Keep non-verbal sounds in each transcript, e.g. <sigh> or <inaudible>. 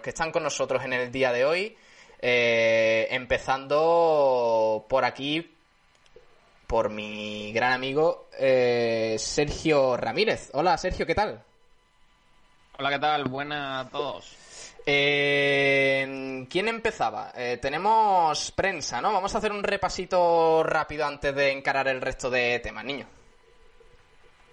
que están con nosotros en el día de hoy. Eh, empezando por aquí, por mi gran amigo eh, Sergio Ramírez. Hola Sergio, ¿qué tal? Hola, ¿qué tal? Buenas a todos. Eh, ¿Quién empezaba? Tenemos prensa, ¿no? Vamos a hacer un repasito rápido antes de encarar el resto de temas, niño.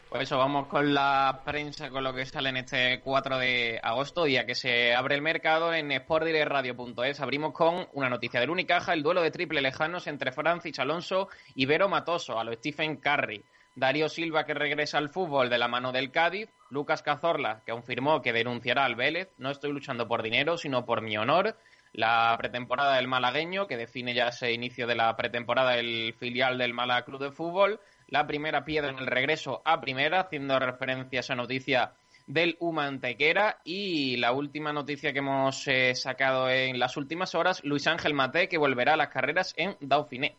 Pues eso, vamos con la prensa, con lo que sale en este 4 de agosto, día que se abre el mercado en sportdirectradio.es. Abrimos con una noticia del Unicaja, el duelo de triple lejanos entre Francis Alonso y Vero Matoso, a lo Stephen Curry. Darío Silva, que regresa al fútbol de la mano del Cádiz. Lucas Cazorla, que afirmó que denunciará al Vélez. No estoy luchando por dinero, sino por mi honor. La pretemporada del malagueño, que define ya ese inicio de la pretemporada del filial del Málaga Club de Fútbol. La primera piedra en el regreso a primera, haciendo referencia a esa noticia del Humantequera. Y la última noticia que hemos eh, sacado en las últimas horas, Luis Ángel Mate, que volverá a las carreras en Dauphiné.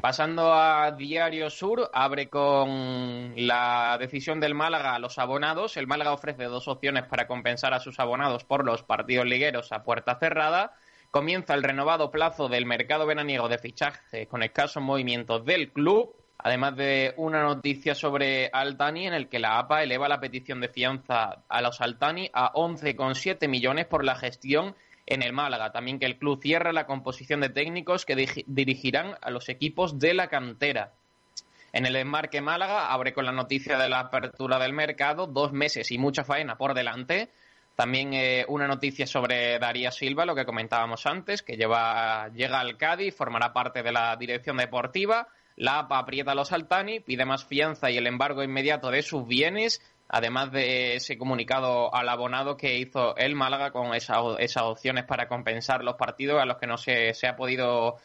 Pasando a Diario Sur, abre con la decisión del Málaga a los abonados. El Málaga ofrece dos opciones para compensar a sus abonados por los partidos ligueros a puerta cerrada. Comienza el renovado plazo del mercado veraniego de fichaje con escasos movimientos del club, además de una noticia sobre Altani en el que la APA eleva la petición de fianza a los Altani a 11,7 millones por la gestión en el Málaga. También que el club cierra la composición de técnicos que dirigirán a los equipos de la cantera. En el enmarque Málaga abre con la noticia de la apertura del mercado, dos meses y mucha faena por delante. También eh, una noticia sobre Daría Silva, lo que comentábamos antes, que lleva, llega al Cádiz, formará parte de la dirección deportiva. La APA aprieta los Altani, pide más fianza y el embargo inmediato de sus bienes además de ese comunicado al abonado que hizo el Málaga con esas opciones para compensar los partidos a los que no se, se ha podido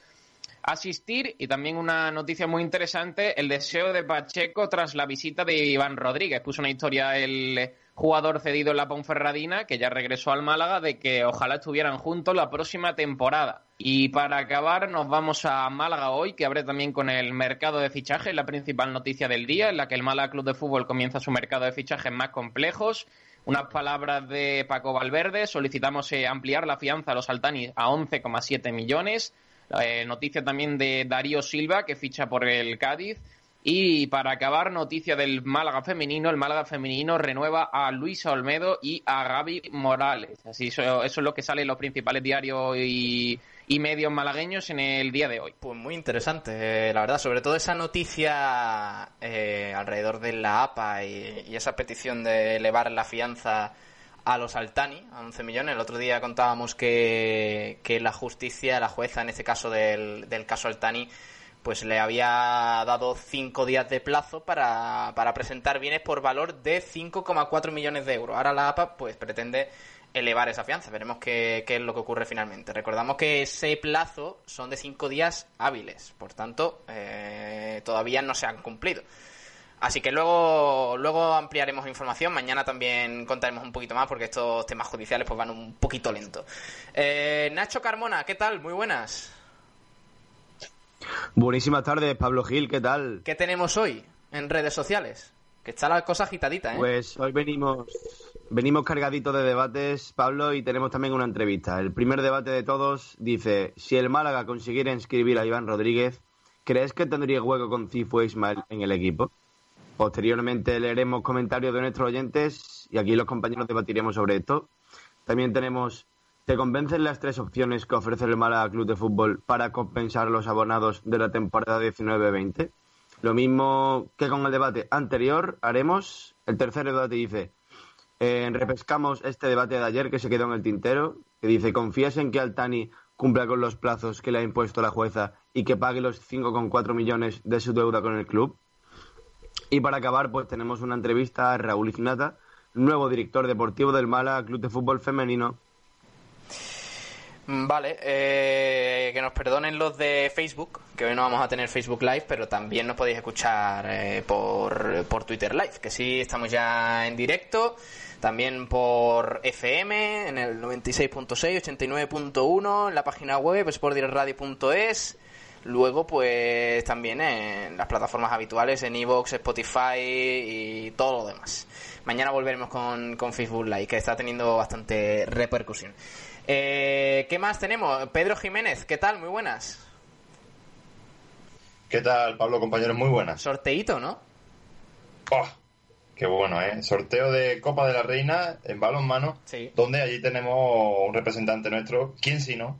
asistir y también una noticia muy interesante, el deseo de Pacheco tras la visita de Iván Rodríguez. Puso una historia el jugador cedido en la Ponferradina, que ya regresó al Málaga, de que ojalá estuvieran juntos la próxima temporada. Y para acabar, nos vamos a Málaga hoy, que abre también con el mercado de fichajes, la principal noticia del día, en la que el Málaga Club de Fútbol comienza su mercado de fichajes más complejos. Unas palabras de Paco Valverde, solicitamos eh, ampliar la fianza a los Altanis a 11,7 millones. Eh, noticia también de Darío Silva, que ficha por el Cádiz. Y para acabar, noticia del Málaga femenino. El Málaga femenino renueva a Luisa Olmedo y a Gaby Morales. Así eso, es lo que sale en los principales diarios y, medios malagueños en el día de hoy. Pues muy interesante, eh, la verdad. Sobre todo esa noticia eh, alrededor de la APA y, esa petición de elevar la fianza a los Altani, a 11 millones. El otro día contábamos que, que la justicia, la jueza en este caso del, del caso Altani, pues le había dado cinco días de plazo para, para presentar bienes por valor de 5,4 millones de euros. Ahora la APA pues pretende elevar esa fianza. Veremos qué, qué, es lo que ocurre finalmente. Recordamos que ese plazo son de cinco días hábiles, por tanto, eh, todavía no se han cumplido. Así que luego, luego ampliaremos información. Mañana también contaremos un poquito más porque estos temas judiciales pues van un poquito lento. Eh, Nacho Carmona, ¿qué tal? Muy buenas. Buenísimas tardes, Pablo Gil, ¿qué tal? ¿Qué tenemos hoy en redes sociales? Que está la cosa agitadita, ¿eh? Pues hoy venimos, venimos cargaditos de debates, Pablo, y tenemos también una entrevista. El primer debate de todos dice, si el Málaga consiguiera inscribir a Iván Rodríguez, ¿crees que tendría hueco con Cifu e Ismael en el equipo? Posteriormente leeremos comentarios de nuestros oyentes y aquí los compañeros debatiremos sobre esto. También tenemos ¿Te convencen las tres opciones que ofrece el Málaga Club de Fútbol para compensar los abonados de la temporada 19-20? Lo mismo que con el debate anterior haremos. El tercer debate dice, eh, repescamos este debate de ayer que se quedó en el tintero, que dice, ¿confías en que Altani cumpla con los plazos que le ha impuesto la jueza y que pague los 5,4 millones de su deuda con el club? Y para acabar, pues tenemos una entrevista a Raúl Ignata, nuevo director deportivo del Málaga Club de Fútbol Femenino, vale, eh, que nos perdonen los de Facebook, que hoy no vamos a tener Facebook Live, pero también nos podéis escuchar eh, por, por Twitter Live, que sí estamos ya en directo, también por FM, en el 96.6, 89.1, en la página web, sportdirectradio.es, luego pues también en las plataformas habituales, en Evox, Spotify y todo lo demás. Mañana volveremos con, con Facebook Live, que está teniendo bastante repercusión. Eh, ¿Qué más tenemos? Pedro Jiménez, ¿qué tal? Muy buenas. ¿Qué tal, Pablo, compañeros? Muy buenas. Sorteito, ¿no? Oh, qué bueno, ¿eh? Sorteo de Copa de la Reina en balonmano, Sí. donde allí tenemos un representante nuestro, ¿quién si no?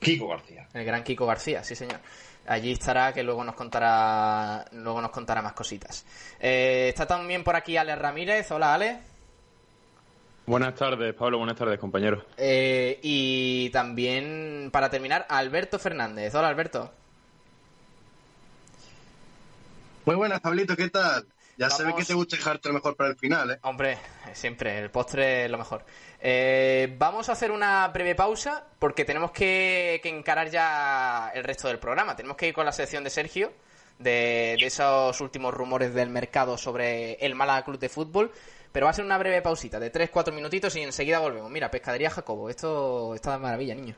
Kiko García. El gran Kiko García, sí señor. Allí estará, que luego nos contará, luego nos contará más cositas. Eh, está también por aquí Ale Ramírez. Hola, Ale. Buenas tardes, Pablo. Buenas tardes, compañeros. Eh, y también, para terminar, Alberto Fernández. Hola, Alberto. Muy buenas, Pablito, ¿qué tal? Ya se ve Vamos. que te gusta dejarte lo mejor para el final, ¿eh? Hombre, siempre, el postre es lo mejor. Eh, vamos a hacer una breve pausa porque tenemos que, que encarar ya el resto del programa. Tenemos que ir con la sección de Sergio, de, de esos últimos rumores del mercado sobre el Málaga Club de Fútbol. Pero va a ser una breve pausita de 3-4 minutitos y enseguida volvemos. Mira, Pescadería Jacobo, esto está de maravilla, niño.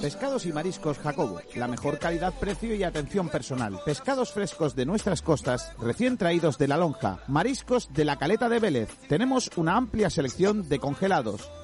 Pescados y mariscos Jacobo, la mejor calidad, precio y atención personal. Pescados frescos de nuestras costas, recién traídos de la lonja. Mariscos de la caleta de Vélez. Tenemos una amplia selección de congelados.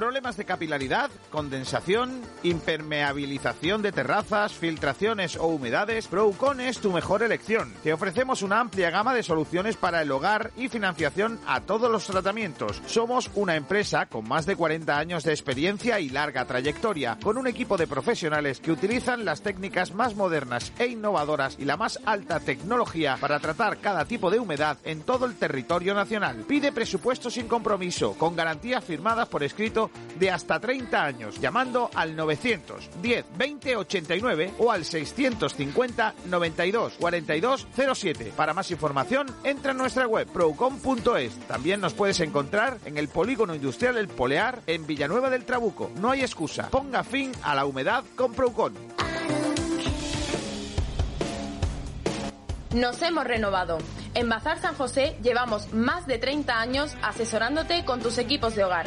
Problemas de capilaridad, condensación, impermeabilización de terrazas, filtraciones o humedades, Procon es tu mejor elección. Te ofrecemos una amplia gama de soluciones para el hogar y financiación a todos los tratamientos. Somos una empresa con más de 40 años de experiencia y larga trayectoria, con un equipo de profesionales que utilizan las técnicas más modernas e innovadoras y la más alta tecnología para tratar cada tipo de humedad en todo el territorio nacional. Pide presupuesto sin compromiso, con garantías firmadas por escrito de hasta 30 años, llamando al 910 20 89 o al 650 92 42 07. Para más información, entra en nuestra web procom.es. También nos puedes encontrar en el Polígono Industrial El Polear en Villanueva del Trabuco. No hay excusa. Ponga fin a la humedad con Procon. Nos hemos renovado. En Bazar San José llevamos más de 30 años asesorándote con tus equipos de hogar.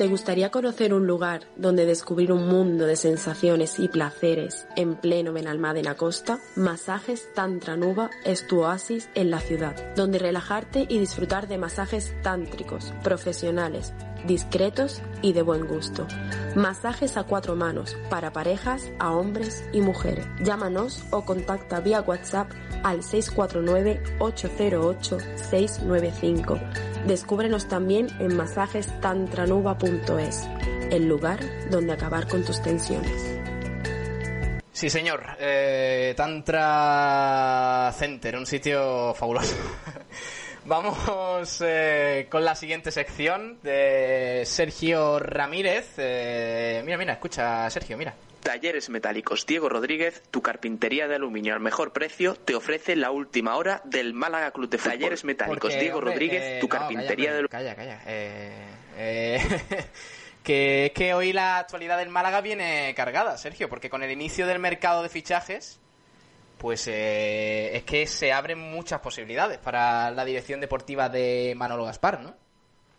¿Te gustaría conocer un lugar donde descubrir un mundo de sensaciones y placeres en pleno Benalmádena Costa? Masajes Tantra Nuba es tu oasis en la ciudad, donde relajarte y disfrutar de masajes tántricos, profesionales, discretos y de buen gusto. Masajes a cuatro manos para parejas, a hombres y mujeres. Llámanos o contacta vía WhatsApp al 649-808-695. Descúbrenos también en masajestantranuba.es, el lugar donde acabar con tus tensiones. Sí, señor. Eh, Tantra Center, un sitio fabuloso. <laughs> Vamos eh, con la siguiente sección de Sergio Ramírez. Eh, mira, mira, escucha, Sergio, mira. Talleres Metálicos Diego Rodríguez, tu carpintería de aluminio al mejor precio, te ofrece la última hora del Málaga Club de Fútbol. Talleres Metálicos Porque, Diego hombre, Rodríguez, eh, tu no, carpintería de Calla, calla. Eh, <laughs> eh, que es que hoy la actualidad del Málaga viene cargada, Sergio, porque con el inicio del mercado de fichajes, pues eh, es que se abren muchas posibilidades para la dirección deportiva de Manolo Gaspar, ¿no?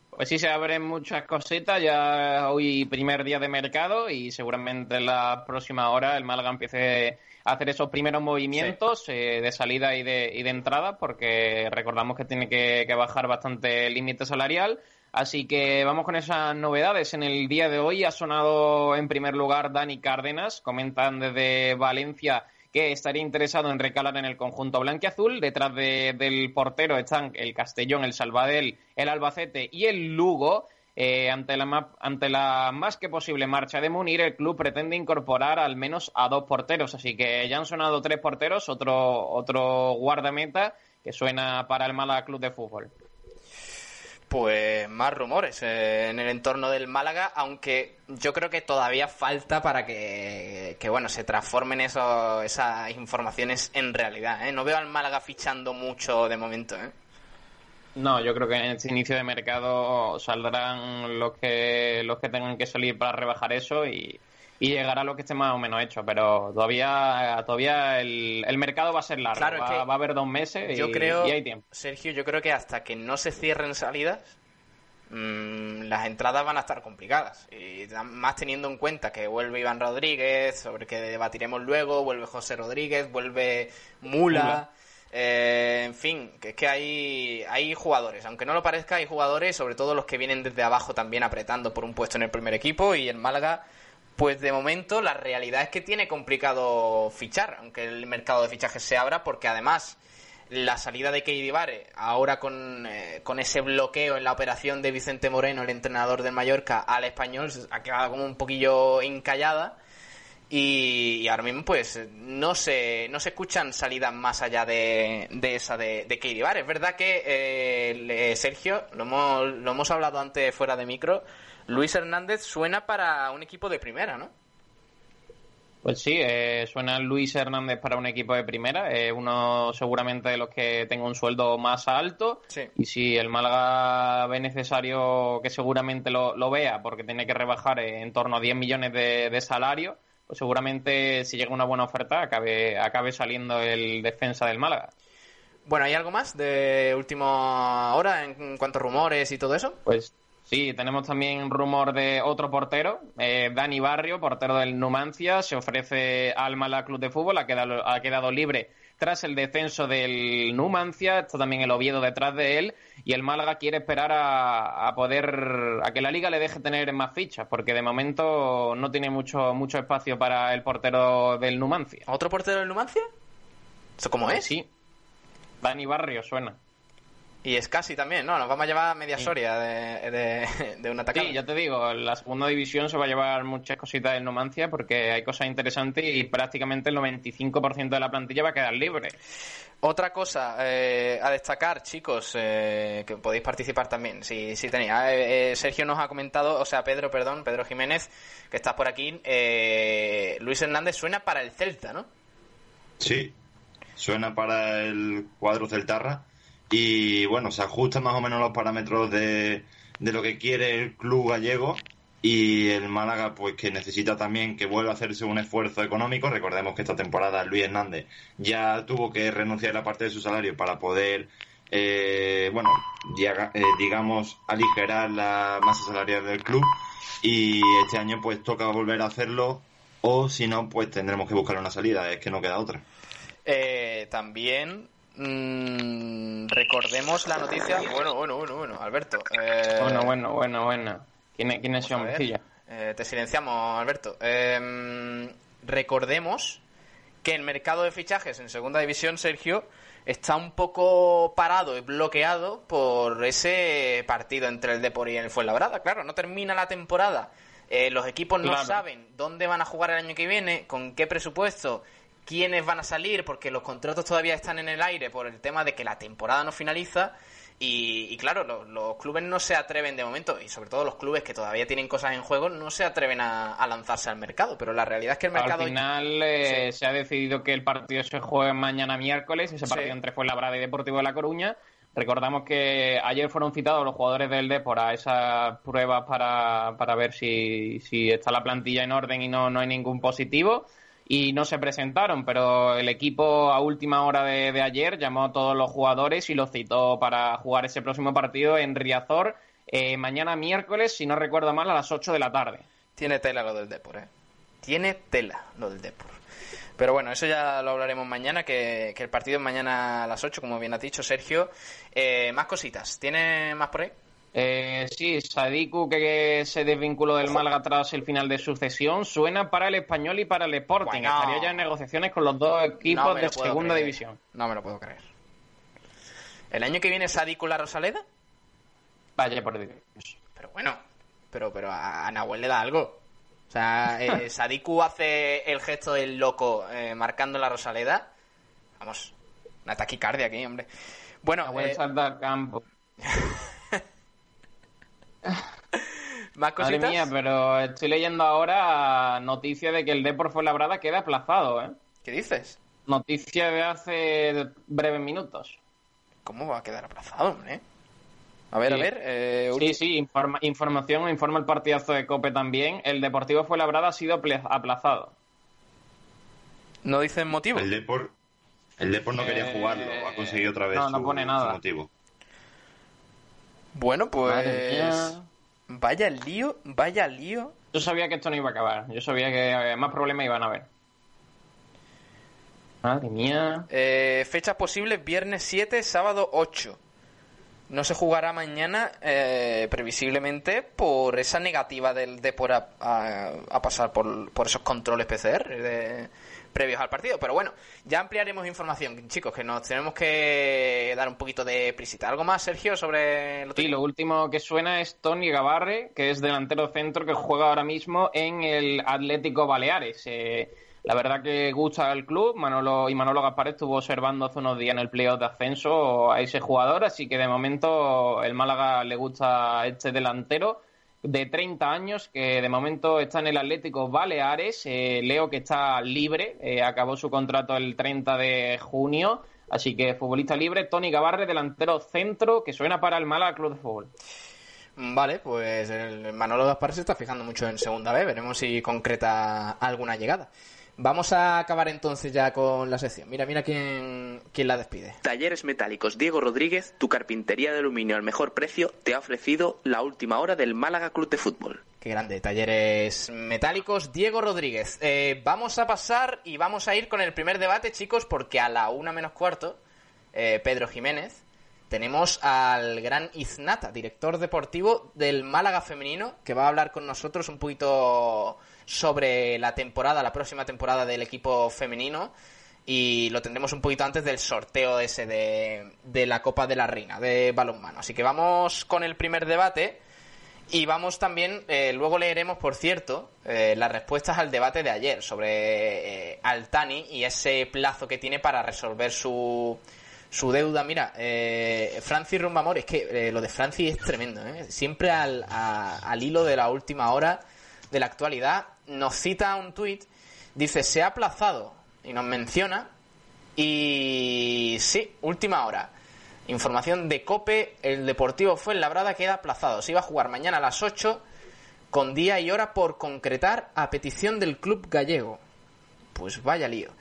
Pues sí, se abren muchas cositas. Ya hoy primer día de mercado y seguramente en la próxima hora el Málaga empiece a hacer esos primeros movimientos eh, de salida y de, y de entrada, porque recordamos que tiene que, que bajar bastante el límite salarial. Así que vamos con esas novedades. En el día de hoy ha sonado en primer lugar Dani Cárdenas. Comentan desde Valencia que estaría interesado en recalar en el conjunto blanquiazul. Detrás de- del portero están el Castellón, el Salvadel, el Albacete y el Lugo. Eh, ante, la ante la más que posible marcha de Munir, el club pretende incorporar al menos a dos porteros. Así que ya han sonado tres porteros, otro, otro guardameta que suena para el Málaga Club de Fútbol? Pues más rumores eh, en el entorno del Málaga, aunque yo creo que todavía falta para que, que bueno, se transformen eso, esas informaciones en realidad. ¿eh? No veo al Málaga fichando mucho de momento. ¿eh? No, yo creo que en este inicio de mercado saldrán los que los que tengan que salir para rebajar eso y, y llegará lo que esté más o menos hecho, pero todavía todavía el, el mercado va a ser largo, Claro, es va, que va a haber dos meses Yo y, creo, y hay tiempo. Sergio, yo creo que hasta que no se cierren salidas, mm, las entradas van a estar complicadas. Y más teniendo en cuenta que vuelve Iván Rodríguez, sobre que debatiremos luego, vuelve José Rodríguez, vuelve Mula. Mula. eh, en fin, que es que hay, hay jugadores, aunque no lo parezca, hay jugadores, sobre todo los que vienen desde abajo también apretando por un puesto en el primer equipo y el Málaga, pues de momento la realidad es que tiene complicado fichar, aunque el mercado de fichajes se abra, porque además la salida de Keidi ahora con, eh, con ese bloqueo en la operación de Vicente Moreno, el entrenador del Mallorca, al español, ha quedado como un poquillo encallada. Y, ahora mismo, pues, no se, no se escuchan salidas más allá de, de esa de, de. Es verdad que, eh, Sergio, lo hemos, lo hemos hablado antes fuera de micro, Luis Hernández suena para un equipo de primera, ¿no? Pues sí, eh, suena Luis Hernández para un equipo de primera, eh, uno seguramente de los que tenga un sueldo más alto. Sí. Y si el Málaga ve necesario que seguramente lo, lo vea, porque tiene que rebajar en torno a 10 millones de, de salario, pues seguramente si llega una buena oferta acabe, acabe saliendo el defensa del Málaga. Bueno, ¿hay algo más de última hora en cuanto a rumores y todo eso? Pues sí, tenemos también rumor de otro portero, eh, Dani Barrio, portero del Numancia, se ofrece al Málaga Club de Fútbol, ha quedado, ha quedado libre tras el descenso del Numancia, está también el Oviedo detrás de él, y el Málaga quiere esperar a, a poder, a que la Liga le deje tener más fichas, porque de momento no tiene mucho, mucho espacio para el portero del Numancia. ¿Otro portero del Numancia? ¿Eso cómo es? Sí, Dani Barrio suena. Y es casi también, ¿no? Nos vamos a llevar media Soria de, de, <laughs> de un atacante. Sí, ya te digo, la segunda división se va a llevar muchas cositas del Numancia porque hay cosas interesantes y prácticamente el 95% de la plantilla va a quedar libre. Otra cosa eh, a destacar, chicos, eh, que podéis participar también, si, si tenéis. Ah, eh, eh, Sergio nos ha comentado, o sea, Pedro, perdón, Pedro Jiménez, que estás por aquí. eh, Luis Hernández suena para el Celta, ¿no? Sí, suena para el cuadro Celtarra y bueno, se ajusta más o menos los parámetros de, de lo que quiere el club gallego y el Málaga pues que necesita también que vuelva a hacerse un esfuerzo económico. Recordemos que esta temporada Luis Hernández ya tuvo que renunciar a parte de su salario para poder, eh, bueno, eh, digamos, aligerar la masa salarial del club y este año pues toca volver a hacerlo o si no pues tendremos que buscar una salida, es que no queda otra. Eh, también mm, recordemos la noticia. Bueno, bueno, bueno, bueno, Alberto. eh, Bueno, bueno, bueno, bueno. ¿Quién, es- quién es ese? Eh, te silenciamos, Alberto. Eh, recordemos que el mercado de fichajes en segunda división, Sergio, está un poco parado y bloqueado por ese partido entre el Depor y el Fuenlabrada. Claro, no termina la temporada. Eh, los equipos no Claro. saben dónde van a jugar el año que viene, con qué presupuesto, quiénes van a salir, porque los contratos todavía están en el aire por el tema de que la temporada no finaliza. Y, y claro, lo- los, clubes no se atreven de momento, y sobre todo los clubes que todavía tienen cosas en juego, no se atreven a, a lanzarse al mercado. Pero la realidad es que el mercado. Al final eh, se ha decidido que el partido se juegue mañana miércoles, ese Sí. partido entre Fuenlabrada y Deportivo de La Coruña. Recordamos que ayer fueron citados los jugadores del Depor a esas pruebas para, para ver si, si está la plantilla en orden y no, no hay ningún positivo. Y no se presentaron, pero el equipo a última hora de, de ayer llamó a todos los jugadores y los citó para jugar ese próximo partido en Riazor eh, mañana miércoles, si no recuerdo mal, a las 8 de la tarde. Tiene tela lo del Depor, ¿eh? Tiene tela lo del Depor. Pero bueno, eso ya lo hablaremos mañana, que, que el partido es mañana a las 8, como bien ha dicho Sergio. Eh, más cositas. ¿Tiene más por ahí? Eh, sí, Sadiku, que se desvinculó del Málaga tras el final de sucesión, suena para el Español y para el Sporting. Bueno. Estaría ya en negociaciones con los dos equipos No de segunda creer. división. No me lo puedo creer. ¿El año que viene Sadiku la Rosaleda? Vaya por Dios. Pero bueno, pero, pero a Nahuel le da algo. O sea, eh, <laughs> Sadiku hace el gesto del loco eh, marcando la Rosaleda. Vamos, Una taquicardia aquí, hombre. Bueno, La vuelta eh, al campo. <laughs> <laughs> más Madre cositas. mía, pero estoy leyendo ahora noticia de que el Depor Fuenlabrada queda aplazado, ¿eh? ¿Qué dices? Noticia de hace breves minutos. ¿Cómo va a quedar aplazado, hombre? A ver, Sí. a ver. eh, Sí, sí, informa- información, informa el partidazo de Cope también. El Deportivo Fuenlabrada ha sido aplazado. ¿No dicen motivo? El Depor, el Depor no quería Eh, jugarlo, ha conseguido otra vez no, no su, pone su nada. motivo. Bueno, pues... Vaya lío, vaya lío. Yo sabía que esto no iba a acabar. Yo sabía que eh, más problemas iban a haber. Madre mía. Eh, fechas posibles, viernes 7, sábado 8. No se jugará mañana, eh, previsiblemente, por esa negativa del Depor a, a- a pasar por, por esos controles PCR de- previos al partido. Pero bueno, ya ampliaremos información, chicos, que nos tenemos que dar un poquito de prisita. ¿Algo más, Sergio, sobre lo Sí, lo último que suena es Tony Gavarre, que es delantero centro que juega ahora mismo en el Atlético Baleares. Eh, la verdad que gusta el club. Manolo y Manolo Gaspar estuvo observando hace unos días en el playoff de ascenso a ese jugador, así que de momento el Málaga le gusta este delantero de 30 años que de momento está en el Atlético Baleares. Eh, leo que está libre, eh, acabó su contrato el 30 de junio. Así que futbolista libre, Tony Gavarre, delantero centro, que suena para el Málaga Club de Fútbol. Vale, pues el Manolo Gaspar se está fijando mucho en segunda B. Veremos si concreta alguna llegada. Vamos a acabar entonces ya con la sección. Mira, mira quién, quién la despide. Talleres Metálicos Diego Rodríguez, tu carpintería de aluminio al mejor precio, te ha ofrecido la última hora del Málaga Club de Fútbol. Qué grande, talleres metálicos. Diego Rodríguez. Eh, vamos a pasar y vamos a ir con el primer debate, chicos, porque a la una menos cuarto, eh, Pedro Jiménez, tenemos al gran Iznata, director deportivo del Málaga Femenino, que va a hablar con nosotros un poquito sobre la temporada, la próxima temporada del equipo femenino. Y lo tendremos un poquito antes del sorteo ese de, de la Copa de la Reina, de balonmano. Así que vamos con el primer debate. Y vamos también, eh, luego leeremos, por cierto, eh, las respuestas al debate de ayer sobre eh, Altani y ese plazo que tiene para resolver su, su deuda. Mira, eh, Francis Rumbamor, es que eh, lo de Francis es tremendo, siempre al, a- al hilo de la última hora de la actualidad. Nos cita un tuit, dice, se ha aplazado y nos menciona. Y sí, última hora. Información de Cope, el Deportivo Fuenlabrada queda aplazado. Se iba a jugar mañana a las 8 con día y hora por concretar a petición del club gallego. Pues vaya lío,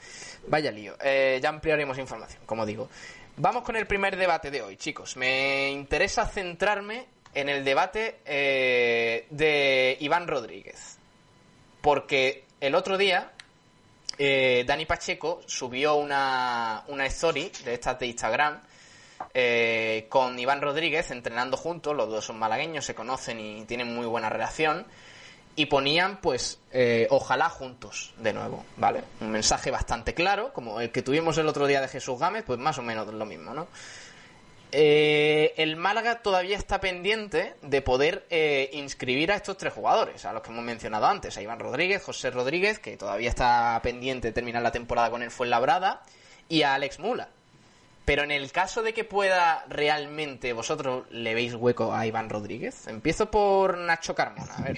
vaya lío. Eh, ya ampliaremos información, como digo. Vamos con el primer debate de hoy, chicos. Me interesa centrarme en el debate eh, de Iván Rodríguez. Porque el otro día eh, Dani Pacheco subió una, una story de estas de Instagram eh, con Iván Rodríguez entrenando juntos, los dos son malagueños, se conocen y tienen muy buena relación, y ponían pues eh, ojalá juntos de nuevo, ¿vale? Un mensaje bastante claro, como el que tuvimos el otro día de Jesús Gámez, pues más o menos lo mismo, ¿no? Eh, el Málaga todavía está pendiente de poder eh, inscribir a estos tres jugadores, a los que hemos mencionado antes, a Iván Rodríguez, José Rodríguez, que todavía está pendiente de terminar la temporada con el Fuenlabrada, y a Alex Mula. Pero en el caso de que pueda realmente, vosotros le veis hueco a Iván Rodríguez. Empiezo por Nacho Carmona, a ver.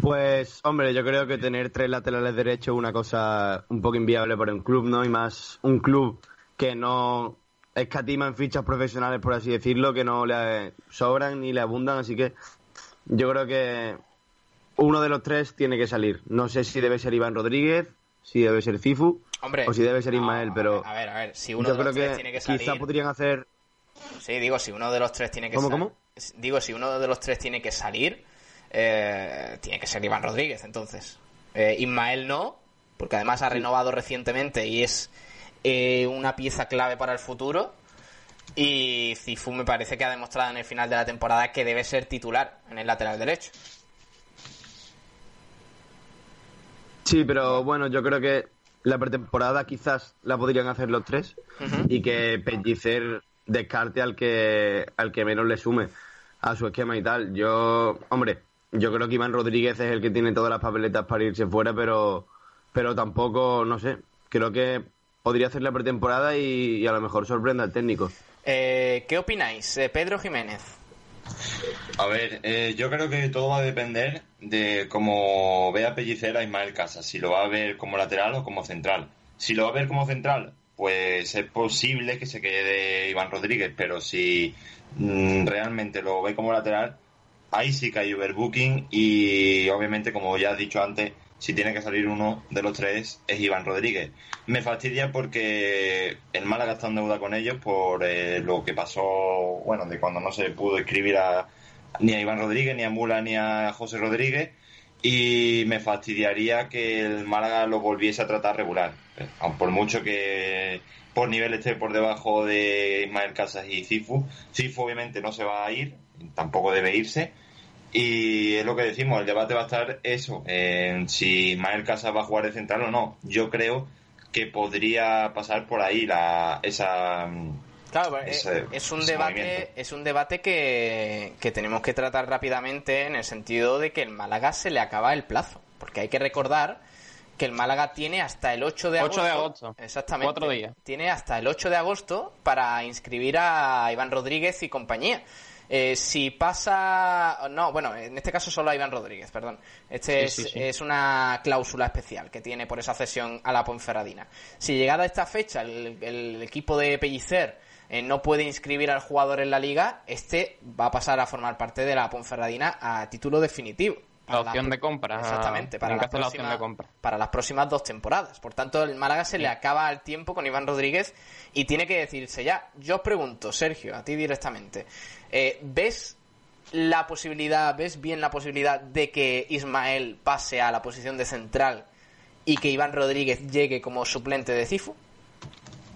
Pues, hombre, yo creo que tener tres laterales derechos es una cosa un poco inviable para un club, ¿no? Y más un club que no escatima en fichas profesionales, por así decirlo, que no le sobran ni le abundan, así que yo creo que uno de los tres tiene que salir. No sé si debe ser Iván Rodríguez, si debe ser Cifu Hombre, o si debe ser no, Ismael, pero A ver, a ver, si uno yo de los creo tres que, tiene que salir... quizá podrían hacer... Sí, digo, si uno de los tres tiene que ¿Cómo, cómo? Digo, si uno de los tres tiene que salir, eh, tiene que ser Iván Rodríguez, entonces. Eh, Ismael no, porque además ha renovado recientemente y es eh, una pieza clave para el futuro. Y Cifu me parece que ha demostrado en el final de la temporada que debe ser titular en el lateral derecho. Sí, pero bueno, yo creo que la pretemporada quizás la podrían hacer los tres y que Pellicer descarte al que al que menos le sume a su esquema y tal. Yo, hombre, yo creo que Iván Rodríguez es el que tiene todas las papeletas para irse fuera, pero pero tampoco, no sé, creo que podría hacer la pretemporada y, y a lo mejor sorprenda al técnico. Eh, ¿Qué opináis, eh, Pedro Jiménez? A ver, eh, yo creo que todo va a depender de cómo vea Pellicer a Ismael Casas, si lo va a ver como lateral o como central. Si lo va a ver como central, pues es posible que se quede Iván Rodríguez, pero si mm, realmente lo ve como lateral, ahí sí que hay overbooking y obviamente, como ya he dicho antes, si tiene que salir uno de los tres es Iván Rodríguez. Me fastidia porque el Málaga está en deuda con ellos por eh, lo que pasó, bueno, de cuando no se pudo escribir a, ni a Iván Rodríguez, ni a Mula, ni a José Rodríguez. Y me fastidiaría que el Málaga lo volviese a tratar regular. Aun por mucho que por nivel esté por debajo de Ismael Casas y Cifu. Cifu obviamente no se va a ir, tampoco debe irse. Y es lo que decimos, el debate va a estar eso, en si Ismael Casas va a jugar de central o no. Yo creo que podría pasar por ahí la esa Claro, eh, ese- es un debate, movimiento. es un debate que, que tenemos que tratar rápidamente en el sentido de que el Málaga se le acaba el plazo. Porque hay que recordar que el Málaga tiene hasta el 8 de 8 agosto. de agosto. Exactamente. Cuatro días. Tiene hasta el 8 de agosto para inscribir a Iván Rodríguez y compañía. Eh, si pasa. No, bueno, en este caso solo a Iván Rodríguez, perdón. Este Sí, es, sí, sí. es una cláusula especial que tiene por esa cesión a la Ponferradina. Si llegada esta fecha el, el equipo de Pellicer eh, no puede inscribir al jugador en la liga, este va a pasar a formar parte de la Ponferradina a título definitivo. La opción de compra. Exactamente, para las, hacer la próximas, de compra. para las próximas dos temporadas. Por tanto, el Málaga se le acaba el tiempo con Iván Rodríguez y tiene que decirse ya. Yo os pregunto, Sergio, a ti directamente, eh, ¿ves la posibilidad, ves bien la posibilidad de que Ismael pase a la posición de central y que Iván Rodríguez llegue como suplente de Cifu?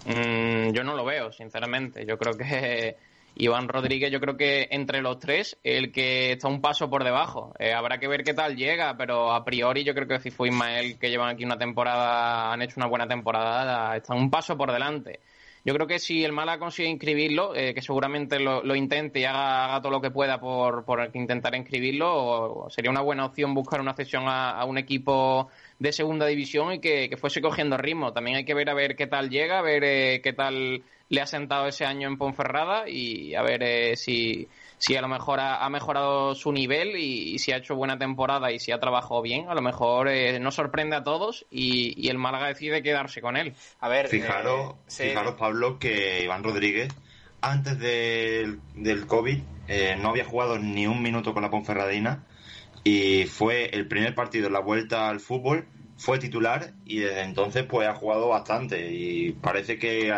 Mm, yo no lo veo, sinceramente. Yo creo que <laughs> Iván Rodríguez, yo creo que entre los tres, el que está un paso por debajo. Eh, habrá que ver qué tal llega, pero a priori yo creo que si fue Ismael, que llevan aquí una temporada, han hecho una buena temporada, está un paso por delante. Yo creo que si el Málaga consigue inscribirlo, eh, que seguramente lo, lo intente y haga, haga todo lo que pueda por, por intentar inscribirlo, sería una buena opción buscar una cesión a, a un equipo de segunda división y que, que fuese cogiendo ritmo. También hay que ver a ver qué tal llega, a ver eh, qué tal le ha sentado ese año en Ponferrada y a ver eh, si, si a lo mejor ha, ha mejorado su nivel y, y si ha hecho buena temporada y si ha trabajado bien. A lo mejor eh, nos sorprende a todos y, y el Málaga decide quedarse con él. A ver, Fijaros, eh, sí, fijaros, Pablo, que Iván Rodríguez, antes del, del COVID, eh, no había jugado ni un minuto con la Ponferradina y fue el primer partido en la vuelta al fútbol, fue titular y desde entonces pues ha jugado bastante y parece que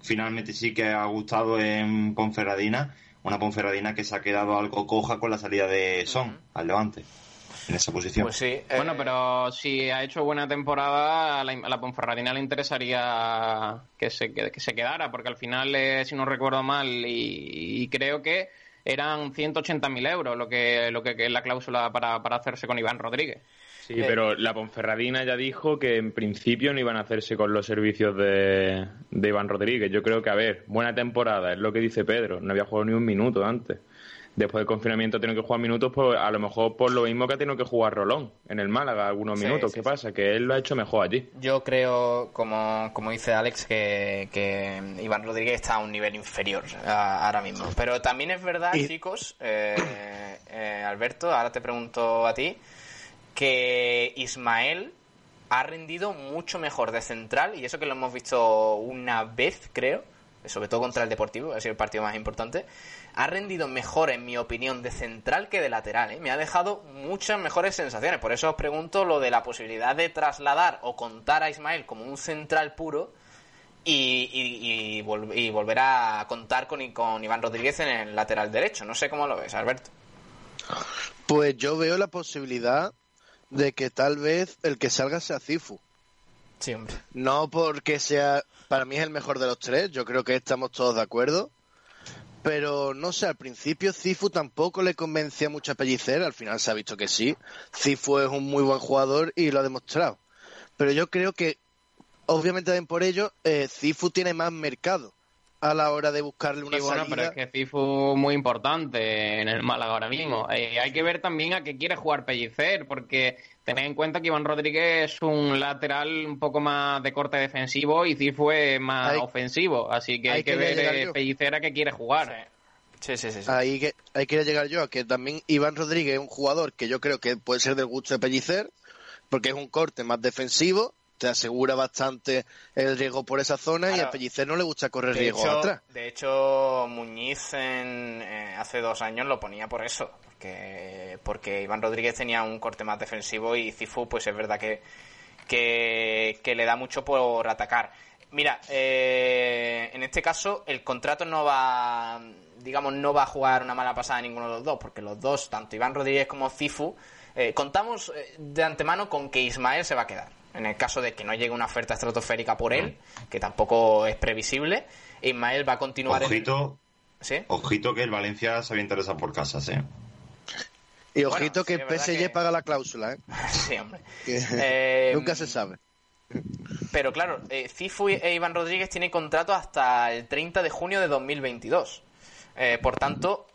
finalmente sí que ha gustado en Ponferradina, una Ponferradina que se ha quedado algo coja con la salida de Son al Levante en esa posición. Pues sí. eh, Bueno, pero si ha hecho buena temporada, a la, a la Ponferradina le interesaría que se, que, que se quedara, porque al final, eh, si no recuerdo mal, y, y creo que eran 180.000 euros lo que, lo que, que es la cláusula para, para hacerse con Iván Rodríguez. Sí, pero la Ponferradina ya dijo que en principio no iban a hacerse con los servicios de, de Iván Rodríguez. Yo creo que, a ver, buena temporada, es lo que dice Pedro. No había jugado ni un minuto antes. Después del confinamiento tenido que jugar minutos, pues a lo mejor por lo mismo que ha tenido que jugar Rolón en el Málaga algunos Sí, minutos. sí, ¿Qué sí. pasa? Que él lo ha hecho mejor allí. Yo creo, como, como dice Alex, que, que Iván Rodríguez está a un nivel inferior a- ahora mismo. Pero también es verdad, Y- chicos, eh, eh, Alberto, ahora te pregunto a ti, que Ismael ha rendido mucho mejor de central, y eso que lo hemos visto una vez, creo, sobre todo contra el Deportivo, ha sido el partido más importante, ha rendido mejor, en mi opinión, de central que de lateral. ¿eh? Me ha dejado muchas mejores sensaciones. Por eso os pregunto lo de la posibilidad de trasladar o contar a Ismael como un central puro y, y- y vol- y volver a contar con, con Iván Rodríguez en el lateral derecho. No sé cómo lo ves, Alberto. Pues yo veo la posibilidad de que tal vez el que salga sea Cifu. Sí, hombre. No porque sea, para mí es el mejor de los tres, yo creo que estamos todos de acuerdo. Pero no sé, al principio Cifu tampoco le convencía mucho a Pellicer, al final se ha visto que sí. Cifu es un muy buen jugador y lo ha demostrado. Pero yo creo que, obviamente también por ello, eh, Cifu tiene más mercado. A la hora de buscarle una Sí, bueno, salida. pero es que Cifu muy importante en el Málaga ahora mismo. Eh, hay que ver también a qué quiere jugar Pellicer, porque tened en cuenta que Iván Rodríguez es un lateral un poco más de corte defensivo y Cifu es más Hay- ofensivo. Así que hay, hay que, que ver eh. Pellicer a qué quiere jugar. Sí, sí, sí. sí. Ahí que, ahí quería llegar yo, a que también Iván Rodríguez es un jugador que yo creo que puede ser del gusto de Pellicer, porque es un corte más defensivo, te asegura bastante el riesgo por esa zona y a Pellicer no le gusta correr De riesgo hecho, atrás. de hecho, Muñiz en, eh, hace dos años lo ponía por eso, porque, porque Iván Rodríguez tenía un corte más defensivo y Cifu, pues es verdad que, que, que le da mucho por atacar. Mira, eh, en este caso el contrato no va, digamos, no va a jugar una mala pasada a ninguno de los dos, porque los dos, tanto Iván Rodríguez como Cifu, eh, contamos eh, de antemano con que Ismael se va a quedar. En el caso de que no llegue una oferta estratosférica por él, que tampoco es previsible, Ismael va a continuar en... Ojito, ¿Sí? ojito que el Valencia se había interesado por casas, ¿eh? Y ojito que el PSG que- paga la cláusula, ¿eh? <laughs> sí, hombre. Eh, <laughs> nunca se sabe. Pero claro, eh, Cifu e Iván Rodríguez tienen contrato hasta el 30 de junio de 2022. Eh, por tanto,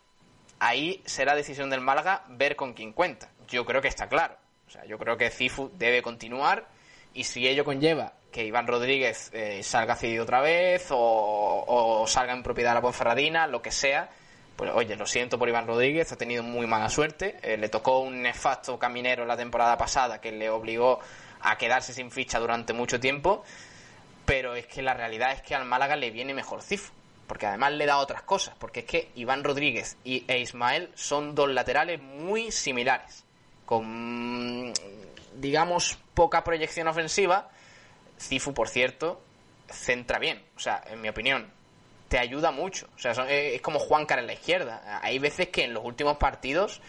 ahí será decisión del Málaga ver con quién cuenta. Yo creo que está claro. O sea, yo creo que Cifu debe continuar y si ello conlleva que Iván Rodríguez eh, salga cedido otra vez o, salga en propiedad de la Ponferradina, lo que sea, pues oye, lo siento por Iván Rodríguez, ha tenido muy mala suerte. Eh, le tocó un nefasto caminero la temporada pasada que le obligó a quedarse sin ficha durante mucho tiempo. Pero es que la realidad es que al Málaga le viene mejor Cifu. Porque además le da otras cosas. Porque es que Iván Rodríguez y, e Ismael son dos laterales muy similares. Con, digamos, poca proyección ofensiva. Cifu, por cierto, centra bien. O sea, en mi opinión, te ayuda mucho. O sea, son- es como Juancar en la izquierda. Hay veces que en los últimos partidos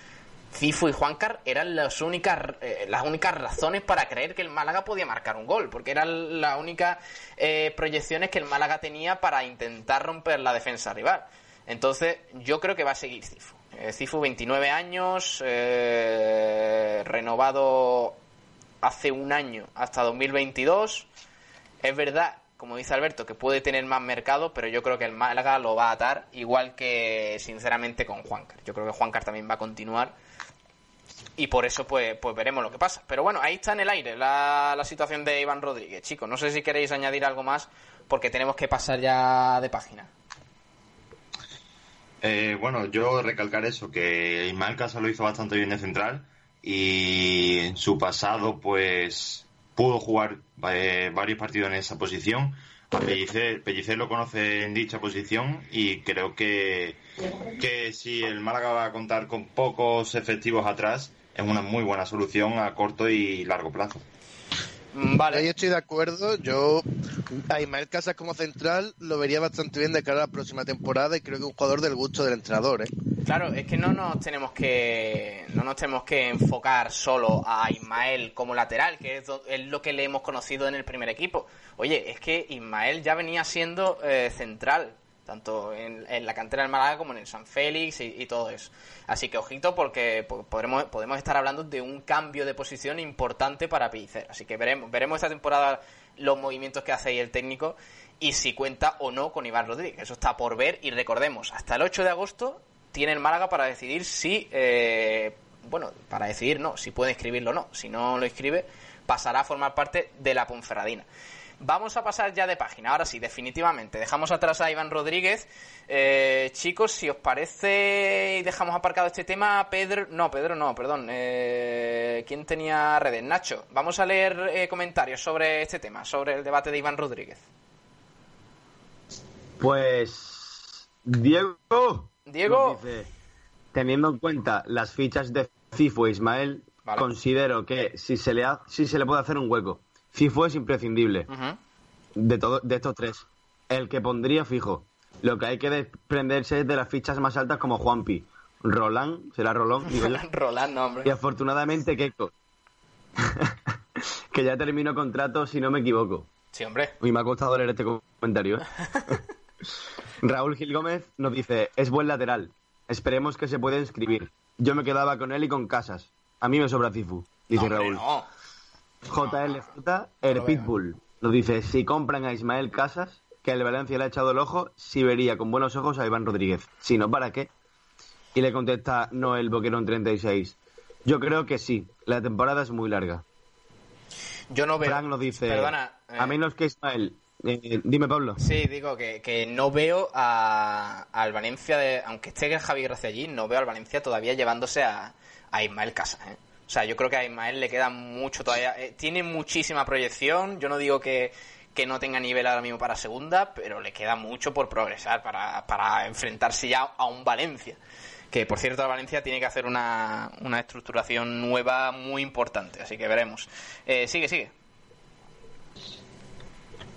Cifu y Juancar eran las únicas eh, las únicas razones para creer que el Málaga podía marcar un gol, porque eran las únicas eh, proyecciones que el Málaga tenía para intentar romper la defensa rival. Entonces, yo creo que va a seguir Cifu. Eh, Cifu, 29 años, eh, renovado hace un año hasta 2022. Es verdad, como dice Alberto, que puede tener más mercado, pero yo creo que el Málaga lo va a atar, igual que sinceramente con Juancar. Yo creo que Juancar también va a continuar y por eso pues, pues veremos lo que pasa. Pero bueno, ahí está en el aire la, situación de Iván Rodríguez. Chicos, no sé si queréis añadir algo más porque tenemos que pasar ya de página. Eh, bueno, yo recalcar eso, que Ismael Casa lo hizo bastante bien de central y en su pasado pues pudo jugar eh, varios partidos en esa posición. Pellicer, Pellicer lo conoce en dicha posición y creo que, que si el Málaga va a contar con pocos efectivos atrás, es una muy buena solución a corto y largo plazo. Mm, Vale. Ahí estoy de acuerdo. Yo a Ismael Casas como central lo vería bastante bien de cara a la próxima temporada y creo que es un jugador del gusto del entrenador. ¿eh? Claro, es que no nos tenemos que no nos tenemos que enfocar solo a Ismael como lateral, que es lo que le hemos conocido en el primer equipo. Oye, es que Ismael ya venía siendo eh, central, tanto en, en la cantera del Málaga como en el San Félix y, todo eso. Así que ojito porque po- podremos, podemos estar hablando de un cambio de posición importante para Pellicer. Así que veremos, veremos esta temporada los movimientos que hace ahí el técnico y si cuenta o no con Iván Rodríguez. Eso está por ver y recordemos, hasta el 8 de agosto tiene el Málaga para decidir si, eh, bueno, para decidir no, si puede inscribirlo o no. Si no lo inscribe, pasará a formar parte de la Ponferradina. Vamos a pasar ya de página, ahora sí, definitivamente. Dejamos atrás a Iván Rodríguez. Eh, chicos, si os parece, y dejamos aparcado este tema, Pedro, no, Pedro no, perdón. Eh, ¿Quién tenía redes? Nacho, vamos a leer eh, comentarios sobre este tema, sobre el debate de Iván Rodríguez. Pues. Diego. Diego. dice, teniendo en cuenta las fichas de Cifu e Ismael, Vale. considero que si se, le ha- si se le puede hacer un hueco. Cifu es imprescindible de, todo, de estos tres. El que pondría fijo. Lo que hay que desprenderse es de las fichas más altas como Juanpi. Roland, será Rolón, digo yo. <laughs> Roland, no, hombre. Y afortunadamente Keiko. <laughs> que ya terminó contrato, si no me equivoco. Sí, hombre. Uy, me ha costado leer este comentario. ¿eh? <laughs> Raúl Gil Gómez nos dice, es buen lateral. Esperemos que se pueda inscribir. Yo me quedaba con él y con Casas. A mí me sobra Cifu, dice No, Raúl. no. JL Fruta, el. Pitbull, nos dice, si compran a Ismael Casas, que el Valencia le ha echado el ojo, si vería con buenos ojos a Iván Rodríguez. Si no, ¿para qué? Y le contesta Noel Boquerón 36. Yo creo que sí, la temporada es muy larga. Yo no veo. Frank nos dice, Perdona. eh, a menos que Ismael... eh, dime, Pablo. Sí, digo que, que no veo a, al Valencia, de, aunque esté Javi Gracia allí, no veo al Valencia todavía llevándose a, a Ismael Casas. ¿eh? Sea, yo creo que a Ismael le queda mucho todavía. eh, tiene muchísima proyección. Yo no digo que, que no tenga nivel ahora mismo para segunda, pero le queda mucho por progresar para, para enfrentarse ya a un Valencia. Que por cierto, Valencia tiene que hacer una, una estructuración nueva muy importante, así que veremos. Eh, sigue, sigue.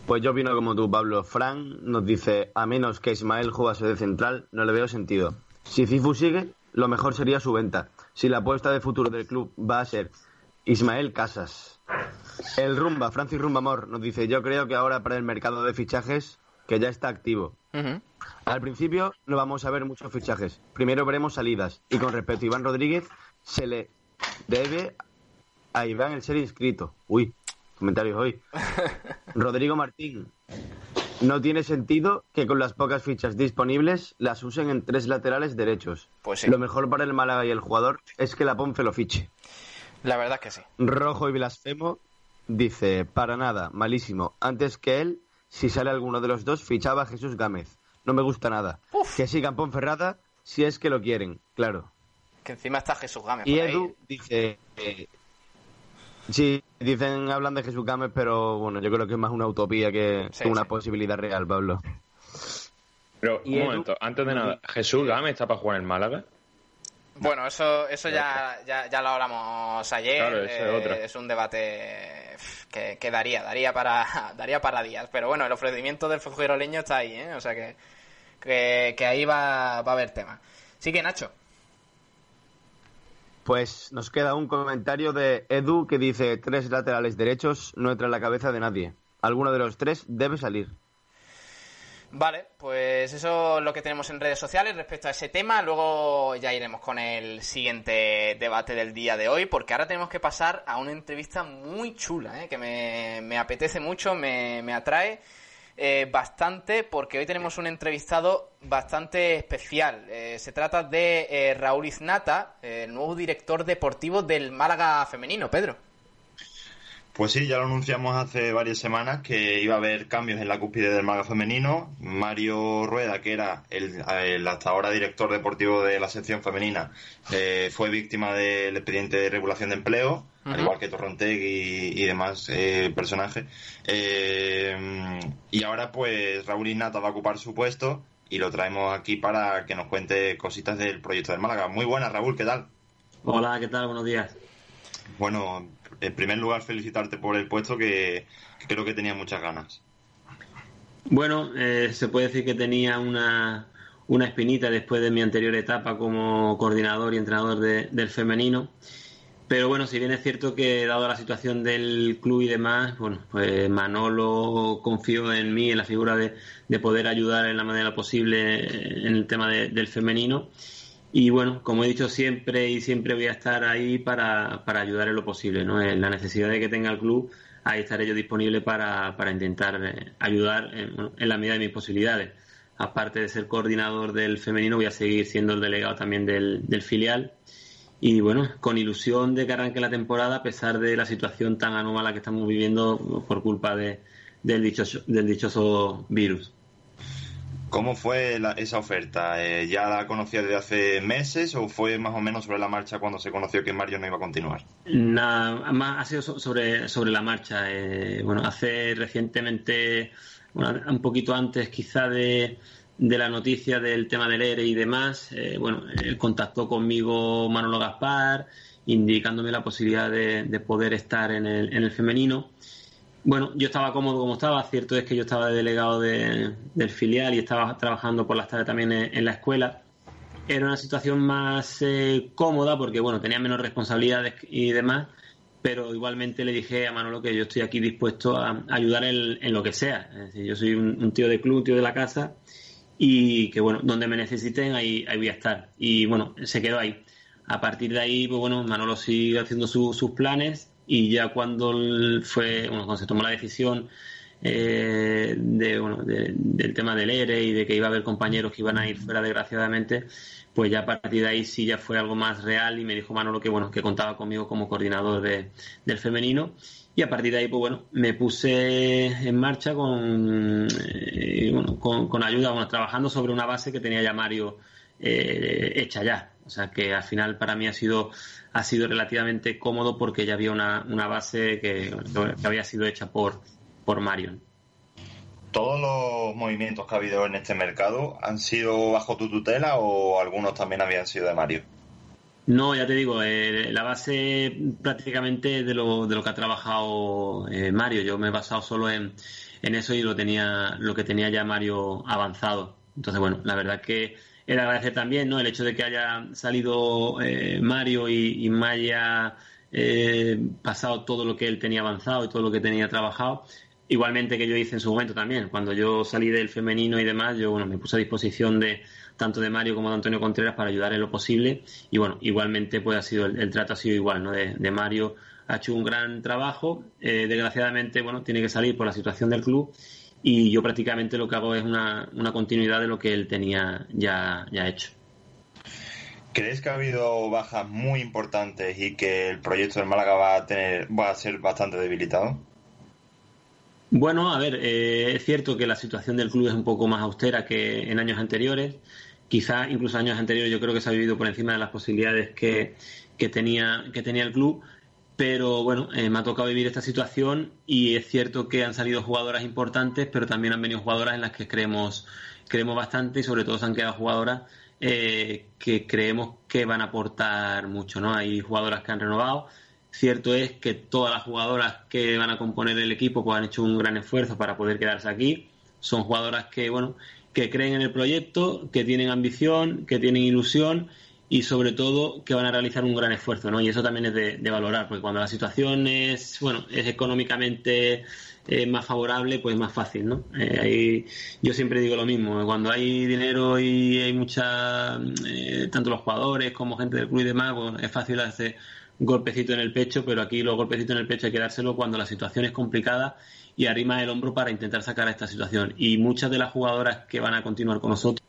Pues yo opino como tú, Pablo. Fran nos dice, a menos que Ismael jugase de central, no le veo sentido. Si Cifu sigue, lo mejor sería su venta. Si la apuesta de futuro del club va a ser Ismael Casas. El Rumba, Francis Rumbamor, nos dice, yo creo que ahora para el mercado de fichajes, que ya está activo. Al principio no vamos a ver muchos fichajes. Primero veremos salidas. Y con respecto a Iván Rodríguez, se le debe a Iván el ser inscrito. Uy, comentarios hoy. <laughs> Rodrigo Martín. No tiene sentido que con las pocas fichas disponibles las usen en tres laterales derechos. Pues sí. Lo mejor para el Málaga y el jugador es que la Ponce lo fiche. La verdad es que sí. Rojo y blasfemo dice, para nada, malísimo. Antes que él, si sale alguno de los dos, fichaba a Jesús Gámez. No me gusta nada. Que sigan Ponferrada si es que lo quieren, claro. Que encima está Jesús Gámez. Y ahí. Edu dice... eh, sí, dicen, hablan de Jesús Gámez, pero bueno, yo creo que es más una utopía que, Sí, una sí. posibilidad real, Pablo. Pero, un Edu- momento, antes de nada, ¿Jesús Gámez está para jugar en Málaga? Bueno, eso, eso ya, ya, ya lo hablamos ayer. Claro, eh, otra. es un debate que, que daría, daría para, <laughs> daría para días. Pero bueno, el ofrecimiento del fujiroleño está ahí, ¿eh? O sea que, que, que ahí va, va a haber tema. Sí que Nacho. Pues nos queda un comentario de Edu que dice, tres laterales derechos no entra en la cabeza de nadie. Alguno de los tres debe salir. Vale, pues eso es lo que tenemos en redes sociales respecto a ese tema. Luego ya iremos con el siguiente debate del día de hoy, porque ahora tenemos que pasar a una entrevista muy chula, ¿eh? que me, me apetece mucho, me, me atrae eh, bastante, porque hoy tenemos un entrevistado bastante especial. Eh, se trata de eh, Raúl Iznata, eh, el nuevo director deportivo del Málaga femenino. Pedro. Pues sí, ya lo anunciamos hace varias semanas que iba a haber cambios en la cúspide del Málaga femenino. Mario Rueda, que era el, el hasta ahora director deportivo de la sección femenina, eh, fue víctima del expediente de regulación de empleo, al igual que Torrontegui y, y demás eh, personajes. Eh, y ahora pues Raúl Ignata va a ocupar su puesto y lo traemos aquí para que nos cuente cositas del proyecto del Málaga. Muy buenas, Raúl, ¿qué tal? Hola, ¿qué tal? Buenos días. Bueno, en primer lugar felicitarte por el puesto que, que creo que tenía muchas ganas. Bueno, eh, se puede decir que tenía una, una espinita después de mi anterior etapa como coordinador y entrenador de- del femenino. Pero bueno, si bien es cierto que dado la situación del club y demás, bueno, pues Manolo confió en mí, en la figura de, de poder ayudar en la manera posible en el tema de- del femenino. Y bueno, como he dicho siempre y siempre voy a estar ahí para, para ayudar en lo posible, ¿no? En la necesidad de que tenga el club, ahí estaré yo disponible para, para intentar eh, ayudar en, en la medida de mis posibilidades. Aparte de ser coordinador del femenino, voy a seguir siendo el delegado también del, del filial. Y bueno, con ilusión de que arranque la temporada, a pesar de la situación tan anómala que estamos viviendo por culpa de, del, dichoso, del dichoso virus. ¿Cómo fue la- esa oferta? Eh, ¿Ya la conocías desde hace meses o fue más o menos sobre la marcha cuando se conoció que Mario no iba a continuar? Nada más ha sido so- sobre, sobre la marcha. eh, bueno, hace recientemente, bueno, un poquito antes quizá de, de la noticia del tema del ERE y demás, eh, bueno, contactó conmigo Manolo Gaspar, indicándome la posibilidad de, de poder estar en el, en el femenino. Bueno, yo estaba cómodo como estaba, cierto es que yo estaba de delegado de- del filial y estaba trabajando por las tardes también en- la escuela era una situación más eh, cómoda porque bueno tenía menos responsabilidades y demás pero igualmente le dije a Manolo que yo estoy aquí dispuesto a ayudar en, en lo que sea yo soy un, un tío de club un tío de la casa y que bueno donde me necesiten ahí, ahí voy a estar. Y bueno se quedó ahí. A partir de ahí pues bueno Manolo sigue haciendo su- sus planes y ya cuando fue cuando se tomó la decisión eh, de, bueno, de- del tema del ERE y de que iba a haber compañeros que iban a ir fuera desgraciadamente, pues ya a partir de ahí sí ya fue algo más real y me dijo Manolo que bueno, que contaba conmigo como coordinador de- del femenino y a partir de ahí pues bueno, me puse en marcha con, eh, bueno, con, ayuda, bueno, trabajando sobre una base que tenía ya Mario eh, hecha ya. O sea que al final para mí ha sido ha sido relativamente cómodo porque ya había una, una base que, que había sido hecha por, por Mario. ¿Todos los movimientos que ha habido en este mercado han sido bajo tu tutela o algunos también habían sido de Mario? No, ya te digo, eh, la base prácticamente de lo, de lo que ha trabajado eh, Mario. Yo me he basado solo en, en eso y lo tenía, lo que tenía ya Mario avanzado. Entonces, bueno, la verdad que era agradecer también, ¿no? El hecho de que haya salido eh, Mario y, y me haya eh, pasado todo lo que él tenía avanzado y todo lo que tenía trabajado. Igualmente que yo hice en su momento también. Cuando yo salí del femenino y demás, yo bueno, me puse a disposición de tanto de Mario como de Antonio Contreras para ayudar en lo posible. Y bueno, igualmente pues ha sido el, el trato ha sido igual, ¿no? De, de Mario ha hecho un gran trabajo. Eh, desgraciadamente, bueno, tiene que salir por la situación del club. Y yo prácticamente lo que hago es una, una continuidad de lo que él tenía ya, ya hecho. ¿Crees que ha habido bajas muy importantes y que el proyecto del Málaga va a tener va a ser bastante debilitado? Bueno, a ver, eh, es cierto que la situación del club es un poco más austera que en años anteriores. Quizá incluso años anteriores yo creo que se ha vivido por encima de las posibilidades que, que tenía, que tenía el club. Pero bueno, eh, me ha tocado vivir esta situación y es cierto que han salido jugadoras importantes, pero también han venido jugadoras en las que creemos, creemos bastante y sobre todo se han quedado jugadoras eh, que creemos que van a aportar mucho, ¿no? Hay jugadoras que han renovado. Cierto es que todas las jugadoras que van a componer el equipo pues han hecho un gran esfuerzo para poder quedarse aquí. Son jugadoras que, bueno, que creen en el proyecto, que tienen ambición, que tienen ilusión y sobre todo que van a realizar un gran esfuerzo, ¿no? Y eso también es de, valorar, porque cuando la situación es, bueno, es económicamente eh, más favorable, pues más fácil, ¿no? Eh, yo siempre digo lo mismo, cuando hay dinero y hay mucha, eh, tanto los jugadores como gente del club y demás, pues es fácil hacer golpecito en el pecho, pero aquí los golpecitos en el pecho hay que dárselo cuando la situación es complicada y arrima el hombro para intentar sacar a esta situación. Y muchas de las jugadoras que van a continuar con nosotros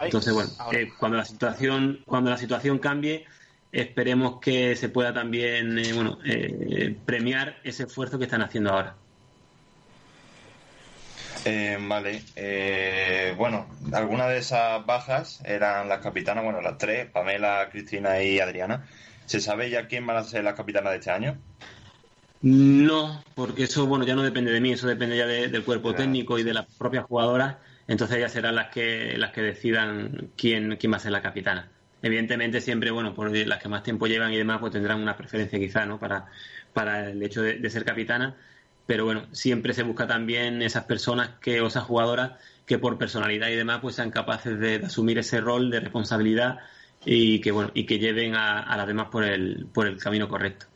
entonces, bueno, eh, cuando la situación cuando la situación cambie, esperemos que se pueda también eh, bueno eh, premiar ese esfuerzo que están haciendo ahora. Eh, vale, eh, bueno, algunas de esas bajas eran las capitanas, bueno, las tres, Pamela, Cristina y Adriana. ¿Se sabe ya quién van a ser las capitanas de este año? No, porque eso bueno ya no depende de mí, eso depende ya de- del cuerpo Claro. técnico y de las propias jugadoras. Entonces ellas serán las que las que decidan quién quién va a ser la capitana. Evidentemente siempre bueno por las que más tiempo llevan y demás pues tendrán una preferencia quizá no para para el hecho de, de ser capitana. Pero bueno siempre se busca también esas personas que o esas jugadoras que por personalidad y demás pues sean capaces de, de asumir ese rol de responsabilidad y que bueno y que lleven a, a las demás por el por el camino correcto.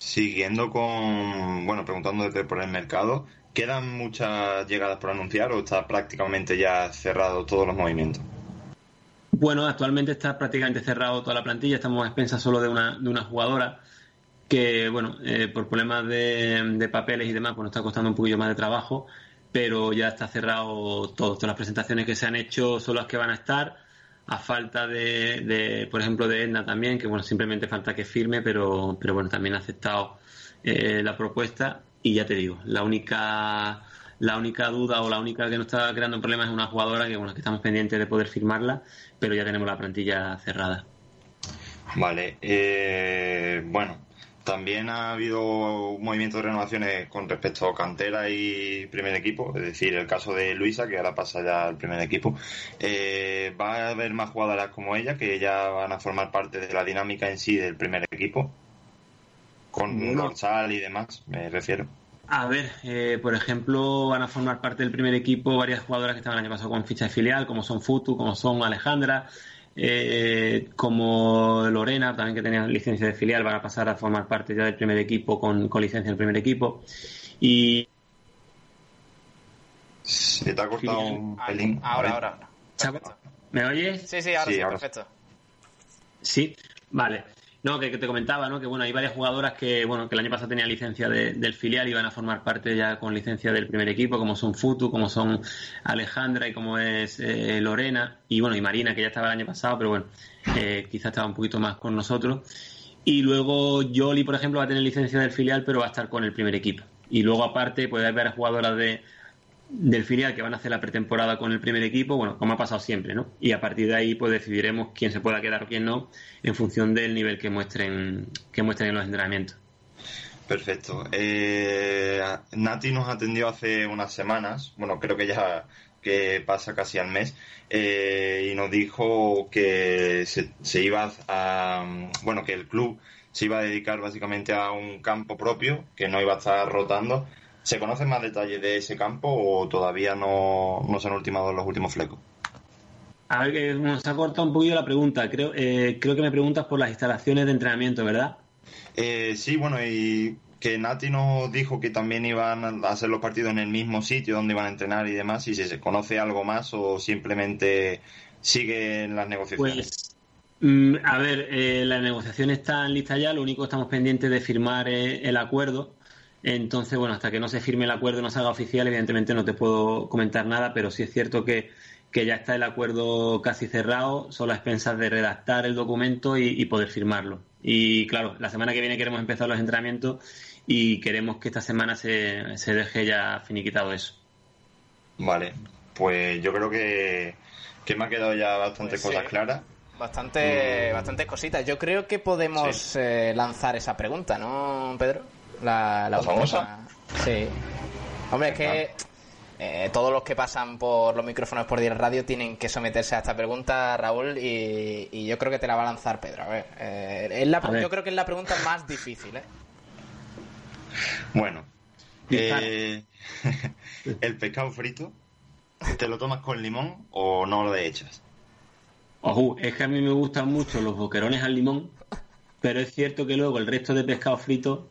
Siguiendo con, bueno, preguntándote por el mercado, ¿quedan muchas llegadas por anunciar o está prácticamente ya cerrado todos los movimientos? Bueno, actualmente está prácticamente cerrado toda la plantilla, estamos a expensas solo de una, de una jugadora que, bueno, eh, por problemas de, de papeles y demás, pues nos está costando un poquillo más de trabajo, pero ya está cerrado todo. Todas las presentaciones que se han hecho son las que van a estar, a falta de, de, por ejemplo, de Edna también, que, bueno, simplemente falta que firme, pero, pero bueno, también ha aceptado eh, la propuesta y ya te digo, la única la única duda o la única que nos está creando problemas es una jugadora que bueno que estamos pendientes de poder firmarla, pero ya tenemos la plantilla cerrada. Vale, eh, bueno, también ha habido un movimiento de renovaciones con respecto a cantera y primer equipo, es decir, el caso de Luisa, que ahora pasa ya al primer equipo. Eh, va a haber más jugadoras como ella que ya van a formar parte de la dinámica en sí del primer equipo, con dorsal y demás, me refiero. A ver, eh, por ejemplo, van a formar parte del primer equipo varias jugadoras que estaban el año pasado con ficha de filial, como son Futu, como son Alejandra, eh, como Lorena, también que tenía licencia de filial, van a pasar a formar parte ya del primer equipo con, con licencia del primer equipo. Y Se te ha cortado un pelín. Ahora, A ver. ahora. ahora. ¿me oyes? Sí, sí, ahora Sí, sí, ahora perfecto. Sí, vale. No, que, te comentaba, ¿no? Que bueno, hay varias jugadoras que, bueno, que el año pasado tenían licencia de- del filial y van a formar parte ya con licencia del primer equipo, como son Futu, como son Alejandra y como es eh, Lorena, y bueno, y Marina, que ya estaba el año pasado, pero bueno, eh, quizás estaba un poquito más con nosotros. Y luego Yoli, por ejemplo, va a tener licencia del filial, pero va a estar con el primer equipo. Y luego, aparte, puede haber jugadoras de, del filial que van a hacer la pretemporada con el primer equipo, bueno, como ha pasado siempre, ¿no? Y a partir de ahí, pues decidiremos quién se pueda quedar o quién no, en función del nivel que muestren, que muestren en los entrenamientos. Perfecto. Eh, Nati nos atendió hace unas semanas, bueno, creo que ya que pasa casi al mes, eh, y nos dijo que se, se iba a, bueno, que el club se iba a dedicar básicamente a un campo propio, que no iba a estar rotando. ¿Se conocen más detalles de ese campo o todavía no, no se han ultimado los últimos flecos? A ver, que nos ha cortado un poquito la pregunta. Creo, eh, creo que me preguntas por las instalaciones de entrenamiento, ¿verdad? Eh, sí, bueno, y que Nati nos dijo que también iban a hacer los partidos en el mismo sitio donde iban a entrenar y demás, y si se conoce algo más o simplemente siguen las negociaciones. Pues, mm, a ver, eh, la negociación está lista ya, lo único que estamos pendientes de firmar eh, el acuerdo. Entonces, bueno, hasta que no se firme el acuerdo y no se haga oficial, evidentemente no te puedo comentar nada, pero sí es cierto que, que ya está el acuerdo casi cerrado, solo a expensas de redactar el documento y, y poder firmarlo. Y claro, la semana que viene queremos empezar los entrenamientos y queremos que esta semana se, se deje ya finiquitado eso. Vale, pues yo creo que, que me ha quedado ya bastantes Pues sí. cosas claras. Bastante, bastantes cositas. Yo creo que podemos eh, lanzar esa pregunta, ¿no, Pedro? La, ¿La última. famosa? Sí. Hombre, es que eh, todos los que pasan por los micrófonos por Direct Radio tienen que someterse a esta pregunta, Raúl, y, y yo creo que te la va a lanzar Pedro. A ver, eh, es la- A ver. yo creo que es la pregunta más difícil, ¿eh? Bueno, eh, <laughs> el pescado frito, ¿te lo tomas con limón o no lo echas? Ojo, es que a mí me gustan mucho los boquerones al limón, pero es cierto que luego el resto de pescado frito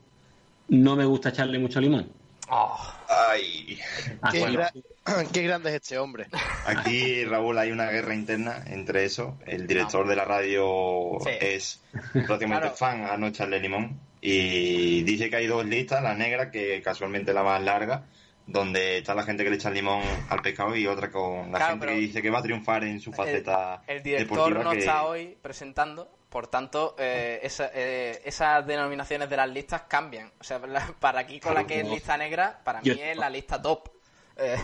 no me gusta echarle mucho limón. Oh, Ay, Así Qué, gra- <clears throat> qué grande es este hombre. aquí Raúl hay una guerra interna entre eso. El director de la radio Sí. es prácticamente Claro. fan a no echarle limón y dice que hay dos listas, la negra que casualmente es la más larga, donde está la gente que le echa limón al pescado y otra con la Claro, gente que dice que va a triunfar en su faceta el, el director deportiva no que- está hoy presentando, por tanto, eh, esa- eh, esas denominaciones de las listas cambian. O sea, la- para aquí con la que es lista negra, para Yo- mí es la lista top. Eh,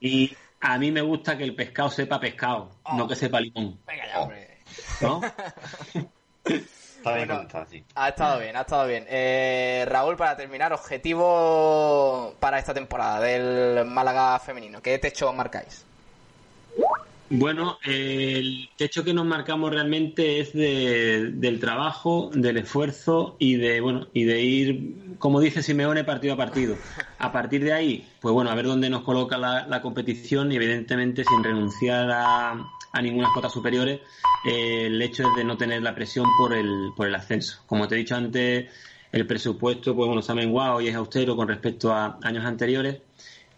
Y a mí me gusta que el pescado sepa pescado, Oh. no que sepa limón, venga ya, hombre. ¿no? <laughs> Está bien Bueno. sí. Ha estado bien, ha estado bien. Eh, Raúl, para terminar, objetivo para esta temporada del Málaga femenino. ¿Qué techo marcáis? Bueno, el techo que nos marcamos realmente es de- del trabajo, del esfuerzo y de bueno y de ir, como dice Simeone, partido a partido. A partir de ahí, pues bueno, a ver dónde nos coloca la, la competición y evidentemente sin renunciar a, a ninguna cuotas superiores, eh, el hecho es de no tener la presión por el, por el ascenso. Como te he dicho antes, el presupuesto, pues bueno, se ha menguado y es austero con respecto a años anteriores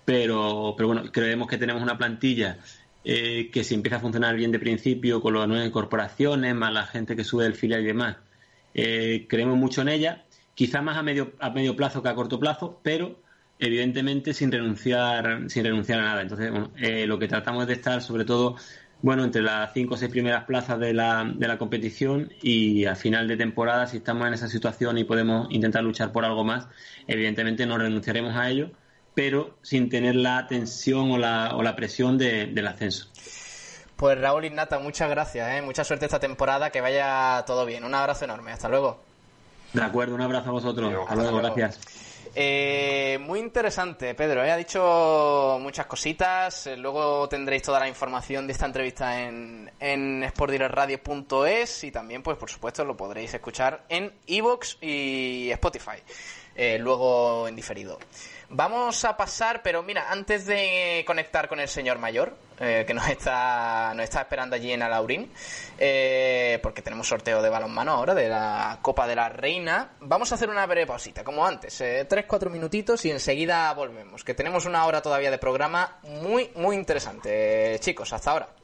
pero, pero bueno, creemos que tenemos una plantilla eh, que si empieza a funcionar bien de principio con las nuevas incorporaciones, más la gente que sube del filial y demás, eh, creemos mucho en ella, quizá más a medio, a medio plazo que a corto plazo, pero evidentemente sin renunciar, sin renunciar a nada. Entonces, bueno, eh, lo que tratamos es de estar sobre todo bueno, entre las cinco o seis primeras plazas de la, de la competición y a final de temporada, si estamos en esa situación y podemos intentar luchar por algo más, evidentemente no renunciaremos a ello, pero sin tener la tensión o la, o la presión de- del ascenso. Pues Raúl Ignata, muchas gracias, ¿eh? mucha suerte esta temporada, que vaya todo bien. Un abrazo enorme, hasta luego. De acuerdo, un abrazo a vosotros. Adiós, Hasta luego, hasta luego. gracias. Eh, muy interesante, Pedro. ¿eh? Ha dicho muchas cositas. Eh, Luego tendréis toda la información de esta entrevista en, en sportdirectradio.es y también, pues por supuesto, lo podréis escuchar en Evox y Spotify. eh, luego en diferido. Vamos a pasar, pero mira, antes de conectar con el señor mayor, eh, que nos está, nos está esperando allí en Alaurín, eh, porque tenemos sorteo de balonmano ahora, de la Copa de la Reina, vamos a hacer una breve pausita, como antes, eh, tres, cuatro minutitos y enseguida volvemos, que tenemos una hora todavía de programa muy, muy interesante. Chicos, hasta ahora.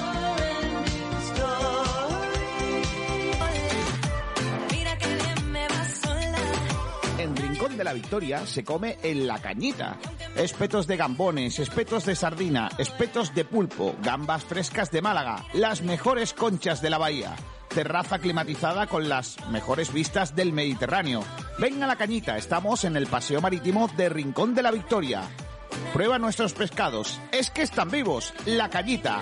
De la Victoria se come en la cañita. Espetos de gambones, espetos de sardina, espetos de pulpo, gambas frescas de Málaga, las mejores conchas de la bahía. Terraza climatizada con las mejores vistas del Mediterráneo. Ven a la cañita, estamos en el Paseo Marítimo de Rincón de la Victoria. Prueba nuestros pescados, es que están vivos, la cañita.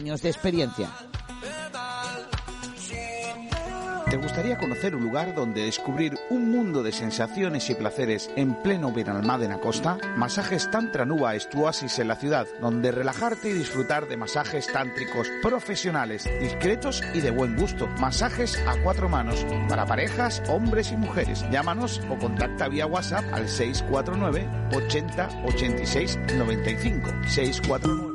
de experiencia. ¿Te gustaría conocer un lugar donde descubrir un mundo de sensaciones y placeres en pleno Benalmádena Costa? Masajes Tantra Nuba es tu oasis en la ciudad, donde relajarte y disfrutar de masajes tántricos profesionales, discretos y de buen gusto. Masajes a cuatro manos para parejas, hombres y mujeres. Llámanos o contacta vía WhatsApp al 649 80 86 95 649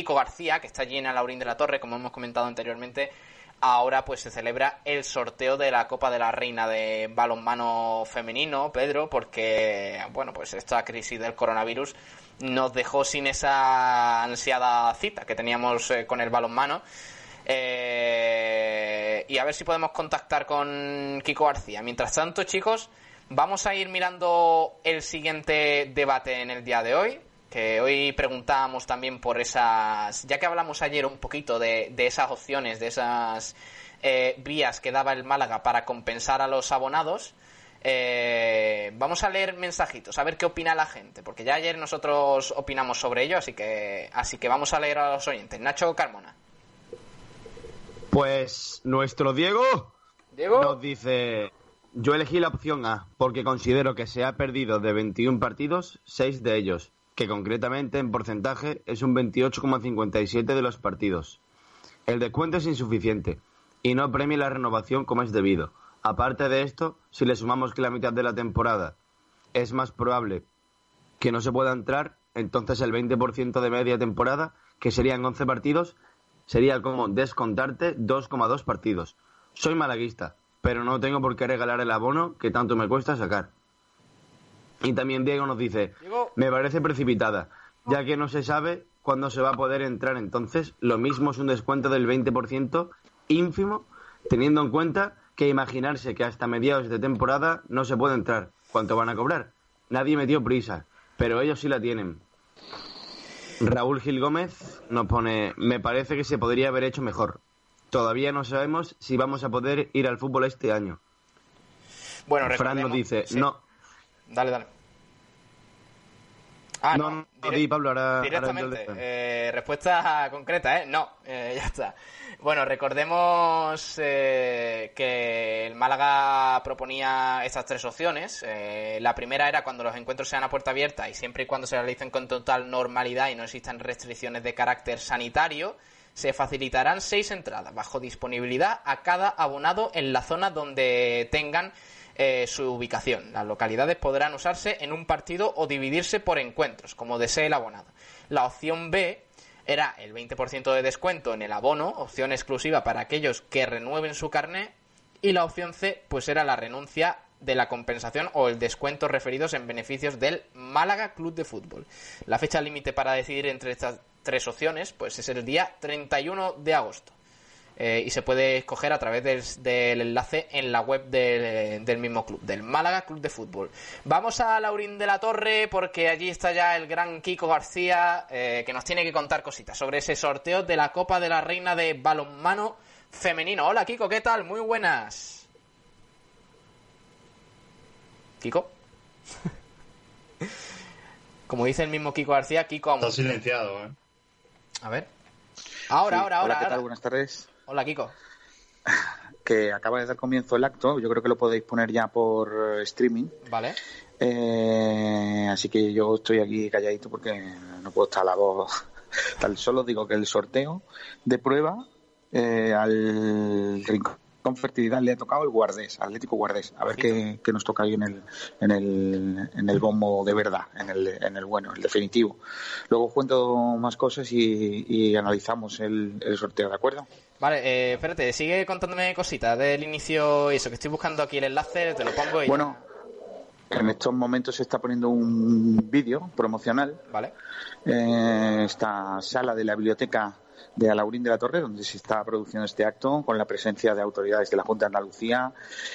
Kiko García, que está allí en Alaurín de la Torre, como hemos comentado anteriormente. Ahora pues se celebra el sorteo de la Copa de la Reina de balonmano femenino, Pedro, porque bueno, pues esta crisis del coronavirus nos dejó sin esa ansiada cita que teníamos eh, con el balonmano. Eh, y a ver si podemos contactar con Kiko García. Mientras tanto, chicos, vamos a ir mirando el siguiente debate en el día de hoy que hoy preguntábamos también por esas, ya que hablamos ayer un poquito de, de esas opciones, de esas eh, vías que daba el Málaga para compensar a los abonados, eh, vamos a leer mensajitos, a ver qué opina la gente, porque ya ayer nosotros opinamos sobre ello, así que, así que vamos a leer a los oyentes. Nacho Carmona. Pues nuestro Diego, Diego nos dice, yo elegí la opción A porque considero que se ha perdido de 21 partidos, 6 de ellos que concretamente en porcentaje es un 28,57 de los partidos. El descuento es insuficiente y no premia la renovación como es debido. Aparte de esto, si le sumamos que la mitad de la temporada es más probable que no se pueda entrar, entonces el 20% de media temporada, que serían 11 partidos, sería como descontarte 2,2 partidos. Soy malaguista, pero no tengo por qué regalar el abono que tanto me cuesta sacar. Y también Diego nos dice, me parece precipitada, ya que no se sabe cuándo se va a poder entrar entonces. Lo mismo es un descuento del 20% ínfimo, teniendo en cuenta que imaginarse que hasta mediados de temporada no se puede entrar. ¿Cuánto van a cobrar? Nadie me dio prisa, pero ellos sí la tienen. Raúl Gil Gómez nos pone, me parece que se podría haber hecho mejor. Todavía no sabemos si vamos a poder ir al fútbol este año. Bueno, Fran nos dice, sí. no, Dale, dale. Ah, no, no, no, di, Pablo, ahora... ahora Directamente. Eh, respuesta <laughs> concreta, ¿eh? No, eh, ya está. Bueno, recordemos eh, que el Málaga proponía estas tres opciones. Eh, la primera era cuando los encuentros sean a puerta abierta y siempre y cuando se realicen con total normalidad y no existan restricciones de carácter sanitario, se facilitarán seis entradas bajo disponibilidad a cada abonado en la zona donde tengan eh, su ubicación. Las localidades podrán usarse en un partido o dividirse por encuentros, como desee el abonado. La opción B era el 20% de descuento en el abono, opción exclusiva para aquellos que renueven su carné, y la opción C pues era la renuncia de la compensación o el descuento referidos en beneficios del Málaga Club de Fútbol. La fecha límite para decidir entre estas tres opciones pues es el día 31 de agosto. Eh, y se puede escoger a través del, del enlace en la web del, del mismo club, del Málaga Club de Fútbol. Vamos a Laurín de la Torre porque allí está ya el gran Kiko García eh, que nos tiene que contar cositas sobre ese sorteo de la Copa de la Reina de Balonmano Femenino. Hola Kiko, ¿qué tal? Muy buenas. Kiko. <laughs> Como dice el mismo Kiko García, Kiko... Está silenciado, ¿eh? A ver. Ahora, Sí, ahora, ahora. Hola, ¿qué tal? Buenas tardes. Hola Kiko. Que acaba de dar comienzo el acto. Yo creo que lo podéis poner ya por eh, streaming. Vale. Eh, así que yo estoy aquí calladito porque no puedo estar a la voz. <laughs> Tal solo digo que el sorteo de prueba eh, al Rincón Fertilidad le ha tocado el Guardés, Atlético Guardés. A ver qué, qué nos toca ahí en el, en el, en el bombo de verdad, en el, en el bueno, el definitivo. Luego os cuento más cosas y, y analizamos el, el sorteo, ¿de acuerdo? Vale, eh, espérate, sigue contándome cositas del inicio y eso, que estoy buscando aquí el enlace, te lo pongo y... Bueno, en estos momentos se está poniendo un vídeo promocional. Vale. Eh, esta sala de la biblioteca de Alaurín de la Torre, donde se está produciendo este acto, con la presencia de autoridades de la Junta de Andalucía.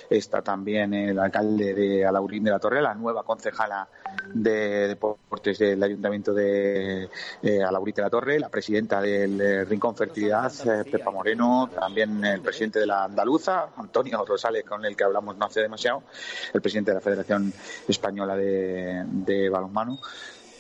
Está también el alcalde de Alaurín de la Torre, la nueva concejala de deportes del Ayuntamiento de eh, Alaurín de la Torre, la presidenta del eh, Rincón Fertilidad, eh, Pepa Moreno, también el presidente de la Andaluza, Antonio Rosales, con el que hablamos no hace demasiado, el presidente de la Federación Española de, de Balonmano.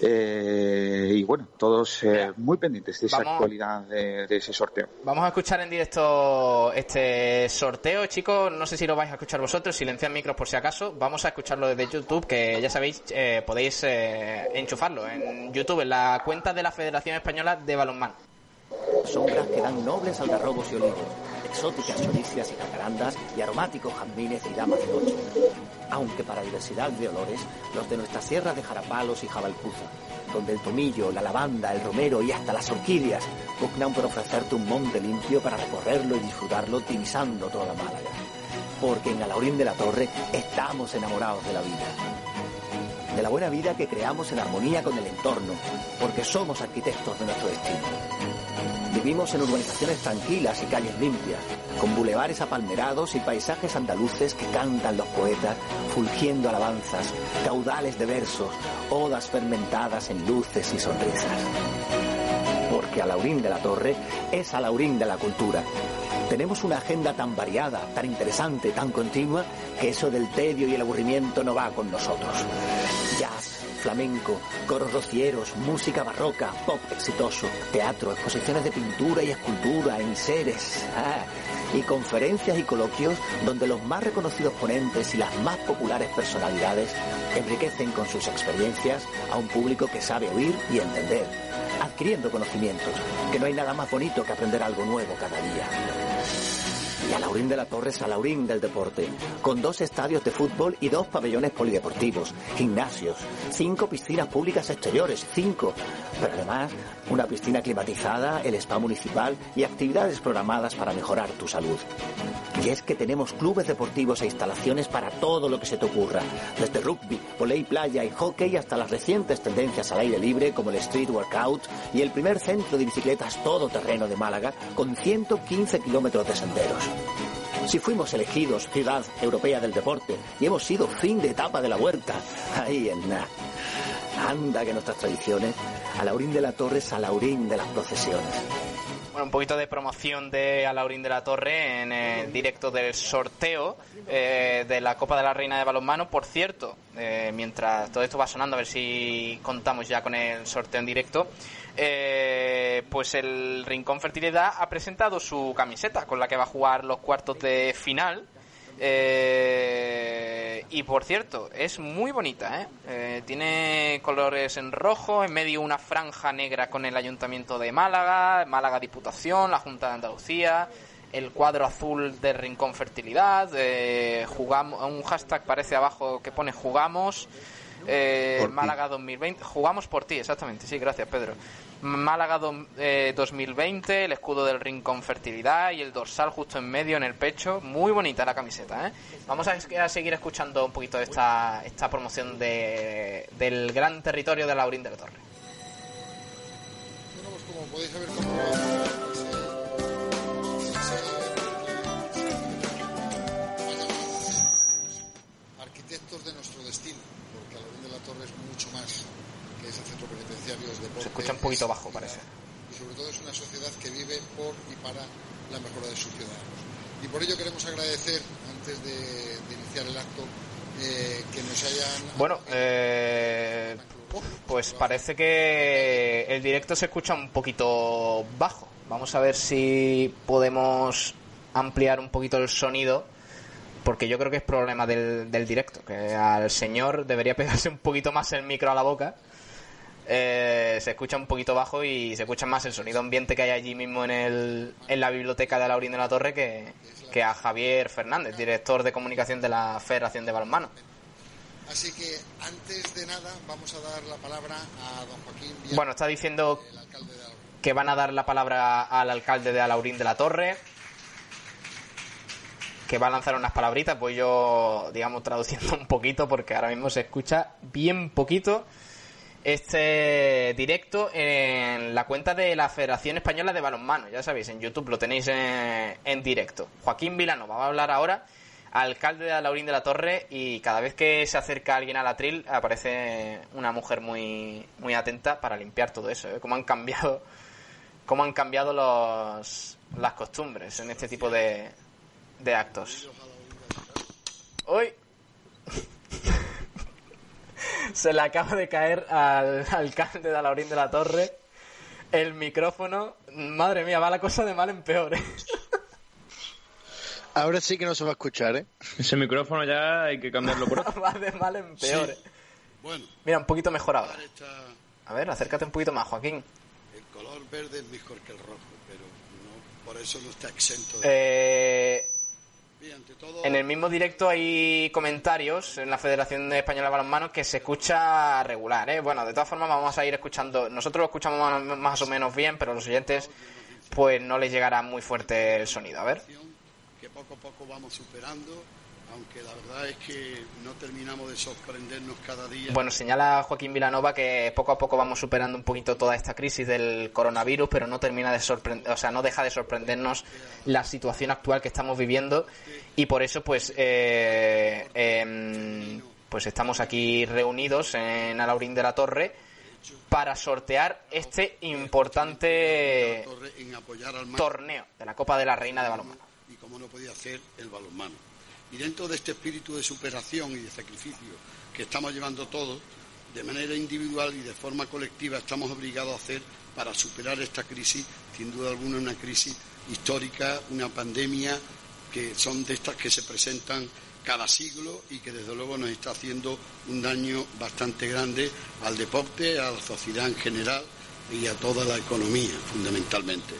Eh, y bueno, todos eh, muy pendientes de esa Vamos. actualidad de, de ese sorteo. Vamos a escuchar en directo este sorteo, chicos. No sé si lo vais a escuchar vosotros, silenciad micros por si acaso. Vamos a escucharlo desde YouTube, que ya sabéis, eh, podéis eh, enchufarlo en YouTube, en la cuenta de la Federación Española de Balonmano. Sombras que dan nobles algarrobos y olivos, exóticas choricias y jacarandas y aromáticos jazmines y damas de noche. Aunque para diversidad de olores, los de nuestra sierra de Jarapalos y Jabalpuza, donde el tomillo, la lavanda, el romero y hasta las orquídeas pugnan por ofrecerte un monte limpio para recorrerlo y disfrutarlo divisando toda Málaga. Porque en Alaurín de la Torre estamos enamorados de la vida de la buena vida que creamos en armonía con el entorno, porque somos arquitectos de nuestro destino. Vivimos en urbanizaciones tranquilas y calles limpias, con bulevares apalmerados y paisajes andaluces que cantan los poetas, fulgiendo alabanzas, caudales de versos, odas fermentadas en luces y sonrisas. Porque Alaurín de la Torre es Alaurín de la cultura. Tenemos una agenda tan variada, tan interesante, tan continua, que eso del tedio y el aburrimiento no va con nosotros. Jazz, flamenco, coros rocieros, música barroca, pop exitoso, teatro, exposiciones de pintura y escultura, enseres, ah, y conferencias y coloquios donde los más reconocidos ponentes y las más populares personalidades enriquecen con sus experiencias a un público que sabe oír y entender, adquiriendo conocimientos, que no hay nada más bonito que aprender algo nuevo cada día. Y a Laurín de la Torre, Salaurín del Deporte, con dos estadios de fútbol y dos pabellones polideportivos, gimnasios, cinco piscinas públicas exteriores, cinco, pero además una piscina climatizada, el spa municipal y actividades programadas para mejorar tu salud. Y es que tenemos clubes deportivos e instalaciones para todo lo que se te ocurra, desde rugby, volei playa y hockey hasta las recientes tendencias al aire libre como el street workout y el primer centro de bicicletas todoterreno de Málaga con 115 kilómetros de senderos. Si fuimos elegidos Ciudad Europea del Deporte y hemos sido fin de etapa de la huerta, ahí en nada. Anda que nuestras tradiciones, a Laurín de la Torre es a Laurín de las procesiones. Bueno, un poquito de promoción de Alaurín de la Torre en el directo del sorteo eh, de la Copa de la Reina de Balonmano. Por cierto, eh, mientras todo esto va sonando, a ver si contamos ya con el sorteo en directo, eh, pues el Rincón Fertilidad ha presentado su camiseta con la que va a jugar los cuartos de final. Eh, y por cierto, es muy bonita, ¿eh? Eh, Tiene colores en rojo, en medio una franja negra con el Ayuntamiento de Málaga, Málaga Diputación, la Junta de Andalucía, el cuadro azul de Rincón Fertilidad, eh, jugamos, un hashtag parece abajo que pone jugamos. Eh. Málaga 2020, jugamos por ti, exactamente, sí, gracias Pedro. Málaga do- eh, 2020, el escudo del Rincón Fertilidad y el dorsal justo en medio en el pecho, muy bonita la camiseta, ¿eh? Vamos a, seguir escuchando un poquito esta, promoción de, del gran territorio de Laurín de la Torre. Bueno, pues como podéis Se escucha un poquito bajo, parece. Y sobre todo es una sociedad que vive por y para la mejora de sus ciudadanos. Y por ello queremos agradecer, antes de, de iniciar el acto, eh, que nos hayan Bueno, eh, pues parece que el directo se escucha un poquito bajo. Vamos a ver si podemos ampliar un poquito el sonido, porque yo creo que es problema del, del directo, que al señor debería <laughs> pegarse un poquito más el micro a la boca. Eh, se escucha un poquito bajo y se escucha más el sonido ambiente que hay allí mismo en, el, en la biblioteca de Laurín de la Torre que, que a Javier Fernández, director de comunicación de la Federación de Balonmano. Así que antes de nada vamos a dar la palabra a don Joaquín Villar, Bueno, está diciendo que van a dar la palabra al alcalde de Alaurín de la Torre, que va a lanzar unas palabritas, pues yo, digamos, traduciendo <laughs> un poquito, porque ahora mismo se escucha bien poquito este directo en la cuenta de la Federación Española de Balonmano, ya sabéis, en YouTube lo tenéis en, en directo. Joaquín Vilanova va a hablar ahora, alcalde de Alaurín de la Torre, y cada vez que se acerca alguien al atril aparece una mujer muy, muy atenta para limpiar todo eso, ¿eh? cómo han cambiado cómo han cambiado los, las costumbres en este tipo de, de actos. Hoy se le acaba de caer al <laughs> alcalde de Alaurín de la Torre el micrófono. Madre mía, va la cosa de mal en peor. ¿eh? <laughs> Ahora sí que no se va a escuchar, ¿eh? Ese micrófono ya hay que cambiarlo por <laughs> otro. va de mal en peor. ¿eh? Bueno, Mira, un poquito mejor ahora. está, A ver, acércate un poquito más, Joaquín. el color verde es mejor que el rojo, pero no, por eso no está exento de... Eh, En el mismo directo hay comentarios en la Federación Española de Balonmano que se escucha regular, ¿eh? Bueno, de todas formas vamos a ir escuchando, nosotros lo escuchamos más, o menos bien, pero los oyentes pues no les llegará muy fuerte el sonido. A ver. que poco a poco vamos superando, aunque la verdad es que no terminamos de sorprendernos cada día. Bueno, señala Joaquín Vilanova que poco a poco vamos superando un poquito toda esta crisis del coronavirus, pero no termina de sorprender, o sea, no deja de sorprendernos la situación actual que estamos viviendo y por eso, pues, eh, em, pues estamos aquí reunidos en Alaurín de la Torre para sortear este importante torneo de la Copa de la Reina de Balonmano. y como no podía hacer el balonmano. Y dentro de este espíritu de superación y de sacrificio que estamos llevando todos, de manera individual y de forma colectiva, estamos obligados a hacer para superar esta crisis, sin duda alguna una crisis histórica, una pandemia, que son de estas que se presentan cada siglo y que desde luego nos está haciendo un daño bastante grande al deporte, a la sociedad en general y a toda la economía, fundamentalmente.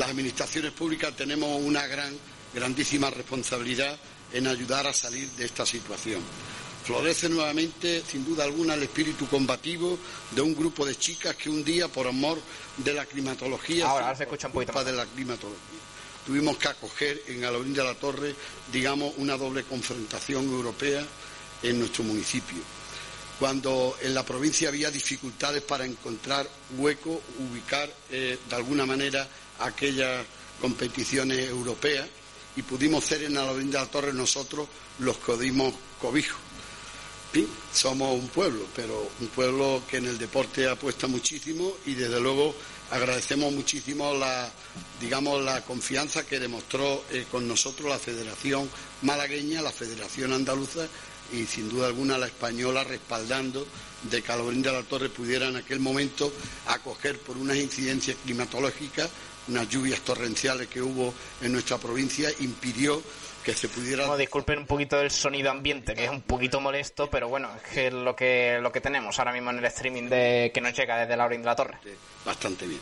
Las administraciones públicas tenemos una gran grandísima responsabilidad en ayudar a salir de esta situación. Florece nuevamente, sin duda alguna, el espíritu combativo de un grupo de chicas que un día, por amor de la climatología, ahora, ahora se escucha un poquito más. de la climatología, tuvimos que acoger en Alaurín de la Torre, digamos, una doble confrontación europea en nuestro municipio. Cuando en la provincia había dificultades para encontrar hueco, ubicar eh, de alguna manera aquellas competiciones europeas y pudimos ser en Alaurín de la Torre nosotros los que dimos cobijo. Somos un pueblo, pero un pueblo que en el deporte apuesta muchísimo y desde luego agradecemos muchísimo la, digamos, la confianza que demostró eh, con nosotros la Federación Malagueña, la Federación Andaluza y sin duda alguna la española respaldando de que Alaurín de la Torre pudiera en aquel momento acoger por unas incidencias climatológicas, unas lluvias torrenciales que hubo en nuestra provincia, impidió que se pudiera... Bueno, disculpen un poquito el sonido ambiente, que es un poquito molesto, pero bueno, es que lo que, lo que tenemos ahora mismo en el streaming de que nos llega desde Laurín de la Torre. Bastante bien.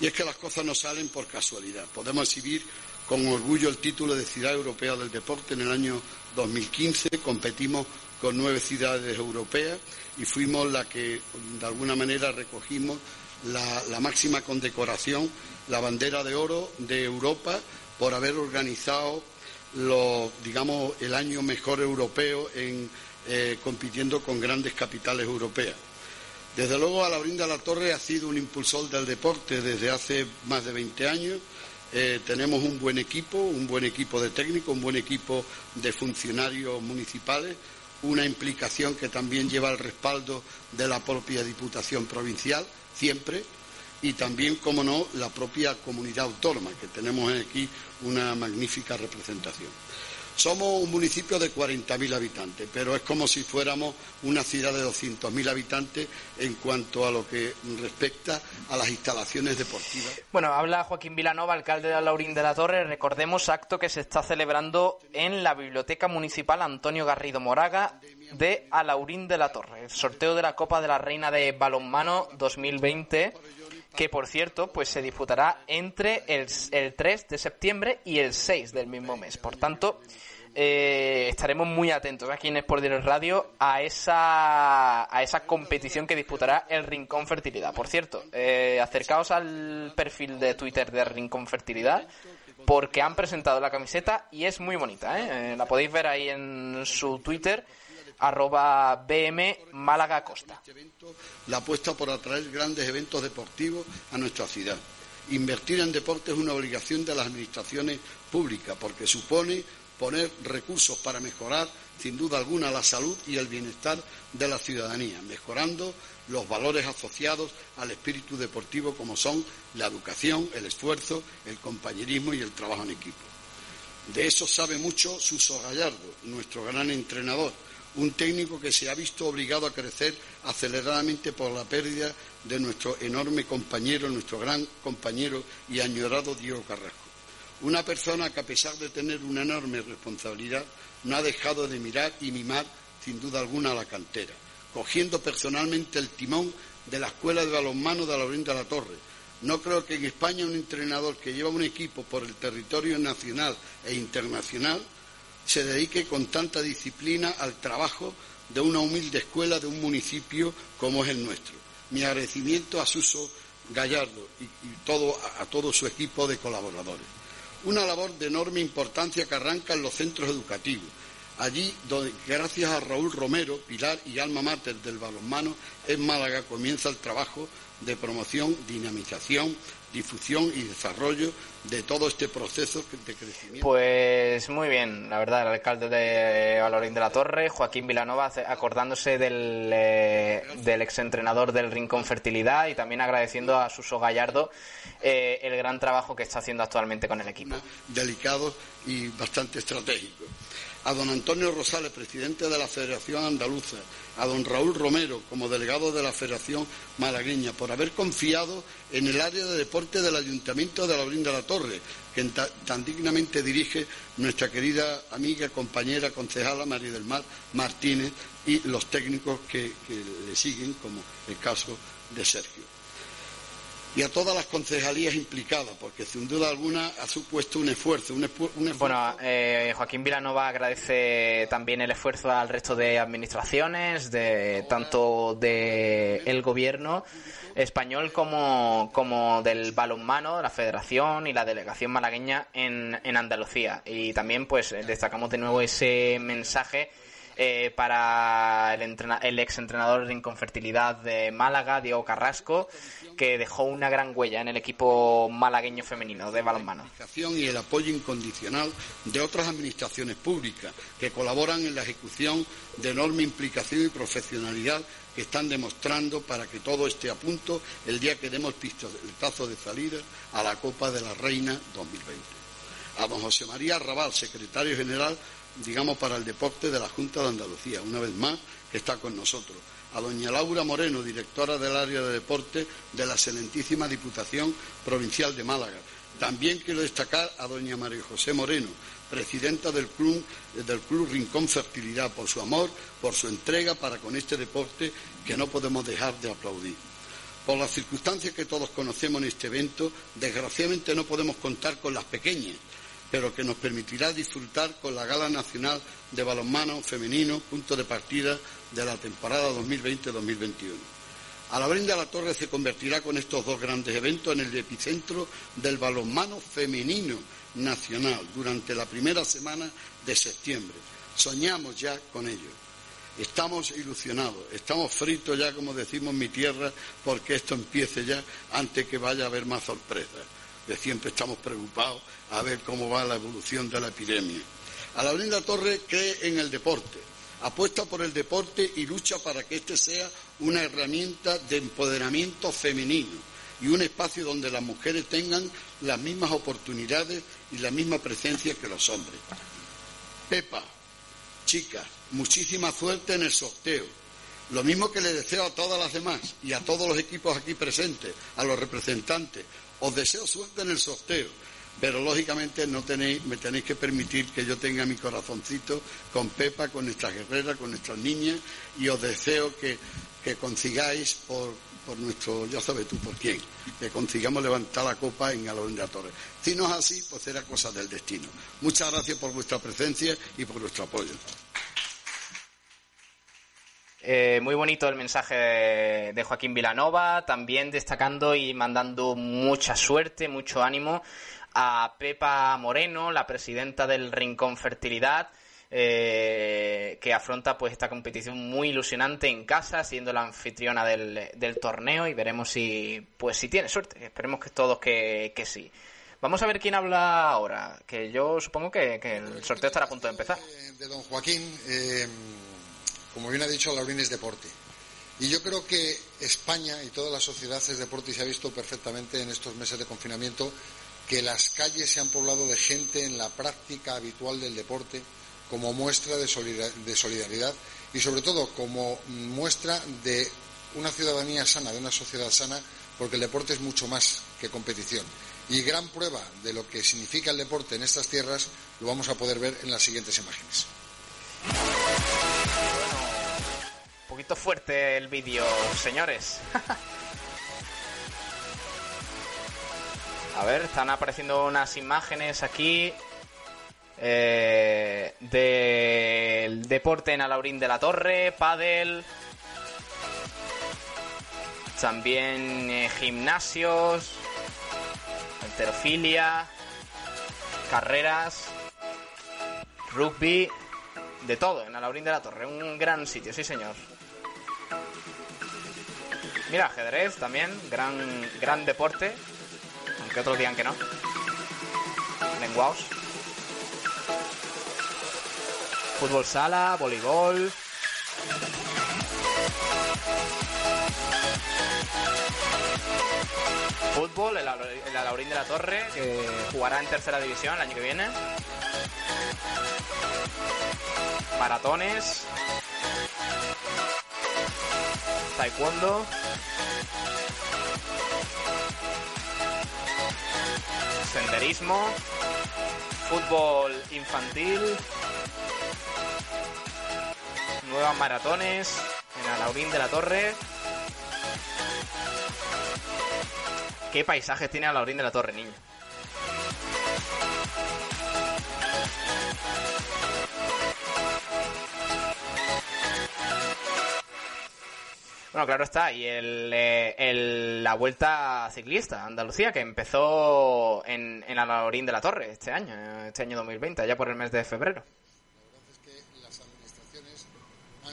Y es que las cosas no salen por casualidad. Podemos exhibir con orgullo el título de Ciudad Europea del Deporte en el año 2015. Competimos con nueve ciudades europeas y fuimos la que de alguna manera recogimos la, la máxima condecoración, la bandera de oro de Europa, por haber organizado digamos, el año mejor europeo en, eh, compitiendo con grandes capitales europeas. Desde luego, Alaurín de la Torre ha sido un impulsor del deporte desde hace más de 20 años. Eh, tenemos un buen equipo, un buen equipo de técnicos, un buen equipo de funcionarios municipales, una implicación que también lleva el respaldo de la propia Diputación Provincial, siempre, y también, como no, la propia comunidad autónoma, que tenemos aquí una magnífica representación. Somos un municipio de 40.000 habitantes, pero es como si fuéramos una ciudad de 200.000 habitantes en cuanto a lo que respecta a las instalaciones deportivas. Bueno, habla Joaquín Vilanova, alcalde de Laurín de la Torre. Recordemos acto que se está celebrando en la Biblioteca Municipal Antonio Garrido Moraga de Alaurín de la Torre. El sorteo de la Copa de la Reina de Balonmano 2020 que por cierto pues se disputará entre el, el 3 de septiembre y el 6 del mismo mes. Por tanto, eh, estaremos muy atentos aquí en Sport Radio a esa, a esa competición que disputará el Rincón Fertilidad. Por cierto, eh, acercaos al perfil de Twitter de Rincón Fertilidad porque han presentado la camiseta y es muy bonita. ¿eh? Eh, la podéis ver ahí en su Twitter arroba BM Málaga Costa. La apuesta por atraer grandes eventos deportivos a nuestra ciudad. Invertir en deporte es una obligación de las administraciones públicas porque supone poner recursos para mejorar, sin duda alguna, la salud y el bienestar de la ciudadanía, mejorando los valores asociados al espíritu deportivo como son la educación, el esfuerzo, el compañerismo y el trabajo en equipo. De eso sabe mucho Suso Gallardo, nuestro gran entrenador, un técnico que se ha visto obligado a crecer aceleradamente por la pérdida de nuestro enorme compañero, nuestro gran compañero y añorado Diego Carrasco. Una persona que a pesar de tener una enorme responsabilidad no ha dejado de mirar y mimar sin duda alguna la cantera, cogiendo personalmente el timón de la escuela de balonmano de la de la Torre. No creo que en España un entrenador que lleva un equipo por el territorio nacional e internacional se dedique con tanta disciplina al trabajo de una humilde escuela de un municipio como es el nuestro. Mi agradecimiento a Suso Gallardo y, todo, a todo su equipo de colaboradores. Una labor de enorme importancia que arranca en los centros educativos. Allí, donde, gracias a Raúl Romero, pilar y alma mater del balonmano, en Málaga comienza el trabajo de promoción, dinamización, difusión y desarrollo de todo este proceso de crecimiento. Pues muy bien, la verdad, el alcalde de Valorín de la Torre, Joaquín Vilanova, acordándose del, eh, del exentrenador del Rincón Fertilidad y también agradeciendo a Suso Gallardo eh, el gran trabajo que está haciendo actualmente con el equipo. Delicado y bastante estratégico a don Antonio Rosales, presidente de la Federación Andaluza, a don Raúl Romero, como delegado de la Federación Malagueña, por haber confiado en el área de deporte del Ayuntamiento de la de la Torre, que tan dignamente dirige nuestra querida amiga, compañera, concejala María del Mar Martínez y los técnicos que, le siguen, como el caso de Sergio. y a todas las concejalías implicadas, porque sin duda alguna ha supuesto un esfuerzo. Un, un esfuerzo Bueno, eh, Joaquín Vilanova agradece también el esfuerzo al resto de administraciones, de tanto de el gobierno español como, como del balonmano, la federación y la delegación malagueña en, en Andalucía. Y también pues destacamos de nuevo ese mensaje eh, para el, entrena- el exentrenador de Inconfertilidad de Málaga, Diego Carrasco, que dejó una gran huella en el equipo malagueño femenino de balonmano. y el apoyo incondicional de otras administraciones públicas que colaboran en la ejecución de enorme implicación y profesionalidad que están demostrando para que todo esté a punto el día que demos pistoletazo de salida a la Copa de la Reina 2020. A don José María Raval, secretario general, digamos, para el deporte de la Junta de Andalucía, una vez más, que está con nosotros. A doña Laura Moreno, directora del área de deporte de la excelentísima Diputación Provincial de Málaga. También quiero destacar a doña María José Moreno, presidenta del club, del club Rincón Fertilidad, por su amor, por su entrega para con este deporte que no podemos dejar de aplaudir. Por las circunstancias que todos conocemos en este evento, desgraciadamente no podemos contar con las pequeñas, pero que nos permitirá disfrutar con la Gala Nacional de Balonmano Femenino, punto de partida de la temporada 2020-2021. Alabrín de la Torre se convertirá con estos dos grandes eventos en el epicentro del balonmano femenino nacional durante la primera semana de septiembre. Soñamos ya con ello. Estamos ilusionados, estamos fritos ya, como decimos en mi tierra, porque esto empiece ya antes que vaya a haber más sorpresas. Que siempre estamos preocupados a ver cómo va la evolución de la epidemia. De la Torre cree en el deporte, apuesta por el deporte y lucha para que este sea una herramienta de empoderamiento femenino y un espacio donde las mujeres tengan las mismas oportunidades y la misma presencia que los hombres. Pepa, chicas, muchísima suerte en el sorteo. Lo mismo que le deseo a todas las demás y a todos los equipos aquí presentes, a los representantes. Os deseo suerte en el sorteo, pero lógicamente no tenéis, me tenéis que permitir que yo tenga mi corazoncito con Pepa, con nuestras guerreras, con nuestras niñas y os deseo que, que consigáis por, por nuestro, ya sabes tú por quién, que consigamos levantar la copa en Alón de la. Si no es así, pues será cosa del destino. Muchas gracias por vuestra presencia y por vuestro apoyo. Eh, muy bonito el mensaje de Joaquín Vilanova, también destacando y mandando mucha suerte, mucho ánimo a Pepa Moreno, la presidenta del Rincón Fertilidad, eh, que afronta pues esta competición muy ilusionante en casa, siendo la anfitriona del, del torneo y veremos si pues si tiene suerte. Esperemos que todos que, que sí. Vamos a ver quién habla ahora, que yo supongo que, que el sorteo estará a punto de empezar. de don Joaquín, eh, como bien ha dicho, Laurín es deporte. Y yo creo que España y toda la sociedad es deporte y se ha visto perfectamente en estos meses de confinamiento que las calles se han poblado de gente en la práctica habitual del deporte como muestra de solida- de solidaridad y sobre todo como muestra de una ciudadanía sana, de una sociedad sana, porque el deporte es mucho más que competición. Y gran prueba de lo que significa el deporte en estas tierras lo vamos a poder ver en las siguientes imágenes. Un poquito fuerte el vídeo, señores. <laughs> A ver, están apareciendo unas imágenes aquí eh, del deporte en Alaurín de la Torre, pádel, también eh, gimnasios, alterofilia, carreras, rugby, de todo en Alaurín de la Torre, un gran sitio, sí señor. Mira, ajedrez también, gran, gran deporte, aunque otros digan que no. Lenguaos. Fútbol sala, voleibol. Fútbol, el, el Alaurín de la Torre, que jugará en tercera división el año que viene. Maratones. Taekwondo. Senderismo. Fútbol infantil. Nuevas maratones en Alaurín de la Torre. qué paisajes tiene a la orilla de la torre, niño. Bueno, claro está, y el, eh, la vuelta ciclista Andalucía, que empezó en, en Alaurín de la Torre este año, eh, este año 2020, ya por el mes de febrero.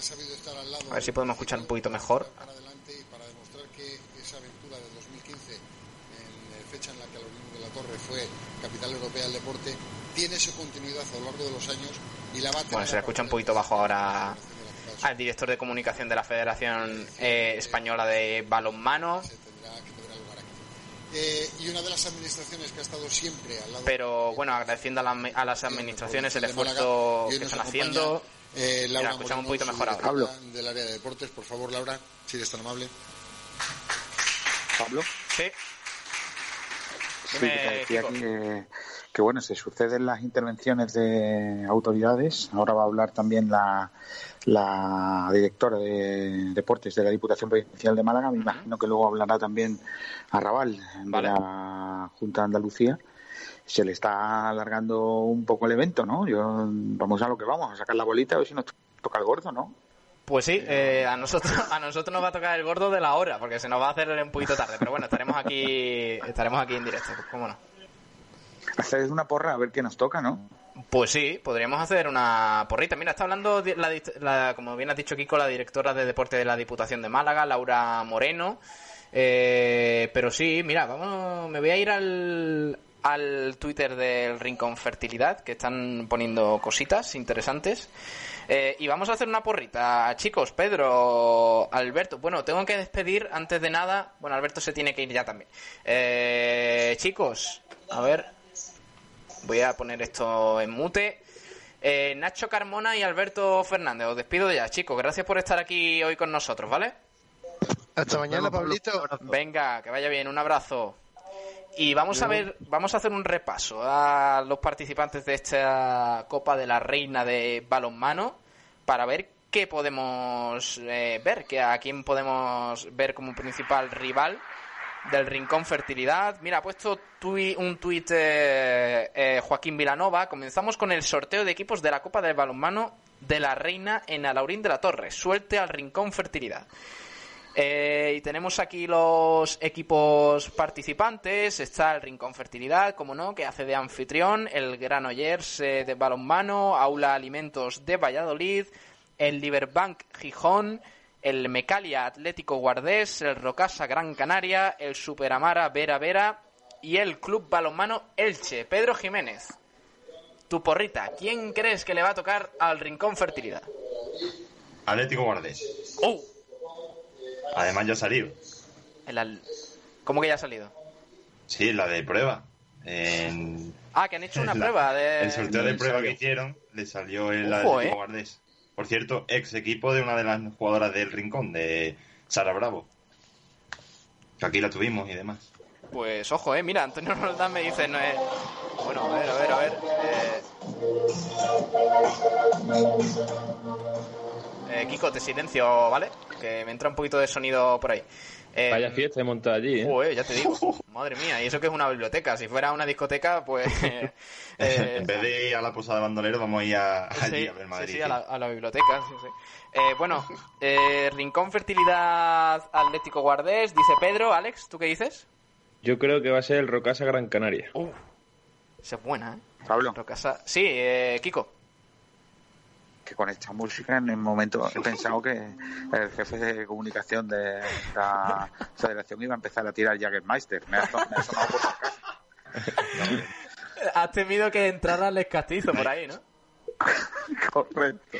Sabido estar al lado A ver si podemos escuchar un poquito mejor. para adelante y para demostrar que esa aventura de 2015, en eh, fecha en la que Alaurín de la Torre fue capital europea del deporte, tiene su continuidad a lo largo de los años y la va a tener Bueno, se le escucha un poquito bajo ahora al director de comunicación de la Federación eh, Española de Balonmano, Eh, y una de las administraciones que ha estado siempre al lado pero bueno, agradeciendo a, la- a las administraciones el esfuerzo que están haciendo. Eh, Mira, Laura escuchamos un Moreno, poquito mejor ahora. subdirectora del área de deportes, por favor, Laura, si eres tan amable. Pablo. Sí. Sí, te decía que, bueno, se suceden las intervenciones de autoridades. Ahora va a hablar también la, la directora de deportes de la Diputación Provincial de Málaga. Me imagino que luego hablará también Arrabal de la Junta de Andalucía. Se le está alargando un poco el evento, ¿no? Yo, vamos a lo que vamos, a sacar la bolita a ver si nos toca el gordo, ¿no? Pues sí, eh, a nosotros a nosotros nos va a tocar el gordo de la hora, porque se nos va a hacer un poquito tarde. Pero bueno, estaremos aquí estaremos aquí en directo, pues cómo no. Hacer una porra a ver qué nos toca, ¿no? Pues sí, podríamos hacer una porrita. Mira, está hablando, la, la- como bien has dicho Kiko, la directora de deporte de la Diputación de Málaga, Laura Moreno. Eh, pero sí, mira, vamos, me voy a ir al, al Twitter del Rincón Fertilidad, que están poniendo cositas interesantes. Eh, y vamos a hacer una porrita. Chicos, Pedro, Alberto. Bueno, tengo que despedir antes de nada. Bueno, Alberto se tiene que ir ya también. Eh, chicos, a ver. Voy a poner esto en mute. Eh, Nacho Carmona y Alberto Fernández, os despido ya, chicos. Gracias por estar aquí hoy con nosotros, ¿vale? Hasta mañana, Pablito. Venga, que vaya bien, un abrazo. Y vamos a ver, vamos a hacer un repaso a los participantes de esta Copa de la Reina de Balonmano para ver qué podemos eh, ver, que a quién podemos ver como principal rival del Rincón Fertilidad. Mira, ha puesto tui- un tuit eh, eh, Joaquín Vilanova. Comenzamos con el sorteo de equipos de la Copa del Balonmano de la Reina en Alaurín de la Torre. Suelte al Rincón Fertilidad. Eh, y tenemos aquí los equipos participantes. Está el Rincón Fertilidad, como no, que hace de anfitrión. El Granollers eh, de balonmano. Aula Alimentos de Valladolid. El Liberbank Gijón. El Mecalia Atlético Guardés. El Rocasa Gran Canaria. El Superamara Vera Vera. Y el Club Balonmano Elche. Pedro Jiménez. Tu porrita. ¿Quién crees que le va a tocar al Rincón Fertilidad? Atlético Guardés. ¡Oh! Además ya ha salido. El al- ¿Cómo que ya ha salido? Sí, la de prueba. En Ah, que han hecho <laughs> una la- prueba de... el sorteo de prueba que hicieron le salió el Atlético eh. Guardés. Por cierto, ex equipo de una de las jugadoras del Rincón, de Sara Bravo. Que aquí la tuvimos y demás. Pues ojo, eh, mira, Antonio <laughs> Roldán me dice, no es... Bueno, a ver, a ver, a ver. Eh... eh, Kiko, te silencio, ¿vale? Que me entra un poquito de sonido por ahí. Eh, Vaya fiesta he montado allí, ¿eh? Joder, ya te digo. <laughs> Madre mía, y eso que es una biblioteca. Si fuera una discoteca, pues... <laughs> eh, en vez de ir a la posada de bandolero, vamos a ir a, allí Sí, a ver sí, Madrid. sí, a la, a la biblioteca. sí, sí. Eh, bueno, <laughs> eh, Rincón Fertilidad Atlético Guardés, dice Pedro. Alex, ¿tú qué dices? Yo creo que va a ser el Rocasa Gran Canaria. Esa es buena, ¿eh? Pablo. Rocasa... Sí, eh, Kiko. Que con esta música en el momento he pensado que el jefe de comunicación de la federación iba a empezar a tirar Jagermeister. Me ha, me ha sonado por la casa. Has temido que entrara el castizo por ahí, ¿no? Correcto.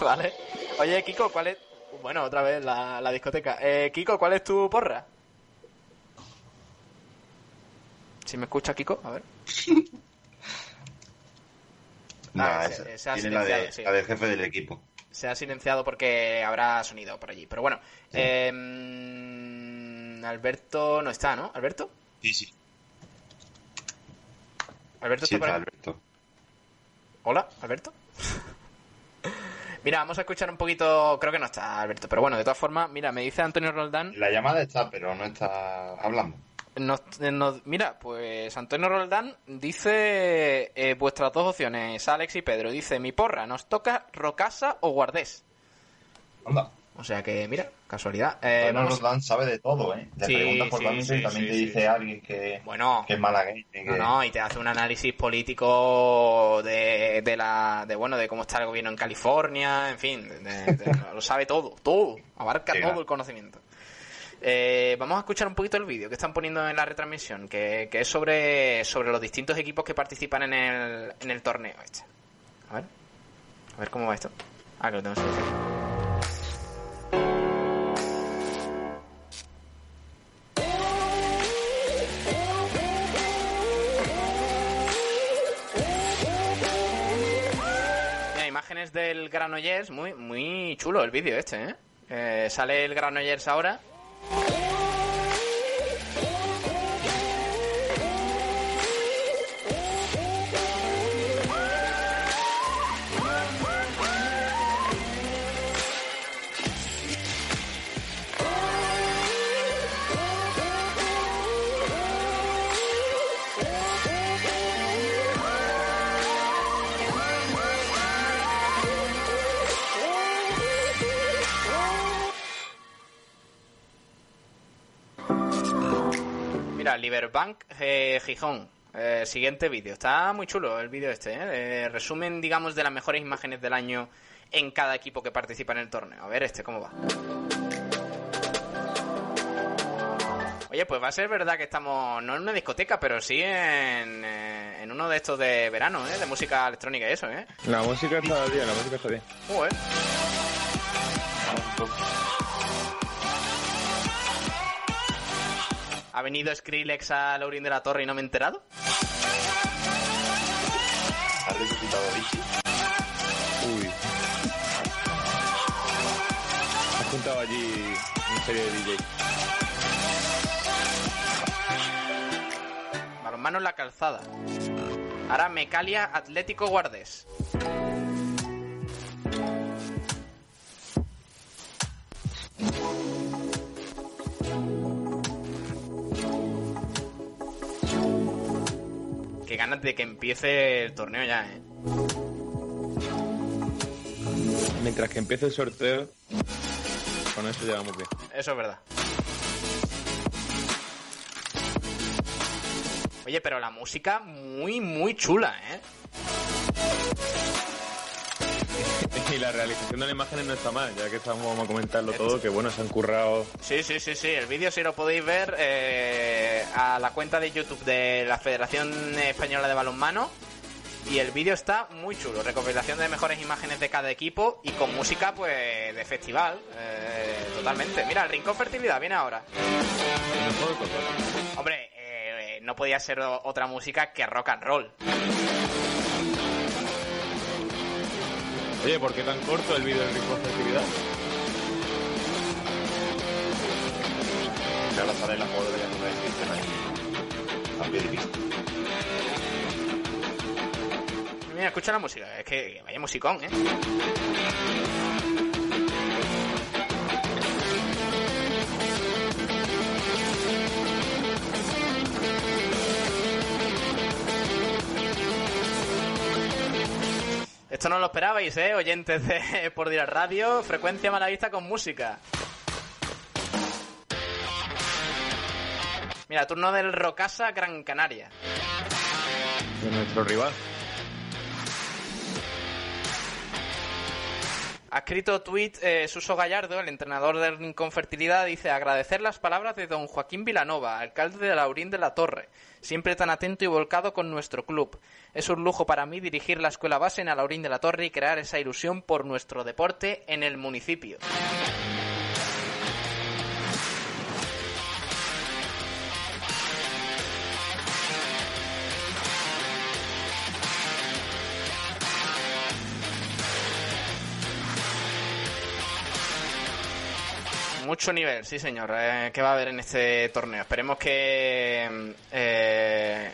vale. Oye, Kiko, ¿cuál es...? Bueno, otra vez la, la discoteca. Eh, Kiko, ¿cuál es tu porra? Si me escucha, Kiko, a ver. <laughs> Nah, Ah, esa- se- se ha tiene la, de, silenciado, sí. la del jefe del equipo. Se ha silenciado porque habrá sonido por allí. Pero bueno, eh, mm, Alberto no está, ¿no? ¿Alberto? Sí, sí. ¿Alberto Sí, está por está ahí? Alberto. Hola, Alberto. <laughs> Mira, vamos a escuchar un poquito. Creo que no está Alberto, pero bueno, de todas formas, mira, me dice Antonio Roldán. La llamada está, pero no está hablando. Nos, eh, nos- mira, pues Antonio Roldán dice eh, vuestras dos opciones, Alex y Pedro. Dice, mi porra, nos toca Rocasa o Guardés. Anda. O sea que, mira, casualidad. Eh, Bueno, vamos- Roldán sabe de todo, ¿eh? Le Sí, preguntas por sí, Valencia y también te dice alguien que, Bueno. que es malagueño. que- No, no, y te hace un análisis político de, de la de bueno de cómo está el gobierno en California, en fin, de- de- lo sabe todo, todo, abarca todo el conocimiento. Eh, vamos a escuchar un poquito el vídeo que están poniendo en la retransmisión, que, que es sobre, sobre los distintos equipos que participan en el, en el torneo este. A ver, a ver cómo va esto. Ah, que lo tengo. Mira, imágenes del Granollers, muy, muy chulo el vídeo este, ¿eh? Eh, Sale el Granollers ahora. Mira, Liberbank eh, Gijón. Eh, siguiente vídeo. Está muy chulo el vídeo este, ¿eh? De resumen, digamos, de las mejores imágenes del año en cada equipo que participa en el torneo. A ver este, ¿cómo va? Oye, pues va a ser verdad que estamos, no en una discoteca, pero sí en, eh, en uno de estos de verano, ¿eh? De música electrónica y eso, ¿eh? La música está bien, la música está bien. Joder. ¿Ha venido Skrillex a Laurín de la Torre y no me he enterado? Ha resucitado. Uy. Has juntado allí una serie de DJ. Balonmano en la calzada. Ahora Mecalia Atlético Guardés. Ganas de que empiece el torneo ya, ¿eh? Mientras que empiece el sorteo, con eso llevamos bien. Eso es verdad. Oye, pero la música muy, muy chula, ¿eh? Y la realización de las imágenes no está mal, ya que estamos vamos a comentarlo todo, que bueno, se han currado. Sí, sí, sí, sí. El vídeo si lo podéis ver eh, a la cuenta de YouTube de la Federación Española de Balonmano. Y el vídeo está muy chulo. Recopilación de mejores imágenes de cada equipo y con música, pues, de festival. eh, totalmente. Mira, el Rincón Fertilidad viene ahora. Hombre, eh, no podía ser otra música que rock and roll. Oye, ¿por qué tan corto el vídeo de Rincón Fertilidad? Que ahora sale la foto de la de pista. Mira, escucha la música. Es que vaya musicón, ¿eh? Esto no lo esperabais, ¿eh? Oyentes de <laughs> Por Dir a Radio, frecuencia malavista con música. Mira, turno del Rocasa Gran Canaria. De nuestro rival. Ha escrito tweet eh, Suso Gallardo, el entrenador del Rincón Fertilidad, dice agradecer las palabras de don Joaquín Vilanova, alcalde de Laurín de la Torre, siempre tan atento y volcado con nuestro club. Es un lujo para mí dirigir la escuela base en Alaurín de la Torre y crear esa ilusión por nuestro deporte en el municipio. Mucho nivel, sí señor, eh, que va a haber en este torneo. Esperemos que, eh,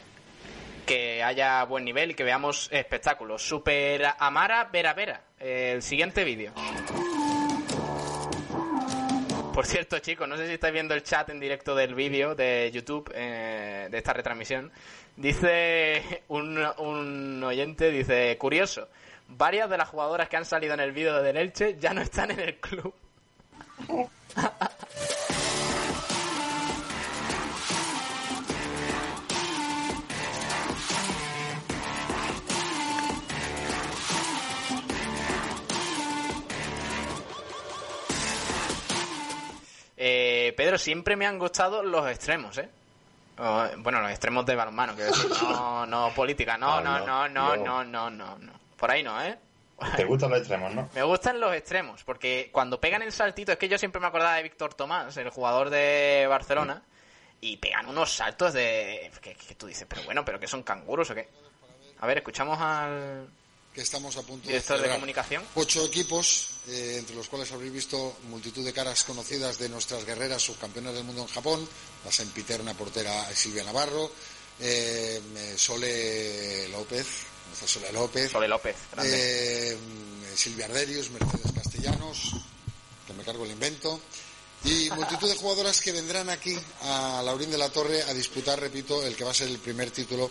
que haya buen nivel y que veamos espectáculos. Super Amara Vera Vera, el siguiente vídeo. Por cierto, chicos, no sé si estáis viendo el chat en directo del vídeo de YouTube, eh, de esta retransmisión. Dice un, un oyente, dice, curioso, varias de las jugadoras que han salido en el vídeo de Elche ya no están en el club. Eh, Pedro, siempre me han gustado los extremos, ¿eh? Bueno, los extremos de balonmano, quiero decir. No, no política. No, no, no, no, no, no, no, no. Por ahí no, ¿eh? Te gustan los extremos, ¿no? Me gustan los extremos, porque cuando pegan el saltito, es que yo siempre me acordaba de Víctor Tomás, el jugador de Barcelona, y pegan unos saltos de... Que, que tú dices, pero bueno, pero que son canguros o qué. A ver, escuchamos al que estamos a punto director de, comunicación. Ocho equipos, eh, entre los cuales habréis visto multitud de caras conocidas de nuestras guerreras subcampeonas del mundo en Japón, la sempiterna portera Silvia Navarro, eh, Sole López, Sole López, Sole López, grande. eh, Silvia Arderius, Mercedes Castellanos, que me cargo el invento, y multitud de jugadoras que vendrán aquí a Laurín de la Torre a disputar, repito, el que va a ser el primer título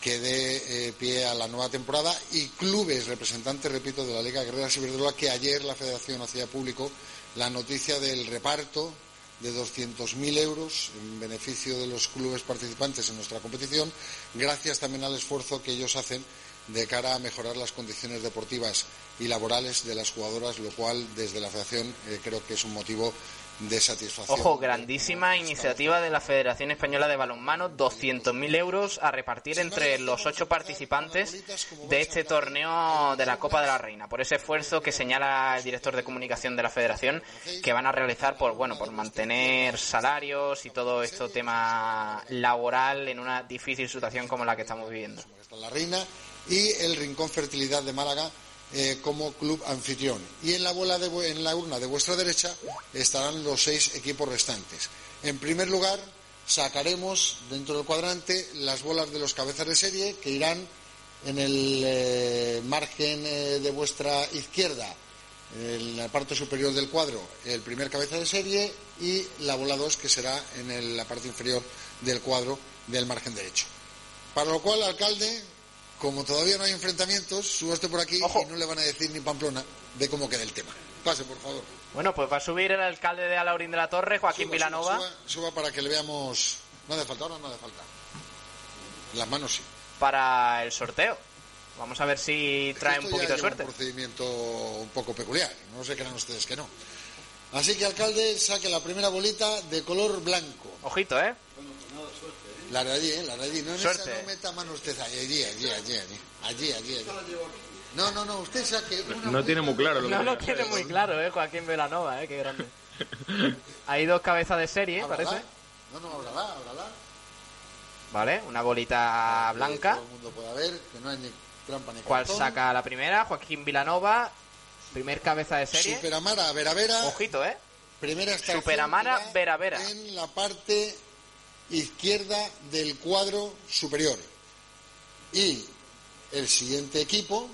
que dé eh, pie a la nueva temporada. Y clubes representantes, repito, de la Liga Guerrera Ciberdrola que ayer la Federación hacía público la noticia del reparto de 200.000 euros en beneficio de los clubes participantes en nuestra competición, gracias también al esfuerzo que ellos hacen de cara a mejorar las condiciones deportivas y laborales de las jugadoras, lo cual desde la Federación eh, creo que es un motivo de satisfacción. Ojo, grandísima iniciativa de la Federación Española de Balonmano, 200.000 euros a repartir entre los ocho participantes de este torneo de la Copa de la Reina, por ese esfuerzo que señala el director de comunicación de la Federación que van a realizar por bueno, por mantener salarios y todo esto tema laboral en una difícil situación como la que estamos viviendo. La Reina y el Rincón Fertilidad de Málaga eh, como club anfitrión. Y en la, bola en la urna de vuestra derecha estarán los seis equipos restantes. En primer lugar, sacaremos dentro del cuadrante las bolas de los cabezas de serie que irán en el eh, margen eh, de vuestra izquierda, en la parte superior del cuadro, el primer cabeza de serie y la bola 2 que será en el- la parte inferior del cuadro del margen derecho. Para lo cual, alcalde, como todavía no hay enfrentamientos, suba usted por aquí y no le van a decir ni Pamplona de cómo queda el tema. Pase, por favor. Bueno, pues va a subir el alcalde de Alaurín de la Torre, Joaquín Suba, Vilanova, Suba, suba para que le veamos. No hace falta, ahora no hace falta. Las manos sí. para el sorteo. Vamos a ver si trae un poquito de suerte. Un procedimiento un poco peculiar. No se crean ustedes que no. Así que, alcalde, saque la primera bolita de color blanco. Ojito, ¿eh? La de allí, ¿eh? La de allí. No, en Suerte. esa no meta mano usted. Allí, allí, allí, allí. Allí, allí, allí. No, no, no. Usted saque una No tiene muy claro lo que No lo tiene muy claro, ¿eh? Joaquín Vilanova, ¿eh? Qué grande. <laughs> Hay dos cabezas de serie, Ábrala. parece. No, no, ábrala, ábrala. Vale, una bolita Que blanca. Todo el mundo pueda ver que no hay ni trampa ni ¿Cuál cartón. saca la primera? Joaquín Vilanova, primer cabeza de serie. Superamara Vera Vera. Ojito, ¿eh? Primera Superamara que va Vera Vera. En la parte izquierda del cuadro superior. Y el siguiente equipo.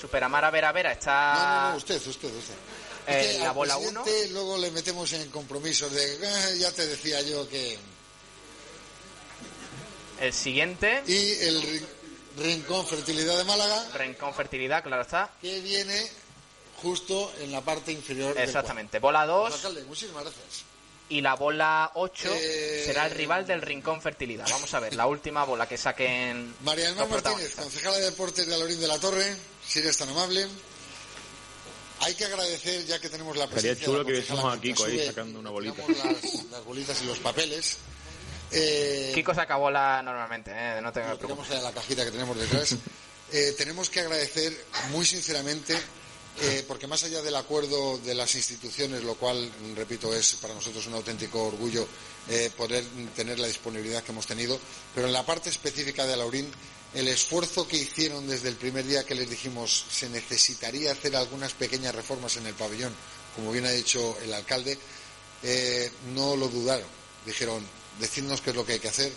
Superamara Vera Vera No, no, está no, usted, usted, usted. que la bola presidente 1. Luego le metemos en compromisos de. "Ah, ya te decía yo que. El siguiente, Y el ri- Rincón Fertilidad de Málaga, Rencón Fertilidad, claro está. que viene justo en la parte inferior del Exactamente, bola cuadro. 2 Alcalde, muchísimas gracias. Y la bola 8 Eh, será el rival del Rincón Fertilidad. Vamos a ver, la última bola que saquen María del los Mar Martínez, concejala de Deportes de Alorín de la Torre, si eres tan amable. Hay que agradecer, ya que tenemos la presencia chulo de que la viésemos a Kiko ahí sacando una bolita. Las, las bolitas y los papeles. Eh, Kiko saca bola normalmente, ¿eh? no te preocupes. la cajita que tenemos detrás. <laughs> Eh, tenemos que agradecer muy sinceramente, eh, porque más allá del acuerdo de las instituciones, lo cual, repito, es para nosotros un auténtico orgullo eh, poder tener la disponibilidad que hemos tenido, pero en la parte específica de Alaurín, el esfuerzo que hicieron desde el primer día que les dijimos se necesitaría hacer algunas pequeñas reformas en el pabellón, como bien ha dicho el alcalde, eh, no lo dudaron. Dijeron, decidnos qué es lo que hay que hacer,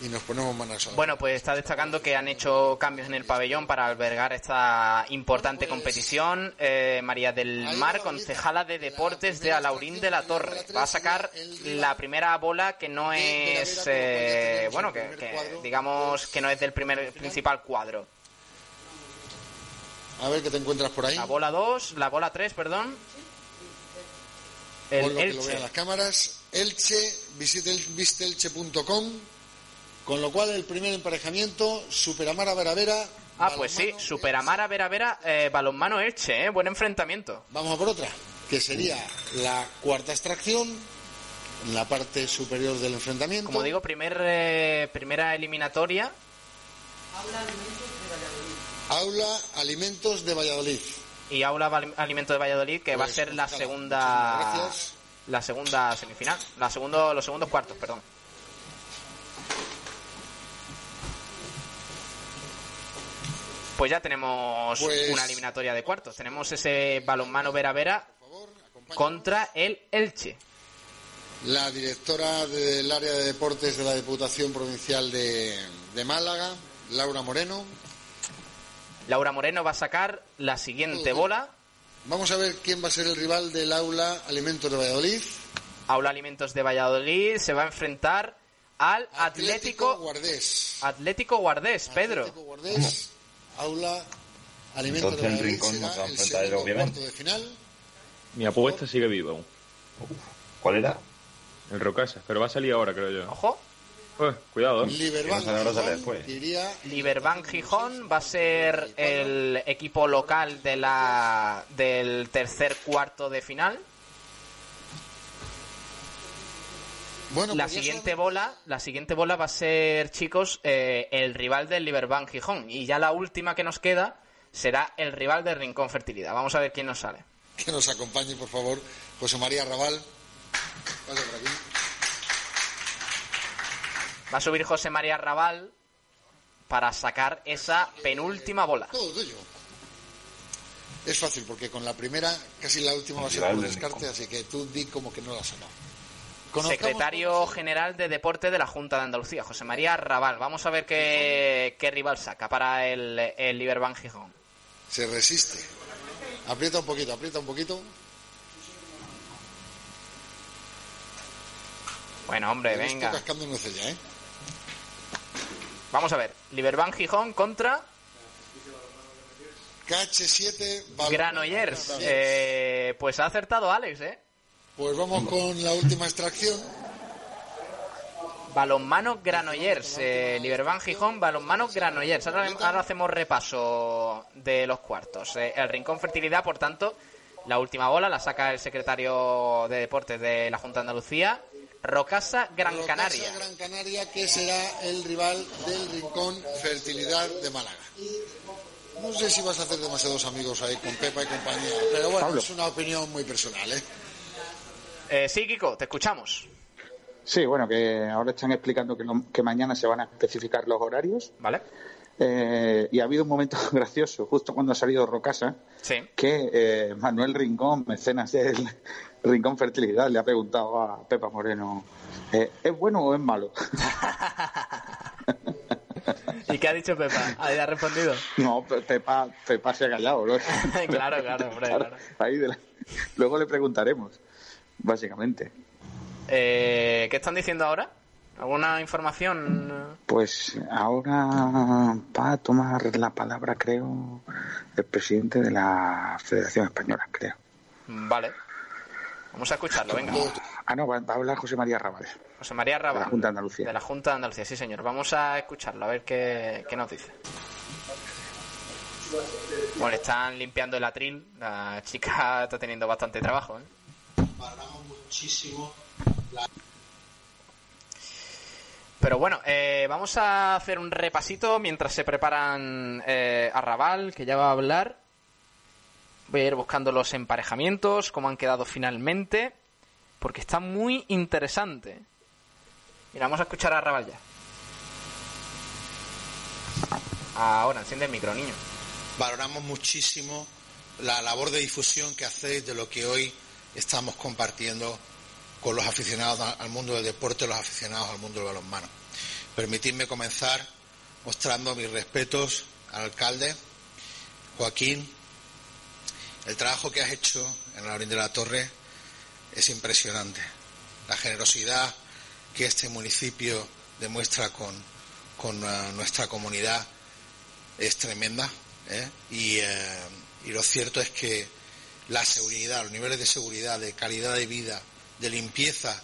y nos ponemos manos a la Bueno, pues está destacando que han hecho cambios en el pabellón para albergar esta importante competición. Eh, María del Mar, concejala de deportes de Alaurín de la Torre, va a sacar la primera bola que no es, eh, bueno, que, que digamos que no es del primer principal cuadro. A ver qué te encuentras por ahí. La bola 2, la bola 3, perdón. El Elche. vean las cámaras. Elche, visite el- vistelche.com. Con lo cual, el primer emparejamiento, Superamara Vera Vera. Ah, pues sí, Superamara Vera Vera, eh, balonmano Elche, eh, buen enfrentamiento. Vamos a por otra, que sería la cuarta extracción, en la parte superior del enfrentamiento. Como digo, primer, eh, primera eliminatoria. Aula Alimentos de Valladolid. y Aula Val- Alimento de Valladolid, que va a Pues, ser la segunda la segunda semifinal, la segundo, los segundos cuartos, perdón. Pues ya tenemos Pues- una eliminatoria de cuartos. Tenemos ese balonmano Vera Vera contra el Elche. La directora del área de deportes de la Diputación Provincial de, de Málaga, Laura Moreno. Laura Moreno va a sacar la siguiente bola. Vamos a ver quién va a ser el rival del Aula Alimentos de Valladolid. Aula Alimentos de Valladolid se va a enfrentar al Atlético Guardés. Atlético Guardés, Pedro. Atlético Guardés, Aula Alimentos Entonces de el Valladolid Rincón será no se va a el segundo obviamente. de final. Mi apuesta sigue viva aún. ¿Cuál era? El Rocasa, pero va a salir ahora, creo yo. Ojo. Pues, cuidado, ¿eh? Liberbank ahora, sale Gijón, iría Liberbank Gijón va a ser el equipo local de la del tercer cuarto de final. Bueno, la pues siguiente bola, la siguiente bola va a ser, chicos, eh, el rival del Liberbank Gijón y ya la última que nos queda será el rival del Rincón Fertilidad. Vamos a ver quién nos sale. que nos acompañe, por favor, José María Raval. Pasa por aquí. Va a subir José María Raval para sacar esa penúltima bola. Todo tuyo. Es fácil porque con la primera, casi la última va a ser por descarte, así que tú di como que no la has sacado. Conozcamos Secretario General de Deporte de la Junta de Andalucía, José María Raval. Vamos a ver qué, qué rival saca para el, el Liberbank Gijón. Se resiste. Aprieta un poquito, aprieta un poquito. Bueno, hombre, venga. Estoy cascando ya, ¿eh? Vamos a ver. Liberbank Gijón contra KH7, Balón- Granollers. Eh, pues ha acertado Alex, ¿eh? Pues vamos con la última extracción. Balonmano Granollers. Eh, Liberbank Gijón, balonmano Granollers. Ahora, ahora hacemos repaso de los cuartos. Eh, el Rincón Fertilidad, por tanto, la última bola la saca el secretario de Deportes de la Junta de Andalucía. Rocasa Gran Rocasa Canaria. Gran Canaria, que será el rival del Rincón Fertilidad de Málaga. No sé si vas a hacer demasiados amigos ahí con Pepa y compañía, pero bueno, Pablo. es una opinión muy personal, ¿eh? Eh, sí, Kiko, te escuchamos. Sí, bueno, que ahora están explicando que, no- que mañana se van a especificar los horarios. ¿Vale? Eh, y ha habido un momento <laughs> gracioso, justo cuando ha salido Rocasa, Sí. que eh, Manuel Rincón, mecenas del Rincón Fertilidad, le ha preguntado a Pepa Moreno, eh, ¿es bueno o es malo? <laughs> ¿Y qué ha dicho Pepa? ¿Ha respondido? No, Pe- Pepa, Pepa se ha callado. ¿no? <laughs> claro, claro, hombre, claro. Ahí la- Luego le preguntaremos, básicamente. Eh, ¿Qué están diciendo ahora? ¿Alguna información? Pues ahora va a tomar la palabra, creo, el presidente de la Federación Española, creo. Vale. Vamos a escucharlo, venga. Ah, no, va, a hablar José María Rabal. José María Rabal. De la Junta de Andalucía. De la Junta de Andalucía, sí, señor. Vamos a escucharlo, a ver qué, qué nos dice. Bueno, están limpiando el atril. La chica está teniendo bastante trabajo, ¿eh? Valoramos muchísimo Pero bueno, eh, vamos a hacer un repasito mientras se preparan eh, a Raval, que ya va a hablar. Voy a ir buscando los emparejamientos, cómo han quedado finalmente, porque está muy interesante. Mira, vamos a escuchar a Raval ya. Ahora, enciende el micro, niño. valoramos muchísimo la labor de difusión que hacéis de lo que hoy estamos compartiendo con los aficionados al mundo del deporte, los aficionados al mundo del balonmano. Permitidme comenzar mostrando mis respetos al alcalde Joaquín. El trabajo que has hecho en la Orin de la Torre es impresionante. La generosidad que este municipio demuestra con, con uh, nuestra comunidad es tremenda. ¿eh? Eh, y lo cierto es que la seguridad, los niveles de seguridad, de calidad de vida, de limpieza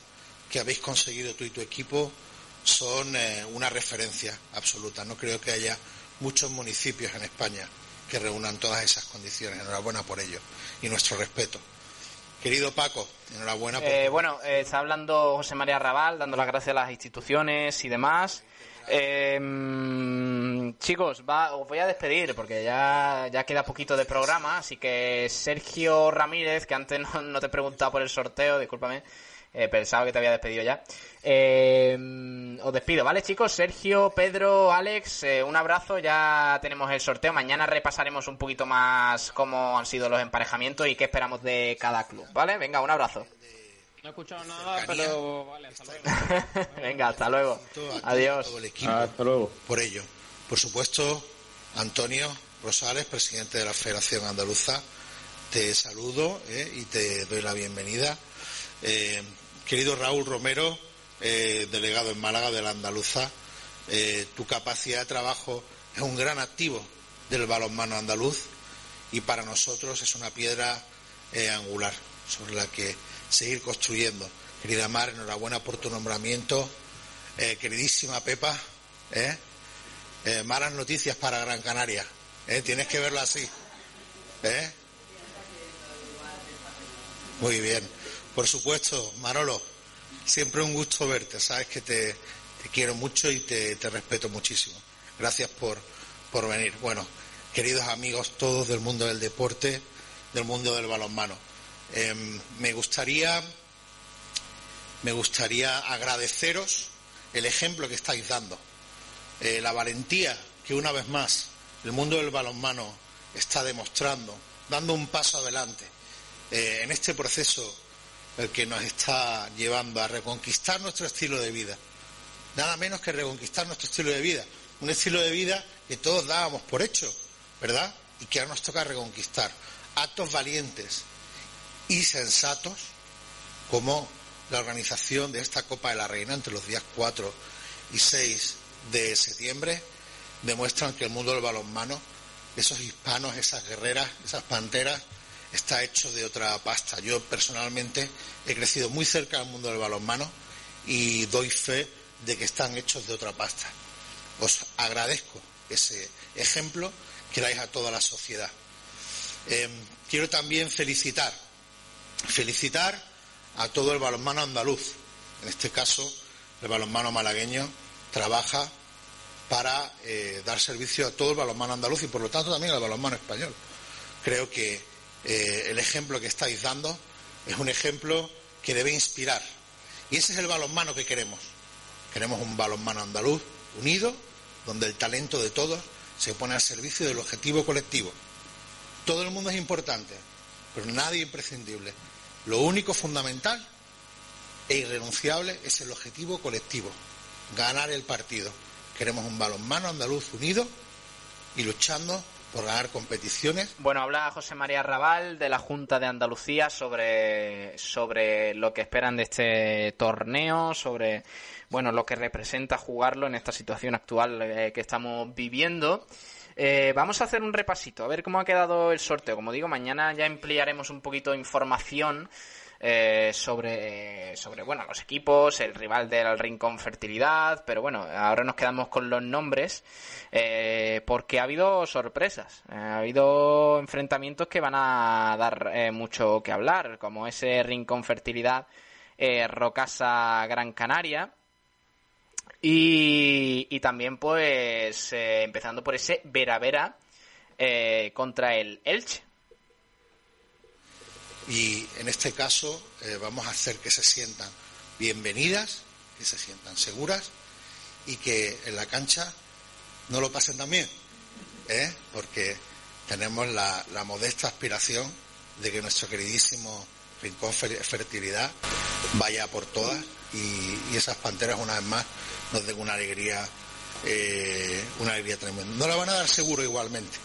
que habéis conseguido tú y tu equipo son eh, una referencia absoluta. No creo que haya muchos municipios en España que reúnan todas esas condiciones. Enhorabuena por ello y nuestro respeto. Querido Paco, enhorabuena por... Eh, bueno, eh, está hablando José María Raval, dando las gracias a las instituciones y demás. Eh, chicos, va, os voy a despedir porque ya, ya queda poquito de programa, así que Sergio Ramírez, que antes no, no te he preguntado por el sorteo, discúlpame, eh, pensaba que te había despedido ya. Eh, os despido, ¿vale, chicos? Sergio, Pedro, Alex, eh, un abrazo. Ya tenemos el sorteo. Mañana repasaremos un poquito más cómo han sido los emparejamientos y qué esperamos de cada club, ¿vale? Venga, un abrazo. No he escuchado nada, pero vale, hasta luego. <laughs> Venga, hasta luego. Adiós. todo el equipo Hasta luego. por ello. Por supuesto, Antonio Rosales, presidente de la Federación Andaluza, te saludo eh, y te doy la bienvenida. Eh, querido Raúl Romero, eh, delegado en Málaga de la Andaluza, eh, tu capacidad de trabajo es un gran activo del balonmano andaluz y para nosotros es una piedra eh, angular sobre la que seguir construyendo. Querida Mar, enhorabuena por tu nombramiento. Queridísima Pepa, malas noticias para Gran Canaria. Tienes que verlo así. Muy bien. Por supuesto, Manolo, siempre un gusto verte. Sabes que te, quiero mucho y te, te respeto muchísimo. Gracias por, por venir. Bueno, queridos amigos todos del mundo del deporte, del mundo del balonmano, em, me gustaría me gustaría agradeceros el ejemplo que estáis dando, eh, la valentía que una vez más el mundo del balonmano está demostrando, dando un paso adelante eh, en este proceso el que nos está llevando a reconquistar nuestro estilo de vida. Nada menos que reconquistar nuestro estilo de vida. Un estilo de vida que todos dábamos por hecho, ¿verdad? Y que ahora nos toca reconquistar. Actos valientes y sensatos como la organización de esta Copa de la Reina entre los días 4 y 6 de septiembre demuestran que el mundo del balonmano, esos hispanos, esas guerreras, esas panteras, está hecho de otra pasta. Yo personalmente he crecido muy cerca del mundo del balonmano y doy fe de que están hechos de otra pasta. Os agradezco ese ejemplo que dais a toda la sociedad. Eh, quiero también felicitar, felicitar a todo el balonmano andaluz. En este caso, el balonmano malagueño trabaja para eh, dar servicio a todo el balonmano andaluz y por lo tanto también al balonmano español. Creo que eh, el ejemplo que estáis dando es un ejemplo que debe inspirar. Y ese es el balonmano que queremos. Queremos un balonmano andaluz unido, donde el talento de todos se pone al servicio del objetivo colectivo. Todo el mundo es importante, pero nadie imprescindible. Lo único fundamental e irrenunciable es el objetivo colectivo, ganar el partido. Queremos un balonmano andaluz unido y luchando por ganar competiciones. Bueno, habla José María Raval de la Junta de Andalucía sobre, sobre lo que esperan de este torneo, sobre bueno lo que representa jugarlo en esta situación actual eh, que estamos viviendo. Eh, vamos a hacer un repasito, a ver cómo ha quedado el sorteo. Como digo, mañana ya emplearemos un poquito de información eh, sobre, sobre bueno, los equipos, el rival del Rincón Fertilidad, pero bueno, ahora nos quedamos con los nombres eh, porque ha habido sorpresas, eh, ha habido enfrentamientos que van a dar mucho que hablar, como ese Rincón Fertilidad Rocasa Gran Canaria. Y, y también, pues, empezando por ese Vera Vera contra el Elche. Y en este caso eh, vamos a hacer que se sientan bienvenidas, que se sientan seguras y que en la cancha no lo pasen tan bien, ¿eh? porque tenemos la, modesta aspiración de que nuestro queridísimo Rincón Fer- Fertilidad vaya por todas y, y esas panteras una vez más nos den una alegría, eh, una alegría tremenda. No la van a dar seguro igualmente.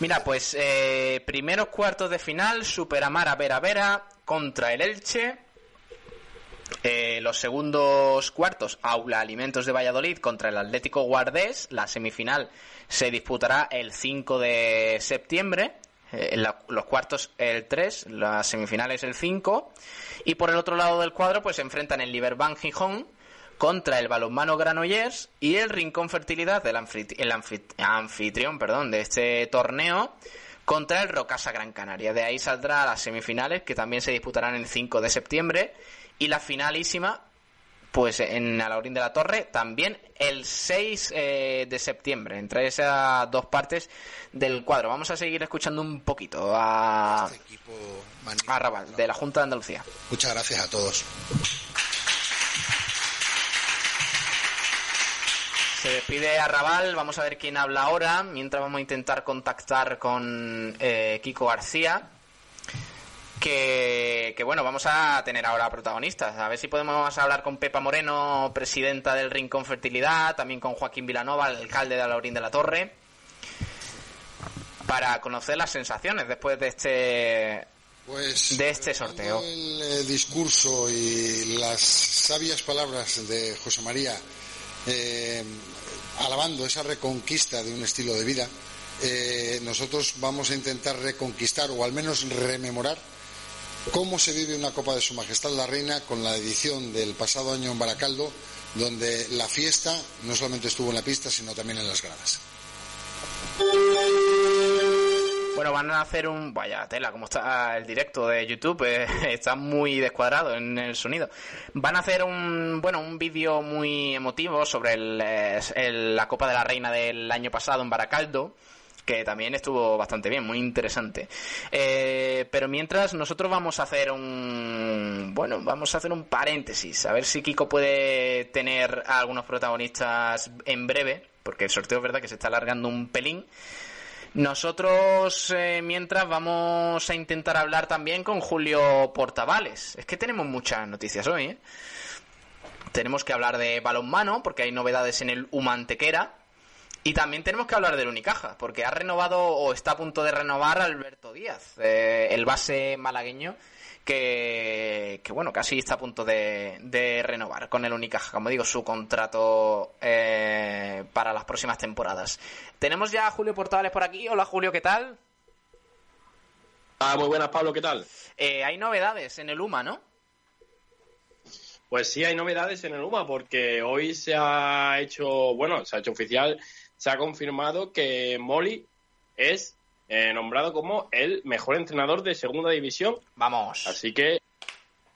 Mira, pues eh, primeros cuartos de final, Superamara Vera Vera contra el Elche. Eh, los segundos cuartos, Aula Alimentos de Valladolid contra el Atlético Guardés. La semifinal se disputará el 5 de septiembre. Eh, la- los cuartos el 3, las semifinales el 5. Y por el otro lado del cuadro, pues se enfrentan el Liberbank Gijón contra el balonmano Granollers y el Rincón Fertilidad, el, anfit- el anfit- anfitrión perdón, de este torneo, contra el Rocasa Gran Canaria. De ahí saldrá a las semifinales, que también se disputarán el 5 de septiembre, y la finalísima, pues en Alaurín de la Torre, también el 6 eh, de septiembre, entre esas dos partes del cuadro. Vamos a seguir escuchando un poquito a, a Raval, de la Junta de Andalucía. Muchas gracias a todos. Se despide Arrabal, vamos a ver quién habla ahora, mientras vamos a intentar contactar con eh, Kiko García, que, que, bueno, vamos a tener ahora protagonistas, a ver si podemos hablar con Pepa Moreno, presidenta del Rincón Fertilidad, también con Joaquín Vilanova, alcalde de Alaurín de la Torre, para conocer las sensaciones después de este, Pues, de este sorteo. El eh, discurso y las sabias palabras de José María eh, alabando esa reconquista de un estilo de vida, eh, nosotros vamos a intentar reconquistar o al menos rememorar cómo se vive una Copa de Su Majestad la Reina con la edición del pasado año en Baracaldo, donde la fiesta no solamente estuvo en la pista, sino también en las gradas. Bueno, van a hacer un... Vaya tela, como está el directo de YouTube, eh, <laughs> está muy descuadrado en el sonido. Van a hacer un, bueno, un vídeo muy emotivo sobre el, la Copa de la Reina del año pasado en Baracaldo, que también estuvo bastante bien, muy interesante. Eh, pero mientras nosotros vamos a hacer un... Bueno, vamos a hacer un paréntesis, a ver si Kiko puede tener a algunos protagonistas en breve, porque el sorteo es verdad que se está alargando un pelín. Nosotros, eh, mientras, vamos a intentar hablar también con Julio Portavales. Es que tenemos muchas noticias hoy, ¿eh? Tenemos que hablar de balonmano, porque hay novedades en el Humantequera. Y también tenemos que hablar del Unicaja, porque ha renovado o está a punto de renovar Alberto Díaz, eh, el base malagueño, que, que, bueno, casi está a punto de, de renovar con el Unicaja, como digo, su contrato eh, para las próximas temporadas. Tenemos ya a Julio Portales por aquí. Hola Julio, ¿qué tal? Ah, muy buenas, Pablo, ¿qué tal? Eh, hay novedades en el UMA, ¿no? Pues sí, hay novedades en el UMA porque hoy se ha hecho, bueno, se ha hecho oficial, se ha confirmado que Molly es eh, nombrado como el mejor entrenador de segunda división. Vamos. Así que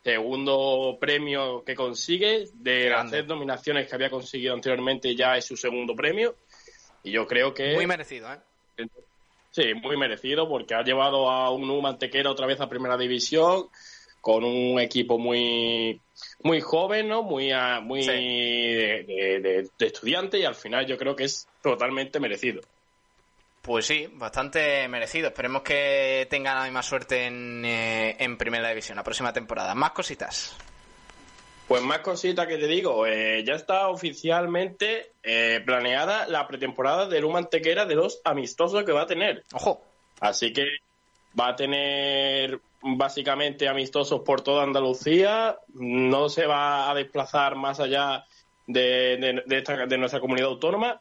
segundo premio que consigue de las tres nominaciones que había conseguido anteriormente ya es su segundo premio y yo creo que Muy merecido, ¿eh? Sí, muy merecido porque ha llevado a un UMA Antequera otra vez a primera división con un equipo muy muy joven, ¿no? Muy a- muy de, de- de- de estudiante y al final yo creo que es totalmente merecido. Pues sí, bastante merecido. Esperemos que tengan la misma suerte en, eh, en Primera División la próxima temporada. Más cositas. Pues más cositas que te digo, eh, ya está oficialmente eh, planeada la pretemporada del UMA Antequera de los amistosos que va a tener. Ojo. Así que va a tener básicamente amistosos por toda Andalucía, no se va a desplazar más allá de, de- de esta- de nuestra comunidad autónoma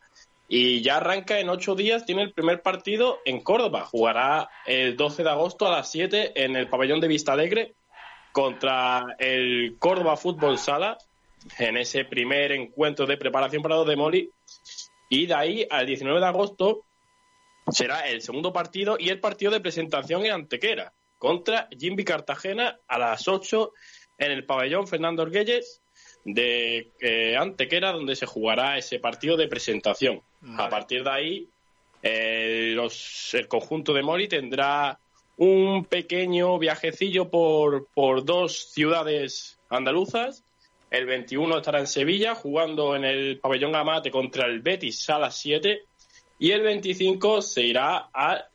y ya arranca en ocho días, tiene el primer partido en Córdoba, jugará el 12 de agosto a las 7 en el pabellón de Vista Alegre contra el Córdoba Fútbol Sala en ese primer encuentro de preparación para los de Moli y de ahí al 19 de agosto será el segundo partido y el partido de presentación en Antequera contra Jimby Cartagena a las 8 en el pabellón Fernando Orguelles de eh, Antequera donde se jugará ese partido de presentación. A partir de ahí eh, los- el conjunto de Mori tendrá un pequeño viajecillo por, por dos ciudades andaluzas. El 21 estará en Sevilla jugando en el pabellón Amate contra el Betis a las 7 y el 25 se irá a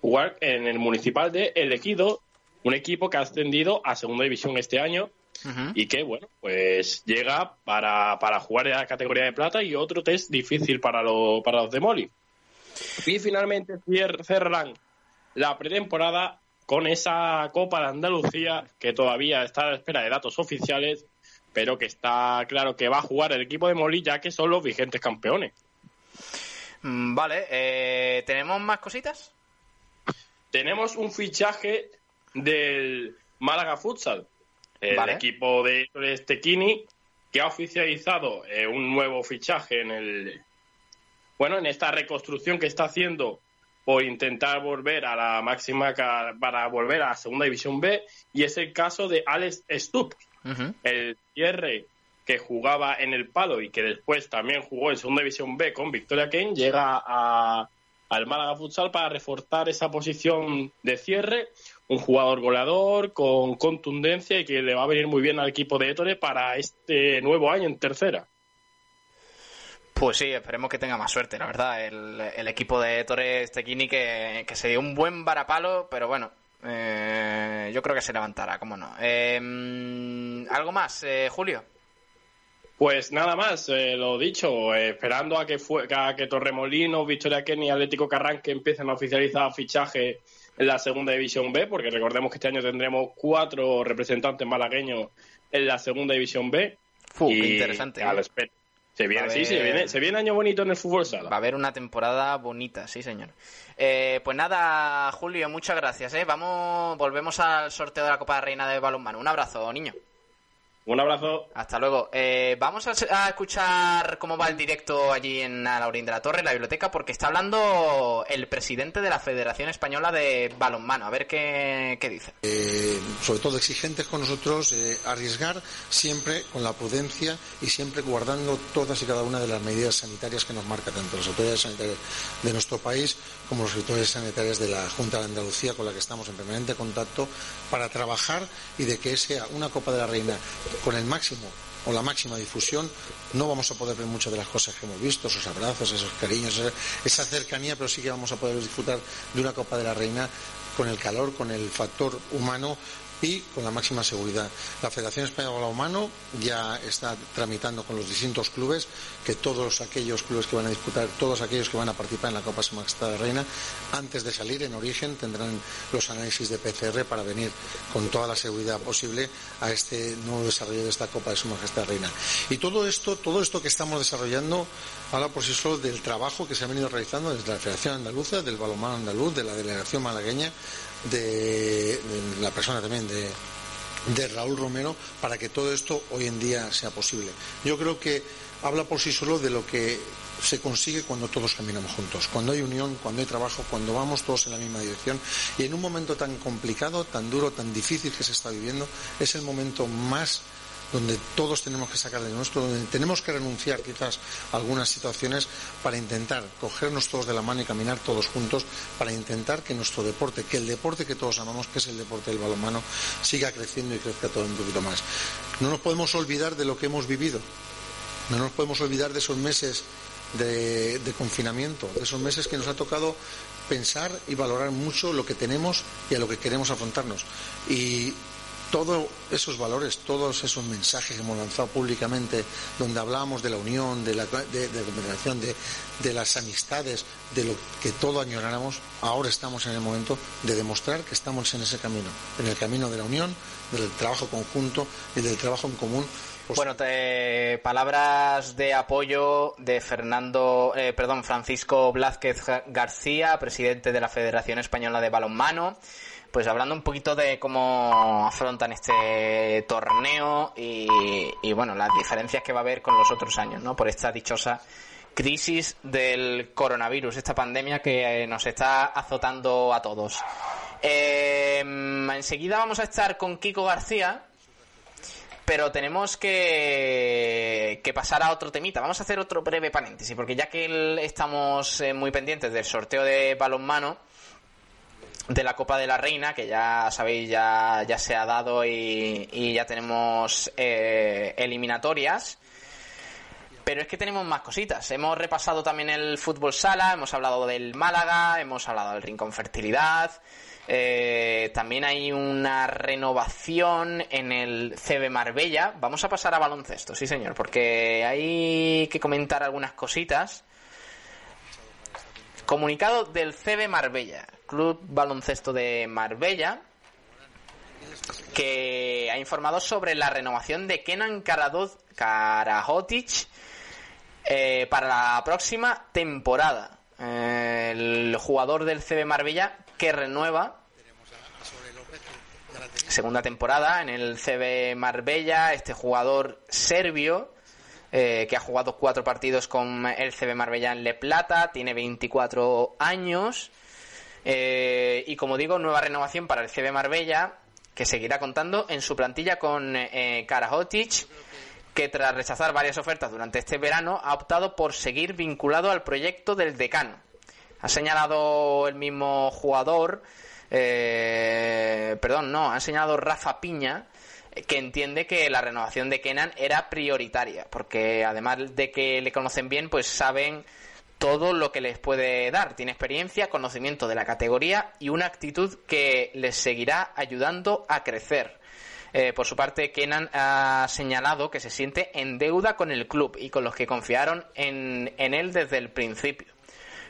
jugar en el municipal de El Ejido, un equipo que ha ascendido a segunda división este año y que, bueno, pues llega para, para jugar en la categoría de plata y otro test difícil para, lo, para los de Moli. Y finalmente cerrarán la pretemporada con esa Copa de Andalucía que todavía está a la espera de datos oficiales, pero que está claro que va a jugar el equipo de Moli ya que son los vigentes campeones. Mm, Vale, eh, ¿tenemos más cositas? Tenemos un fichaje del Málaga Futsal, el Vale. equipo de Estequini, que ha oficializado eh, un nuevo fichaje en el bueno en esta reconstrucción que está haciendo por intentar volver a la máxima para volver a la segunda división B y es el caso de Alex Stubb, el cierre que jugaba en el palo y que después también jugó en segunda división B con Victoria Kane llega a, al Málaga Futsal para reforzar esa posición de cierre un jugador goleador con contundencia y que le va a venir muy bien al equipo de Ettore para este nuevo año en tercera. Pues sí, esperemos que tenga más suerte, la verdad. El, el equipo de Torres Tequini que, que se dio un buen varapalo, pero bueno, eh, yo creo que se levantará, cómo no. Eh, ¿Algo más, eh, Julio? Pues nada más, eh, lo dicho, esperando a que, fue, a que Torremolinos, Victoria Kenny y Atlético Carranque empiecen a oficializar fichaje en la segunda división B, porque recordemos que este año tendremos cuatro representantes malagueños en la segunda división B. Fu, Y qué interesante, ¿eh? espera. Se viene, sí, se viene, se viene año bonito en el fútbol sala. Va a haber una temporada bonita, sí, señor. Eh, pues nada, Julio, muchas gracias. ¿eh? Vamos, volvemos al sorteo de la Copa de Reina de Balonmano. Un abrazo, niño. Un abrazo. Hasta luego. Eh, vamos a, a escuchar cómo va el directo allí en Laurín de la Torre, en la biblioteca, porque está hablando el presidente de la Federación Española de Balonmano. A ver qué, qué dice. eh, sobre todo exigentes con nosotros, eh, arriesgar siempre con la prudencia y siempre guardando todas y cada una de las medidas sanitarias que nos marca tanto las autoridades sanitarias de nuestro país como las autoridades sanitarias de la Junta de Andalucía con la que estamos en permanente contacto para trabajar y de que sea una Copa de la Reina con el máximo o la máxima difusión, no vamos a poder ver muchas de las cosas que hemos visto, esos abrazos, esos cariños, esa cercanía, pero sí que vamos a poder disfrutar de una Copa de la Reina con el calor, con el factor humano y con la máxima seguridad. La Federación Española de Balonmano ya está tramitando con los distintos clubes que todos aquellos clubes que van a disputar, todos aquellos que van a participar en la Copa Su Majestad de Reina, antes de salir en origen tendrán los análisis de PCR para venir con toda la seguridad posible a este nuevo desarrollo de esta Copa de Su Majestad Reina. Y todo esto, todo esto que estamos desarrollando habla por sí solo del trabajo que se ha venido realizando desde la Federación Andaluza, del balonmano andaluz, de la delegación malagueña, de, la persona también de, de Raúl Romero para que todo esto hoy en día sea posible. Yo creo que habla por sí solo de lo que se consigue cuando todos caminamos juntos, cuando hay unión, cuando hay trabajo, cuando vamos todos en la misma dirección y en un momento tan complicado, tan duro, tan difícil que se está viviendo, es el momento más donde todos tenemos que sacar de nuestro, donde tenemos que renunciar quizás a algunas situaciones para intentar cogernos todos de la mano y caminar todos juntos para intentar que nuestro deporte, que el deporte que todos amamos, que es el deporte del balonmano, siga creciendo y crezca todo un poquito más. No nos podemos olvidar de lo que hemos vivido, no nos podemos olvidar de esos meses de, confinamiento, de esos meses que nos ha tocado pensar y valorar mucho lo que tenemos y a lo que queremos afrontarnos. Todos esos valores, todos esos mensajes que hemos lanzado públicamente, donde hablábamos de la unión, de la, de, de la de, de las amistades, de lo que todo añoráramos, ahora estamos en el momento de demostrar que estamos en ese camino, en el camino de la unión, del trabajo conjunto y del trabajo en común. Pues Bueno, te- palabras de apoyo de Fernando, eh, perdón, Francisco Blázquez Ga- García, presidente de la Federación Española de Balonmano. Pues hablando un poquito de cómo afrontan este torneo y, bueno, las diferencias que va a haber con los otros años, ¿no? Por esta dichosa crisis del coronavirus, esta pandemia que eh, nos está azotando a todos. Eh, enseguida vamos a estar con Kiko García, pero tenemos que, que pasar a otro temita. Vamos a hacer otro breve paréntesis, porque ya que estamos eh, muy pendientes del sorteo de balonmano de la Copa de la Reina, que ya sabéis, ya, ya se ha dado y, y ya tenemos eh, eliminatorias. Pero es que tenemos más cositas. Hemos repasado también el fútbol sala, hemos hablado del Málaga, hemos hablado del Rincón Fertilidad. eh, también hay una renovación en el CB Marbella. Vamos a pasar a baloncesto, sí señor, porque hay que comentar algunas cositas. Comunicado del CB Marbella, Club Baloncesto de Marbella, que ha informado sobre la renovación de Kenan Karahotic eh, para la próxima temporada. El jugador del CB Marbella que renueva segunda temporada en el CB Marbella, este jugador serbio eh, que ha jugado cuatro partidos con el CB Marbella en Le Plata, tiene 24 años eh, y como digo, nueva renovación para el CB Marbella que seguirá contando en su plantilla con eh, que tras rechazar varias ofertas durante este verano ha optado por seguir vinculado al proyecto del decano. Ha señalado el mismo jugador, eh, perdón, no, ha señalado Rafa Piña, que entiende que la renovación de Kenan era prioritaria, porque además de que le conocen bien, pues saben todo lo que les puede dar. Tiene experiencia, conocimiento de la categoría y una actitud que les seguirá ayudando a crecer. Eh, por su parte, Kenan ha señalado que se siente en deuda con el club y con los que confiaron en, en él desde el principio.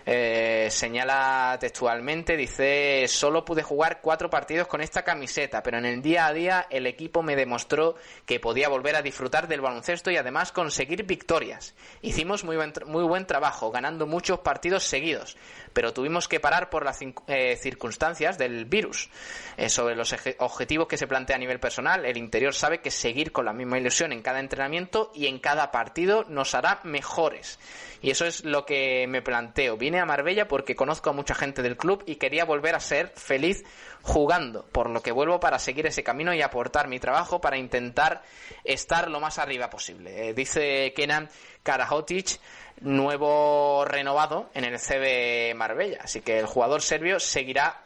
Eh, señala textualmente, dice, solo pude jugar cuatro partidos con esta camiseta, pero en el día a día el equipo me demostró que podía volver a disfrutar del baloncesto y además conseguir victorias. Hicimos muy buen, muy buen trabajo, ganando muchos partidos seguidos, pero tuvimos que parar por las eh, circunstancias del virus. Eh, sobre los objetivos que se plantea a nivel personal, el interior sabe que seguir con la misma ilusión en cada entrenamiento y en cada partido nos hará mejores. Y eso es lo que me planteo. Vine a Marbella porque conozco a mucha gente del club y quería volver a ser feliz jugando, por lo que vuelvo para seguir ese camino y aportar mi trabajo para intentar estar lo más arriba posible. Eh, dice Kenan Karahotic, nuevo renovado en el CB Marbella. Así que el jugador serbio seguirá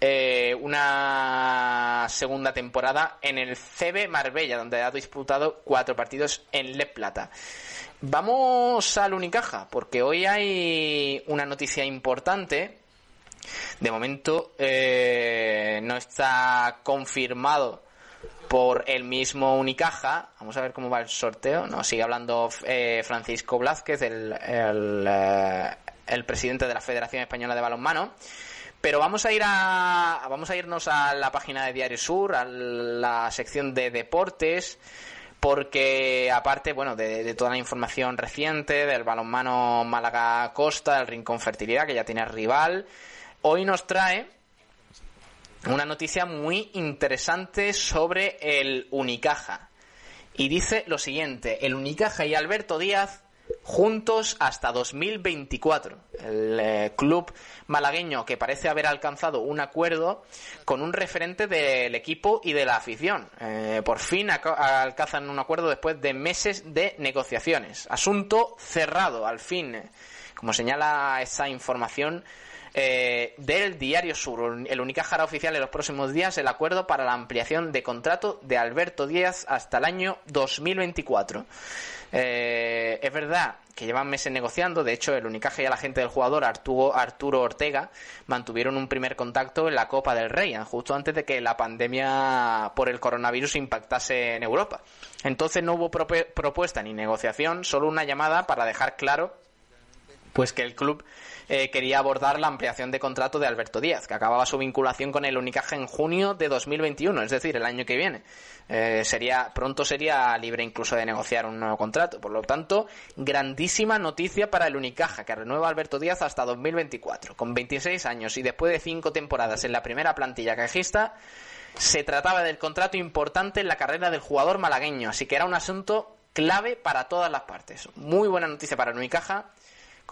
eh, una segunda temporada en el CB Marbella, donde ha disputado cuatro partidos en Le Plata. Vamos al Unicaja, porque hoy hay una noticia importante. De momento eh, no está confirmado por el mismo Unicaja. Vamos a ver cómo va el sorteo. No, sigue hablando eh, Francisco Blázquez, el, el, eh, el presidente de la Federación Española de Balonmano. Pero vamos a ir a vamos a irnos a la página de Diario Sur, a la sección de deportes, porque aparte, bueno, de, de toda la información reciente del balonmano Málaga Costa, el Rincón Fertilidad, que ya tiene rival, hoy nos trae una noticia muy interesante sobre el Unicaja. Y dice lo siguiente, el Unicaja y Alberto Díaz juntos hasta 2024. El eh, club malagueño que parece haber alcanzado un acuerdo con un referente del equipo y de la afición. Eh, por fin alcanzan un acuerdo después de meses de negociaciones. Asunto cerrado, al fin. Como señala esa información eh, del Diario Sur. El Unicaja oficial en los próximos días el acuerdo para la ampliación de contrato de Alberto Díaz hasta el año 2024. Eh, es verdad que llevan meses negociando, de hecho el Unicaja y la gente del jugador Arturo, Arturo Ortega mantuvieron un primer contacto en la Copa del Rey, justo antes de que la pandemia por el coronavirus impactase en Europa. Entonces no hubo propuesta ni negociación, solo una llamada para dejar claro pues que el club eh, quería abordar la ampliación de contrato de Alberto Díaz, que acababa su vinculación con el Unicaja en junio de 2021, es decir, el año que viene. Eh, sería pronto sería libre incluso de negociar un nuevo contrato. Por lo tanto, grandísima noticia para el Unicaja, que renueva a Alberto Díaz hasta 2024. Con 26 años y después de cinco temporadas en la primera plantilla cajista, se trataba del contrato importante en la carrera del jugador malagueño, así que era un asunto clave para todas las partes. Muy buena noticia para el Unicaja.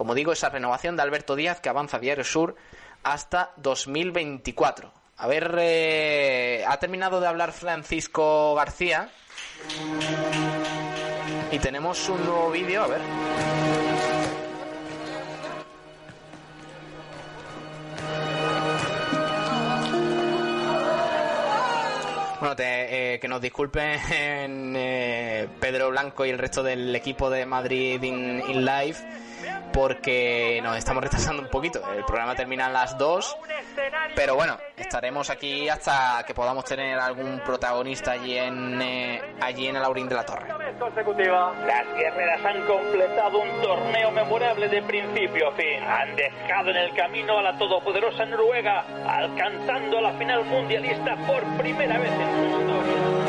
Como digo, esa renovación de Alberto Díaz que avanza Diario Sur hasta 2024. A ver, eh, ha terminado de hablar Francisco García. Y tenemos un nuevo vídeo, a ver. Bueno, te- eh, que nos disculpen <laughs> eh, Pedro Blanco y el resto del equipo de Madrid in, in Live porque nos estamos retrasando un poquito. El programa termina a las 2, pero bueno, estaremos aquí hasta que podamos tener algún protagonista allí en eh, allí en el Aurín de la Torre. Las guerreras han completado un torneo memorable de principio a fin. Han dejado en el camino a la todopoderosa Noruega, alcanzando la final mundialista por primera vez en su historia.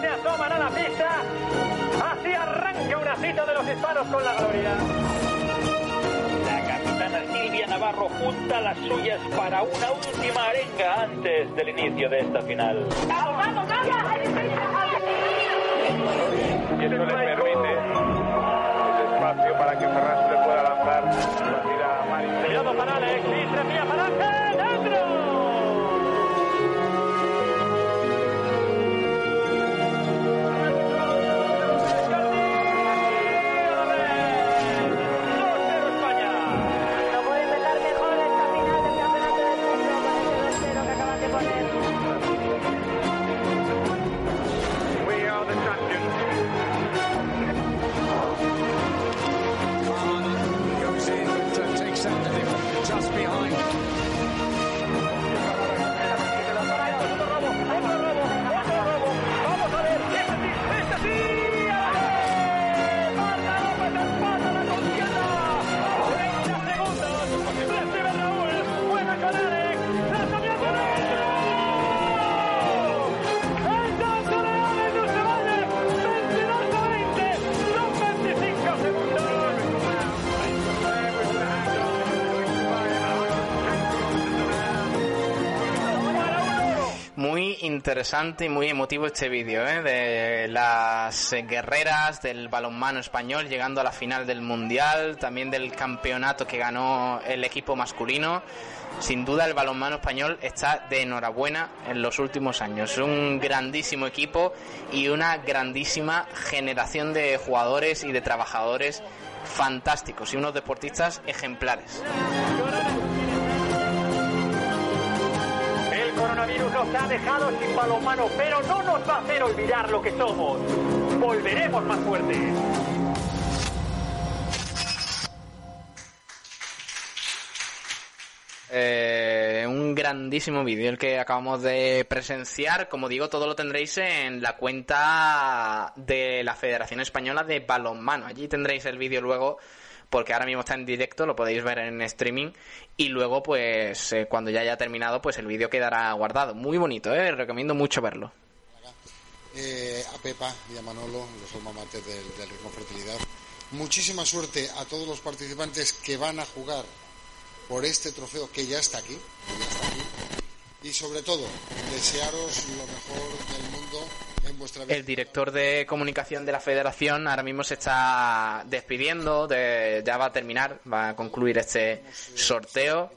Se asoman a la pista, así arranca una cita de los hispanos con la gloria. La capitana Silvia Navarro junta las suyas para una última arenga antes del inicio de esta final. ¡Vamos, vamos, y esto le permite el espacio para que Ferran interesante y muy emotivo este vídeo, ¿eh? de las guerreras del balonmano español llegando a la final del mundial, también del campeonato que ganó el equipo masculino. Sin duda el balonmano español está de enhorabuena en los últimos años. Es un grandísimo equipo y una grandísima generación de jugadores y de trabajadores fantásticos y unos deportistas ejemplares. Coronavirus nos ha dejado sin balonmano, pero no nos va a hacer olvidar lo que somos. Volveremos más fuertes. Eh, un grandísimo vídeo el que acabamos de presenciar. Como digo, todo lo tendréis en la cuenta de la Federación Española de Balonmano. Allí tendréis el vídeo luego, porque ahora mismo está en directo, lo podéis ver en streaming. Y luego, pues, eh, cuando ya haya terminado, pues el vídeo quedará guardado. Muy bonito, ¿eh? Recomiendo mucho verlo. eh, a Pepa y a Manolo, los alma mater del, Ritmo Fertilidad. Muchísima suerte a todos los participantes que van a jugar por este trofeo que ya está aquí. Y sobre todo, desearos lo mejor del mundo. El director de comunicación de la federación ahora mismo se está despidiendo, de- ya va a terminar, va a concluir este sorteo.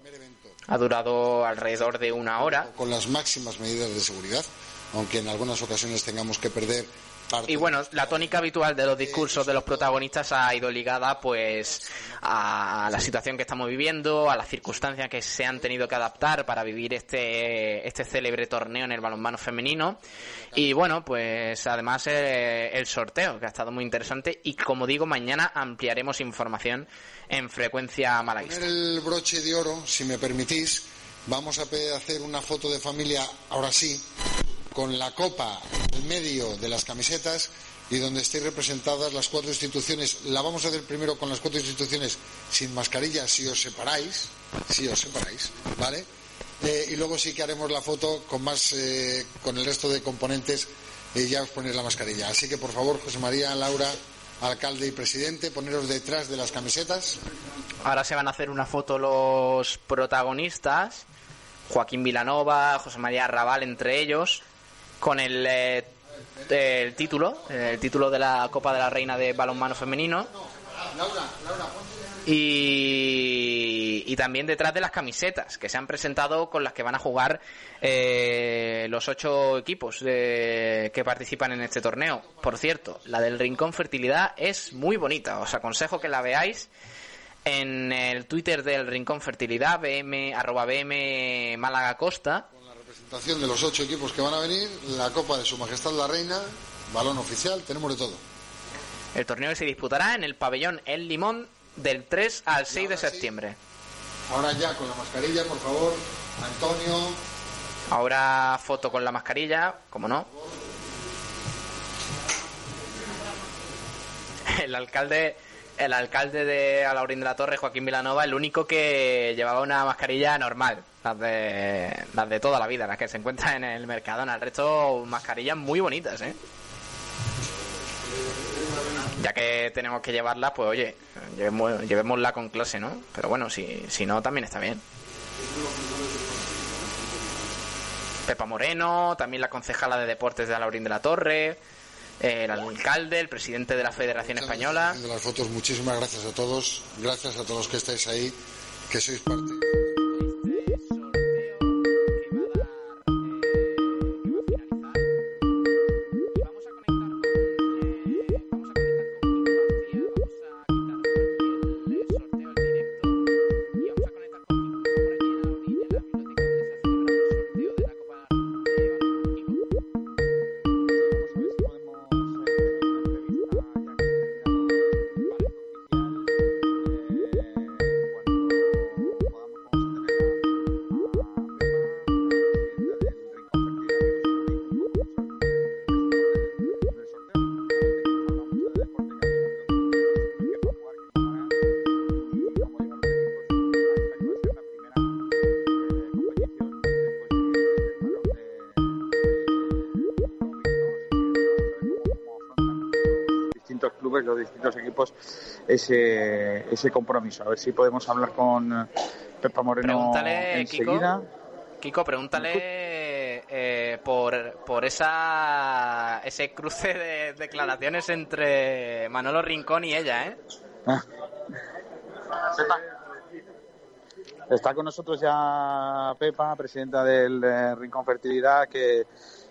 Ha durado alrededor de una hora. Con las máximas medidas de seguridad, aunque en algunas ocasiones tengamos que perder parte. Y bueno, la tónica habitual de los discursos de los protagonistas ha ido ligada pues a la situación que estamos viviendo, a las circunstancias que se han tenido que adaptar para vivir este, este célebre torneo en el balonmano femenino. Y bueno, pues además eh, el sorteo, que ha estado muy interesante. Y como digo, mañana ampliaremos información en frecuencia malaguista. el broche de oro, si me permitís, vamos a hacer una foto de familia, ahora sí, con la copa en medio de las camisetas y donde estén representadas las cuatro instituciones. La vamos a hacer primero con las cuatro instituciones sin mascarilla, si os separáis, si os separáis, ¿vale? Eh, y luego sí que haremos la foto con más, eh, con el resto de componentes y ya os ponéis la mascarilla. Así que por favor, José María, Laura, alcalde y presidente, poneros detrás de las camisetas. Ahora se van a hacer una foto los protagonistas, Joaquín Vilanova, José María Raval entre ellos, con el, eh, el título, el título de la Copa de la Reina de Balonmano Femenino. Y, y también detrás de las camisetas que se han presentado con las que van a jugar eh, los ocho equipos de- que participan en este torneo. Por cierto, la del Rincón Fertilidad es muy bonita. Os aconsejo que la veáis en el Twitter del Rincón Fertilidad, bm, arroba bm Málaga Costa. Presentación de los ocho equipos que van a venir, la Copa de Su Majestad la Reina, balón oficial, tenemos de todo. El torneo se disputará en el pabellón El Limón del 3 al 6 de septiembre. Ahora ya con la mascarilla, por favor, Antonio. Ahora foto con la mascarilla, como no. El alcalde, el alcalde de Alaurín de la Torre, Joaquín Vilanova, el único que llevaba una mascarilla normal, las de, las de toda la vida, las que se encuentran en el Mercadona. El resto, mascarillas muy bonitas, ¿eh? Ya que tenemos que llevarlas, pues oye, llevémosla con clase, ¿no? Pero bueno, si, si no, también está bien. Pepa Moreno, también la concejala de deportes de Alaurín de la Torre, el alcalde, el presidente de la Federación Española. De las fotos, muchísimas gracias a todos, gracias a todos que estáis ahí, que sois parte. Ese, ese compromiso. A ver si podemos hablar con eh, Pepa Moreno Pregúntale, Kiko. enseguida. Kiko, pregúntale eh, por, por esa ese cruce de declaraciones entre Manolo Rincón y ella, ¿eh? Ah. Está con nosotros ya Pepa, presidenta del eh, Rincón Fertilidad, que,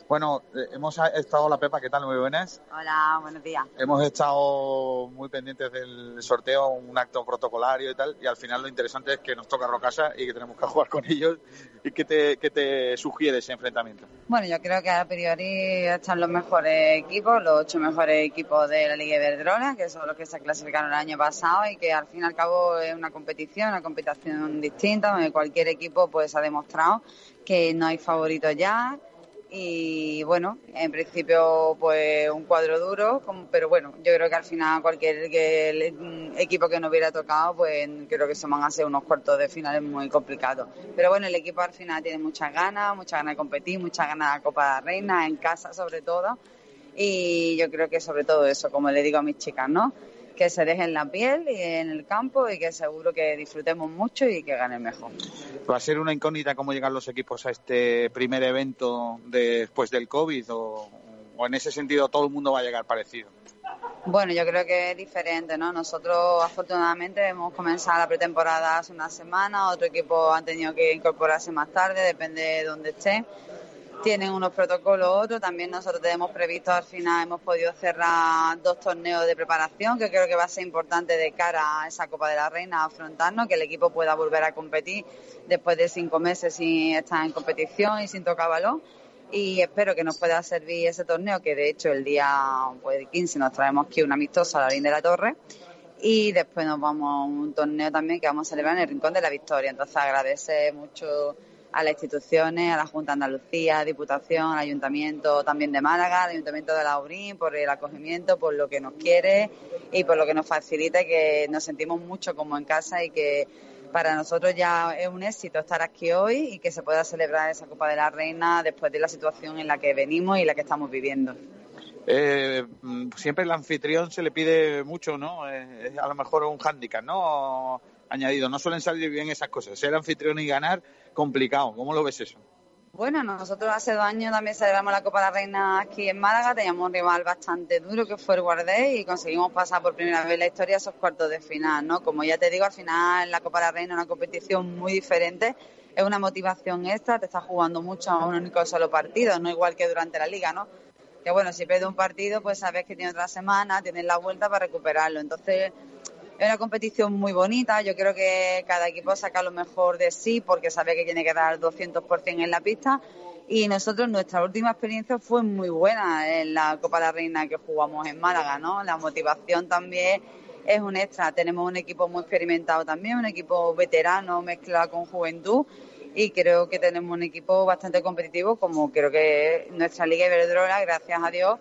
bueno, eh, hemos estado, la Pepa, ¿qué tal? Muy buenas. Hola, buenos días. Hemos estado muy pendientes del sorteo, un acto protocolario y tal, y al final lo interesante es que nos toca Rocasa y que tenemos que jugar con ellos. ¿Y qué te, qué te sugiere ese enfrentamiento? Bueno, yo creo que a priori están los mejores equipos, los ocho mejores equipos de la Liga Iberdrola, que son los que se clasificaron el año pasado y que al fin y al cabo es una competición, una competición distinta, donde cualquier equipo pues ha demostrado que no hay favoritos ya y bueno, en principio pues un cuadro duro, pero bueno, yo creo que al final cualquier equipo que no hubiera tocado pues creo que se van a hacer unos cuartos de finales muy complicados. Pero bueno, el equipo al final tiene muchas ganas, muchas ganas de competir, muchas ganas de la Copa de la Reina, en casa sobre todo. Y yo creo que sobre todo eso, como le digo a mis chicas, ¿no? Que se dejen la piel y en el campo y que seguro que disfrutemos mucho y que ganen mejor. ¿Va a ser una incógnita cómo llegan los equipos a este primer evento después del COVID o, o en ese sentido todo el mundo va a llegar parecido? Bueno, yo creo que es diferente, ¿no? Nosotros afortunadamente hemos comenzado la pretemporada hace una semana, otro equipo han tenido que incorporarse más tarde, depende de dónde esté. Tienen unos protocolos, otros. También nosotros tenemos previsto, al final hemos podido cerrar dos torneos de preparación, que creo que va a ser importante de cara a esa Copa de la Reina, afrontarnos, que el equipo pueda volver a competir después de cinco meses sin estar en competición y sin tocar balón y espero que nos pueda servir ese torneo que de hecho el día pues, 15 nos traemos aquí una amistosa a la de la Torre y después nos vamos a un torneo también que vamos a celebrar en el Rincón de la Victoria. Entonces agradece mucho a las instituciones, a la Junta de Andalucía, Diputación, al Ayuntamiento también de Málaga, al Ayuntamiento de Laurín por el acogimiento, por lo que nos quiere y por lo que nos facilita que nos sentimos mucho como en casa y que para nosotros ya es un éxito estar aquí hoy y que se pueda celebrar esa Copa de la Reina después de la situación en la que venimos y la que estamos viviendo. Eh, mm, siempre el anfitrión se le pide mucho, ¿no? Eh, a lo mejor un hándicap, ¿no? Añadido, no suelen salir bien esas cosas. Ser anfitrión y ganar, complicado. ¿Cómo lo ves eso? Bueno, nosotros hace dos años también celebramos la Copa de la Reina aquí en Málaga. Teníamos un rival bastante duro que fue el Guardés y conseguimos pasar por primera vez en la historia esos cuartos de final, ¿no? Como ya te digo, al final la Copa de la Reina es una competición muy diferente. Es una motivación extra, te estás jugando mucho a un único solo partido, no igual que durante la liga, ¿no? Que bueno, si pierdes un partido, pues sabes que tiene otra semana, tienes la vuelta para recuperarlo. Entonces, es una competición muy bonita. Yo creo que cada equipo saca lo mejor de sí porque sabe que tiene que dar 200% en la pista. Y nosotros, nuestra última experiencia fue muy buena en la Copa de la Reina que jugamos en Málaga, ¿no? La motivación también es un extra. Tenemos un equipo muy experimentado también, un equipo veterano mezclado con juventud. Y creo que tenemos un equipo bastante competitivo, como creo que nuestra Liga Iberdrola, gracias a Dios,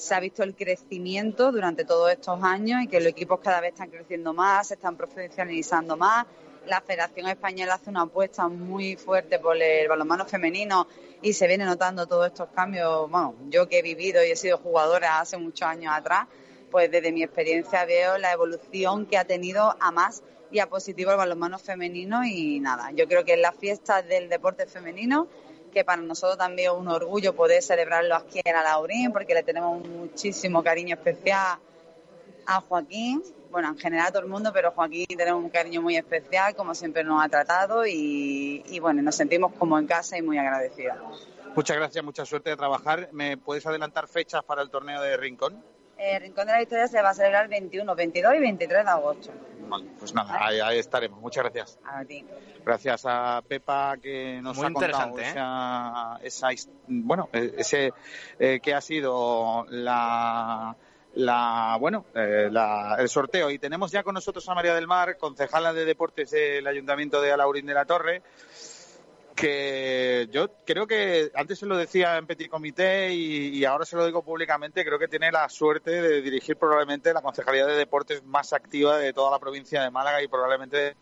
se ha visto el crecimiento durante todos estos años y que los equipos cada vez están creciendo más, se están profesionalizando más. La Federación Española hace una apuesta muy fuerte por el balonmano femenino y se viene notando todos estos cambios. Bueno, yo que he vivido y he sido jugadora hace muchos años atrás, pues desde mi experiencia veo la evolución que ha tenido a más y a positivo el balonmano femenino y nada, yo creo que es la fiesta del deporte femenino que para nosotros también es un orgullo poder celebrarlo aquí en Alaurín, porque le tenemos muchísimo cariño especial a Joaquín, bueno, en general a todo el mundo, pero Joaquín tenemos un cariño muy especial, como siempre nos ha tratado, y, y bueno, nos sentimos como en casa y muy agradecidos. Muchas gracias, mucha suerte de trabajar. ¿Me puedes adelantar fechas para el torneo de Rincón? El Rincón de la Victoria se va a celebrar el 21, 22 y 23 de agosto. Vale, pues nada, ahí, ahí estaremos. Muchas gracias. A ti. Gracias a Pepa que nos Muy ha contado ¿eh? esa, esa bueno, eh, ese eh, que ha sido la la bueno eh, la- el sorteo y tenemos ya con nosotros a María del Mar, concejala de deportes del Ayuntamiento de Alaurín de la Torre que yo creo que antes se lo decía en Petit Comité y, y ahora se lo digo públicamente, creo que tiene la suerte de dirigir probablemente la Concejalía de Deportes más activa de toda la provincia de Málaga y probablemente de,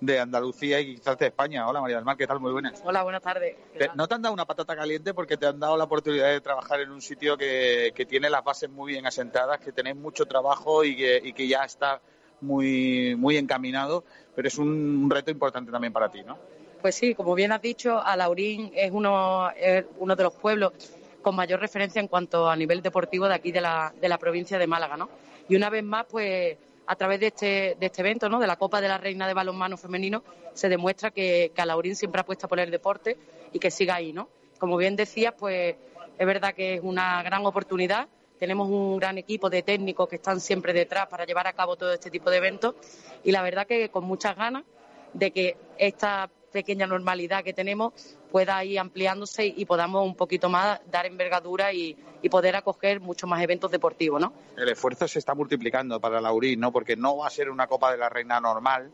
de Andalucía y quizás de España. Hola María del Mar, ¿qué tal? Muy buenas. Hola, buenas tardes. ¿No te han dado una patata caliente porque te han dado la oportunidad de trabajar en un sitio que, que tiene las bases muy bien asentadas, que tenéis mucho trabajo y que, y que ya está muy, muy encaminado, pero es un, un reto importante también para ti, ¿no? Pues sí, como bien has dicho, Alaurín es uno, es uno de los pueblos con mayor referencia en cuanto a nivel deportivo de aquí de la, provincia de Málaga, ¿no? Y una vez más, pues a través de este, de este evento, ¿no? De la Copa de la Reina de Balonmano Femenino, se demuestra que, que Alaurín siempre apuesta por el deporte y que siga ahí, ¿no? Como bien decías, pues es verdad que es una gran oportunidad. Tenemos un gran equipo de técnicos que están siempre detrás para llevar a cabo todo este tipo de eventos y la verdad que con muchas ganas de que esta pequeña normalidad que tenemos pueda ir ampliándose y podamos un poquito más dar envergadura y, y poder acoger muchos más eventos deportivos, ¿no? el esfuerzo se está multiplicando para Laurín, ¿no? Porque no va a ser una Copa de la Reina normal.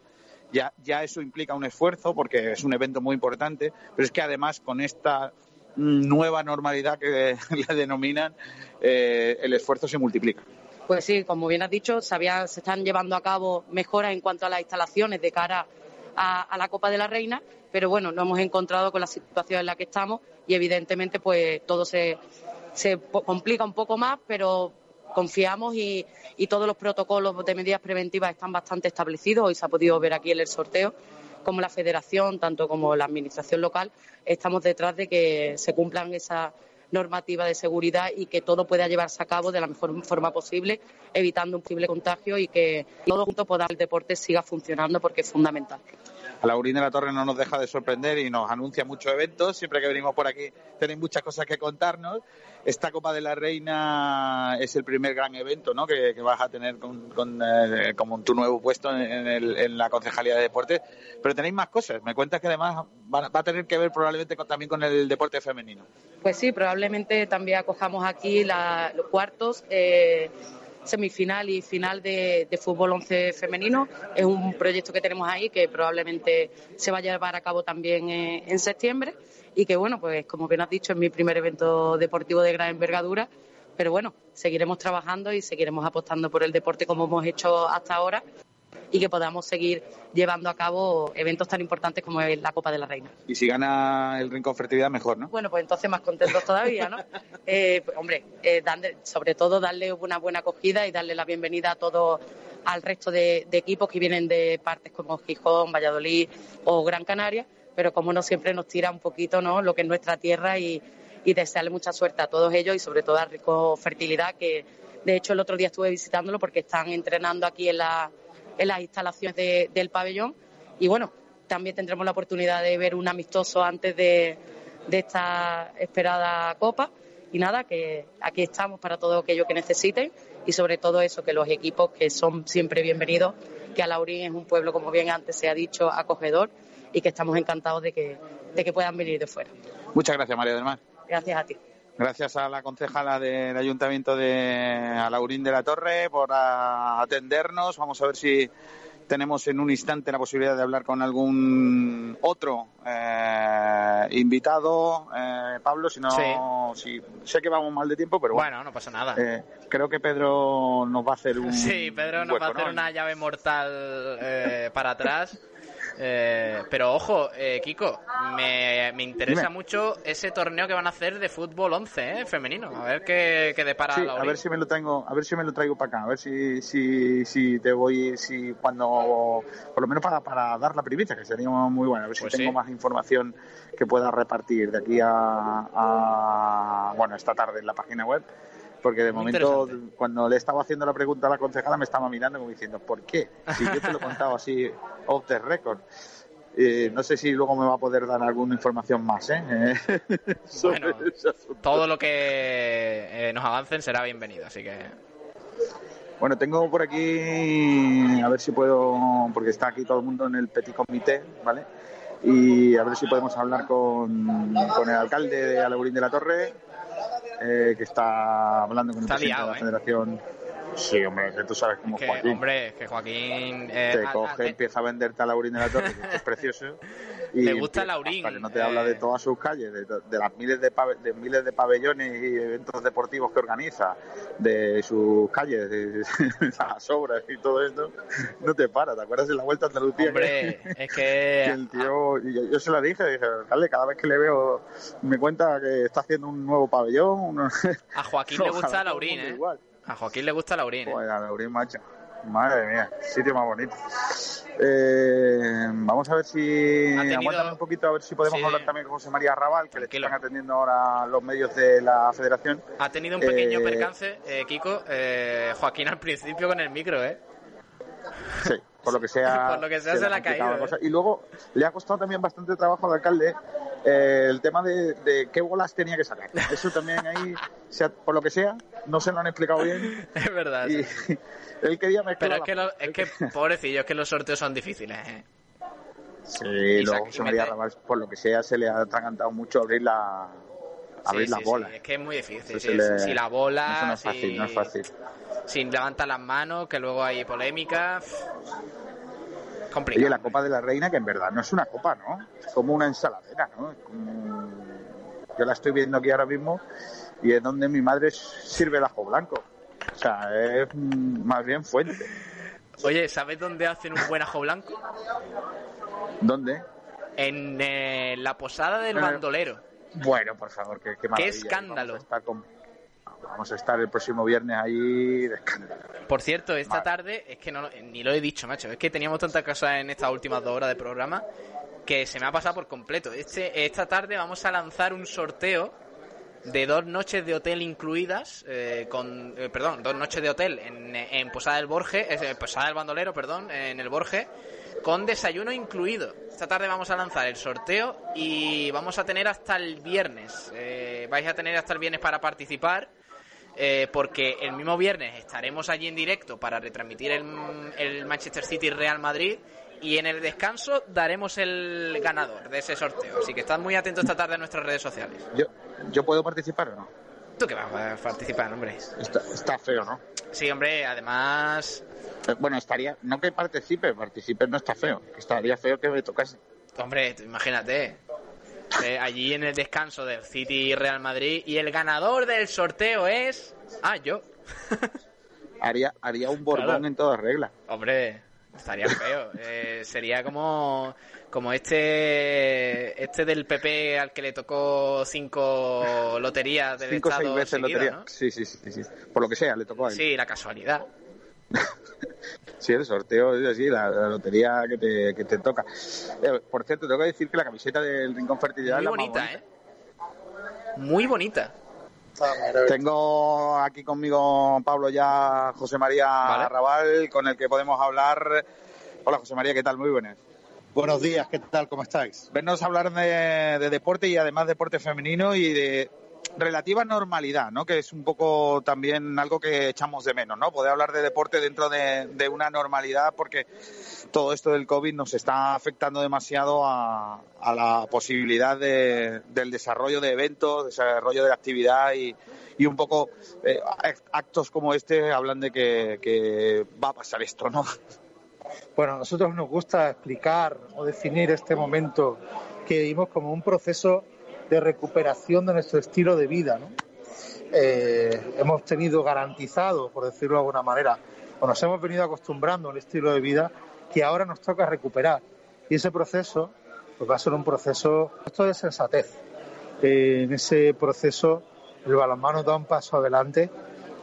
Ya, ya eso implica un esfuerzo porque es un evento muy importante, pero es que además con esta nueva normalidad que <laughs> le denominan, eh, el esfuerzo se multiplica. Pues sí, como bien has dicho, se, se están llevando a cabo mejoras en cuanto a las instalaciones de cara a, la Copa de la Reina, pero bueno, nos hemos encontrado con la situación en la que estamos y evidentemente pues todo se, se complica un poco más, pero confiamos y, y todos los protocolos de medidas preventivas están bastante establecidos. Hoy se ha podido ver aquí en el sorteo como la federación, tanto como la administración local, estamos detrás de que se cumplan esa normativa de seguridad y que todo pueda llevarse a cabo de la mejor forma posible, evitando un posible contagio y que todos juntos podamos el deporte siga funcionando porque es fundamental. A Laurín de la Torre no nos deja de sorprender y nos anuncia muchos eventos. Siempre que venimos por aquí tenéis muchas cosas que contarnos. Esta Copa de la Reina es el primer gran evento ¿no? que, que vas a tener con, con, eh, como tu nuevo puesto en, el- en la Concejalía de Deportes. Pero tenéis más cosas. Me cuentas que además va, va a tener que ver probablemente con- también con el deporte femenino. Pues sí, probablemente también acojamos aquí la- los cuartos, eh, semifinal y final de, de fútbol 11 femenino. Es un proyecto que tenemos ahí que probablemente se va a llevar a cabo también eh, en septiembre y que, bueno, pues como bien has dicho, es mi primer evento deportivo de gran envergadura. Pero bueno, seguiremos trabajando y seguiremos apostando por el deporte como hemos hecho hasta ahora y que podamos seguir llevando a cabo eventos tan importantes como es la Copa de la Reina. Y si gana el Rincón Fertilidad, mejor, ¿no? Bueno, pues entonces más contentos todavía, ¿no? <laughs> Eh, pues, hombre, eh, darle- sobre todo darle una buena acogida y darle la bienvenida a todo al resto de, de equipos que vienen de partes como Gijón, Valladolid o Gran Canaria pero como no siempre nos tira un poquito ¿no? lo que es nuestra tierra y, y desearle mucha suerte a todos ellos y sobre todo a Rico Fertilidad, que de hecho el otro día estuve visitándolo porque están entrenando aquí en, la, en las instalaciones de- del pabellón y bueno, también tendremos la oportunidad de ver un amistoso antes de, de esta esperada copa y nada, que aquí estamos para todo aquello que necesiten y sobre todo eso, que los equipos que son siempre bienvenidos, que Alaurín es un pueblo, como bien antes se ha dicho, acogedor y que estamos encantados de que, de que puedan venir de fuera. Muchas gracias, María del Mar. Gracias a ti. Gracias a la concejala del Ayuntamiento de Alaurín de la Torre por atendernos. Vamos a ver si tenemos en un instante la posibilidad de hablar con algún otro eh, invitado. Eh, Pablo, si no, si, sé que vamos mal de tiempo, pero bueno. Bueno, no pasa nada. eh, creo que Pedro nos va a hacer un. Sí, Pedro nos hueco, va a hacer ¿no? una llave mortal eh, para atrás. Eh, pero ojo, eh, Kiko, me, me interesa Dime. mucho ese torneo que van a hacer de fútbol 11, ¿eh? femenino. A ver qué, qué depara Sí, la a ver si me lo traigo, a ver si me lo traigo para acá, a ver si, si, si te voy, si cuando, por lo menos para, para dar la primicia, que sería muy bueno, a ver Pues si tengo sí. más información que pueda repartir de aquí a, a- bueno, esta tarde en la página web, porque de Muy momento cuando le estaba haciendo la pregunta a la concejala me estaba mirando como diciendo, ¿por qué? Si yo te lo he contado así off the record. Eh, no sé si luego me va a poder dar alguna información más, ¿eh? <laughs> Bueno, todo lo que eh, nos avancen será bienvenido, así que Bueno, tengo por aquí, a ver si puedo, porque está aquí todo el mundo en el petit comité, ¿vale? Y a ver si podemos hablar con, con el alcalde de Alaurín de la Torre, eh, que está hablando con el Está presidente liado, de la ¿eh? federación. Sí, hombre, que tú sabes cómo que, Joaquín. hombre, que Joaquín eh, te a- a- coge, empieza a venderte a Laurín de la Torre, que es precioso. Y Le gusta Laurín, hasta que no te habla de eh. todas sus calles, de, de las miles de, de miles de pabellones y eventos deportivos que organiza, de sus calles, <laughs> de, las obras y todo esto, no te para. ¿Te acuerdas de la Vuelta a Andalucía? Hombre, que- es que que el tío, yo, yo se lo dije, dije, alcalde, cada vez que le veo, me cuenta que está haciendo un nuevo pabellón. a Joaquín le <laughs> gusta Laurín, ¿eh? igual. A Joaquín le gusta Laurín, ¿eh? Joder, Laurín, macho. Madre mía, sitio más bonito. Eh, vamos a ver si. tenido- Aguántame un poquito, a ver si podemos Sí. hablar también con José María Raval, que Tranquilo. le están atendiendo ahora los medios de la federación. Ha tenido un pequeño Eh, percance, eh, Kiko, eh, Joaquín al principio con el micro, ¿eh? Sí, por lo que sea. <laughs> Por lo que sea, se le ha complicaba caído, la cosa. Y luego le ha costado también bastante trabajo al alcalde eh, el tema de, de qué bolas tenía que sacar. Eso también ahí, se ha- por lo que sea, no se lo han explicado bien. <laughs> Es verdad. Y <laughs> él quería Pero es la- que, lo- es que, pobrecillo, es que los sorteos son difíciles, ¿eh? Sí, luego mete- Raval, por lo que sea, se le ha atragantado mucho abrir la abrir Sí, las sí, sí. Es que es muy difícil. Se le- Si la bola, no es fácil, si, no es fácil. si levanta las manos, que luego hay polémica. Complicado. Oye, la Copa de la Reina, que en verdad no es una copa, ¿no? Es como una ensaladera, ¿no? Es como- Yo la estoy viendo aquí ahora mismo y es donde mi madre sirve el ajo blanco. O sea, es más bien fuente. Oye, ¿sabes dónde hacen un buen ajo blanco? ¿Dónde? En eh, la posada del bandolero. Bueno, por favor, qué, qué maravilla. escándalo. Vamos a, estar con- vamos a estar el próximo viernes ahí de escándalo. Por cierto, esta tarde, es que no, lo- ni lo he dicho, macho, es que teníamos tantas cosas en estas últimas dos horas de programa que se me ha pasado por completo. Este, esta tarde vamos a lanzar un sorteo de dos noches de hotel incluidas, eh, con, eh, perdón, dos noches de hotel en, en Posada del Borge, eh, Posada del Bandolero, perdón, en el Borge, con desayuno incluido. Esta tarde vamos a lanzar el sorteo y vamos a tener hasta el viernes. eh, vais a tener hasta el viernes para participar. eh, porque el mismo viernes estaremos allí en directo para retransmitir el, el Manchester City Real Madrid y en el descanso daremos el ganador de ese sorteo. Así que estad muy atentos esta tarde a nuestras redes sociales. ¿Yo, ¿Yo puedo participar o no? ¿Tú qué vas a participar, hombre? Está, está feo, ¿no? Sí, hombre, además... Eh, Bueno, estaría, no que participe, participe no está feo, estaría feo que me tocase. Hombre, imagínate. eh, allí en el descanso del City Real Madrid y el ganador del sorteo es... Ah, yo. <laughs> Haría, haría un borbón Claro. en toda regla. Hombre, estaría feo. Eh, sería como como este este del PP al que le tocó cinco loterías del Cinco o seis Estado veces lotería. ¿no? Sí, sí, sí, sí. Por lo que sea, le tocó a él. Sí, la casualidad. <laughs> Sí, el sorteo es así, la, la lotería que te, que te toca. Eh, por cierto, tengo que decir que la camiseta del Rincón Fertilidad Muy es la más bonita, ¿eh? Muy bonita. Tengo aquí conmigo Pablo ya José María Vale. Raval, con el que podemos hablar. Hola José María, ¿qué tal? Muy buenas. Buenos días, ¿qué tal? ¿Cómo estáis? Vennos a hablar de, de deporte y además deporte femenino y de relativa normalidad, ¿no? Que es un poco también algo que echamos de menos, ¿no? Poder hablar de deporte dentro de, una normalidad porque todo esto del COVID nos está afectando demasiado a, la posibilidad de- del desarrollo de eventos, desarrollo de la actividad y, y un poco eh, actos como este hablan de que, que va a pasar esto, ¿no? Bueno, a nosotros nos gusta explicar o definir este momento que vivimos como un proceso de recuperación de nuestro estilo de vida. ¿no? Eh, hemos tenido garantizado, por decirlo de alguna manera, o nos hemos venido acostumbrando a un estilo de vida que ahora nos toca recuperar. Y ese proceso pues va a ser un proceso esto de sensatez. Eh, en ese proceso el balonmano da un paso adelante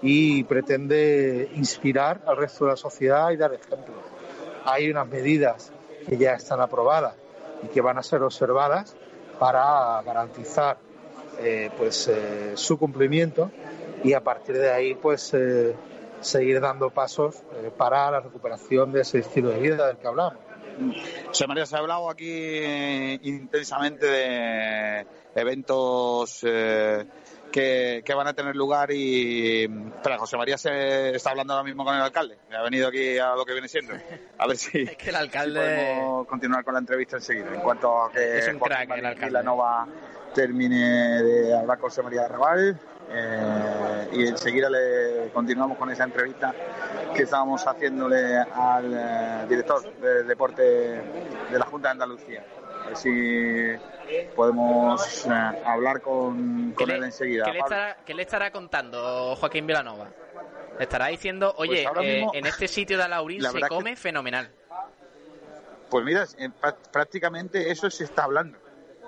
y pretende inspirar al resto de la sociedad y dar ejemplo. Hay unas medidas que ya están aprobadas y que van a ser observadas para garantizar eh, pues eh, su cumplimiento y a partir de ahí pues eh, seguir dando pasos para la recuperación de ese estilo de vida del que hablamos. José María, se ha hablado aquí intensamente de eventos que, que van a tener lugar y... Espera, José María se está hablando ahora mismo con el alcalde. Ha venido aquí a lo que viene siendo. <laughs> A ver si, Es que el si alcalde... podemos continuar con la entrevista enseguida. En cuanto a que Es un Joaquín crack, el alcalde. Vilanova termine de hablar con José María Raval eh, y enseguida le continuamos con esa entrevista que estábamos haciéndole al eh, director de deporte de la Junta de Andalucía. A ver si podemos eh, hablar con, con él enseguida. ¿Qué le, estará, qué le estará contando Joaquín Vilanova? Le estará diciendo, oye, Pues ahora eh, mismo- en este sitio de Alaurín La se que- come fenomenal. Pues mira, eh, prá- prácticamente eso se está hablando.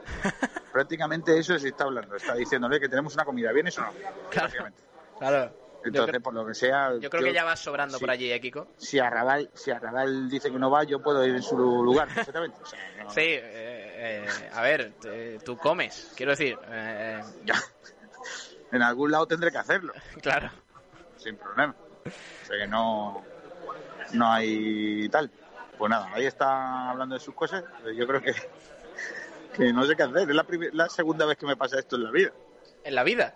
<laughs> prácticamente eso se está hablando. Está diciéndole que tenemos una comida. ¿Vienes o no? Prácticamente. Claro. Entonces, por lo que sea. Yo creo que ya va sobrando por allí, ¿eh, Kiko? Si Arrabal, si Arrabal dice que no va, yo puedo ir en su lugar, perfectamente. O sea, no- Sí, eh, eh, a ver, tú comes, quiero decir. eh, en algún lado tendré que hacerlo. <laughs> Claro. Sin problema. O sea que no, no hay tal. Pues nada, ahí está hablando de sus cosas. Yo creo que, que no sé qué hacer. Es la, la segunda vez que me pasa esto en la vida. ¿En la vida?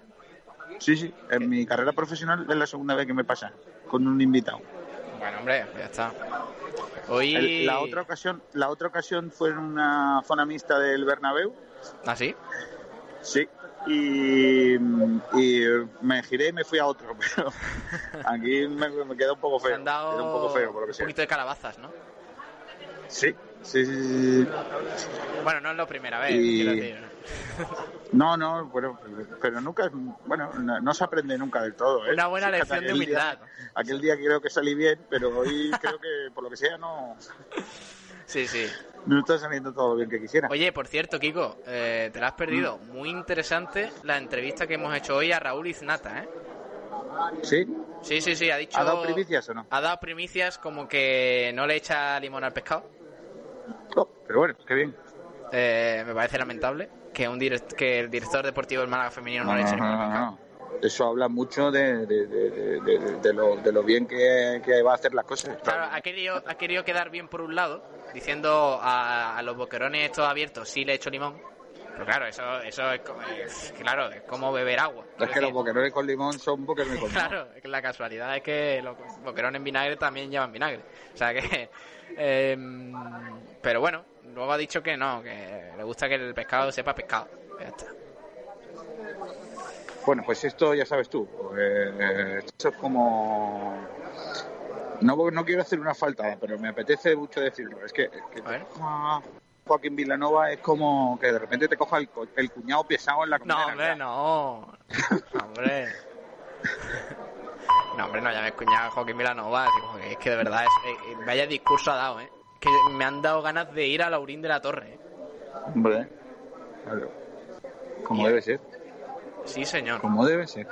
Sí, sí. En mi carrera profesional es la segunda vez que me pasa con un invitado. Bueno, hombre, ya está. Hoy... El- la otra ocasión, la otra ocasión fue en una zona mixta del Bernabéu. ¿Ah, sí? Sí. Y, y me giré y me fui a otro, <laughs> pero aquí me, me queda un poco Se feo. han dado Queda un poco feo, por lo que un sea. poquito de calabazas, ¿no? Sí, sí, sí, sí. Bueno, no es la primera vez, Y- quiero decir. No, no, bueno, pero nunca, es- bueno, no, no se aprende nunca del todo. ¿eh? Una buena Fíjate, lección de día- humildad. aquel día creo que salí bien, pero hoy creo que por lo que sea no, Sí, sí. no está saliendo todo lo bien que quisiera. Oye, por cierto, Kiko, eh, te la has perdido. Muy interesante la entrevista que hemos hecho hoy a Raúl Iznata, ¿eh? ¿Sí? Sí, sí, sí, ha dicho... ¿Ha dado primicias o no? Ha dado primicias como que no le echa limón al pescado. Oh, pero bueno, qué bien. Eh, me parece lamentable que un direct- que el director deportivo del Málaga femenino no, le eche no, no. Eso habla mucho de, de, de- de- lo, de lo bien que, que va a hacer las cosas. Claro, ha querido, ha querido quedar bien por un lado, diciendo a, a los boquerones estos abiertos sí le echo limón. Pero claro, eso, eso es, como, es- claro, es como beber agua. Es que los boquerones con limón son boquerones <laughs> con limón. Claro, es que la casualidad es que los boquerones en vinagre también llevan vinagre. O sea que. <laughs> em, pero bueno, luego ha dicho que no, que le gusta que el pescado sepa pescado. Ya está. Bueno, pues esto ya sabes tú. eh, esto es como. No, no quiero hacer una falta, pero me apetece mucho decirlo. Es que, que a Joaquín Villanova es como que de repente te coja el, cuñado pesado en la comida. No, hombre, no. No, hombre. <laughs> No, hombre, no llames cuñado a Joaquín Vilanova. así como que Es que de verdad, es, eh, eh, vaya discurso ha dado, ¿eh? Que me han dado ganas de ir a Laurín de la Torre. ¿eh? Hombre, claro. Como debe ser. Sí, señor. Como debe ser.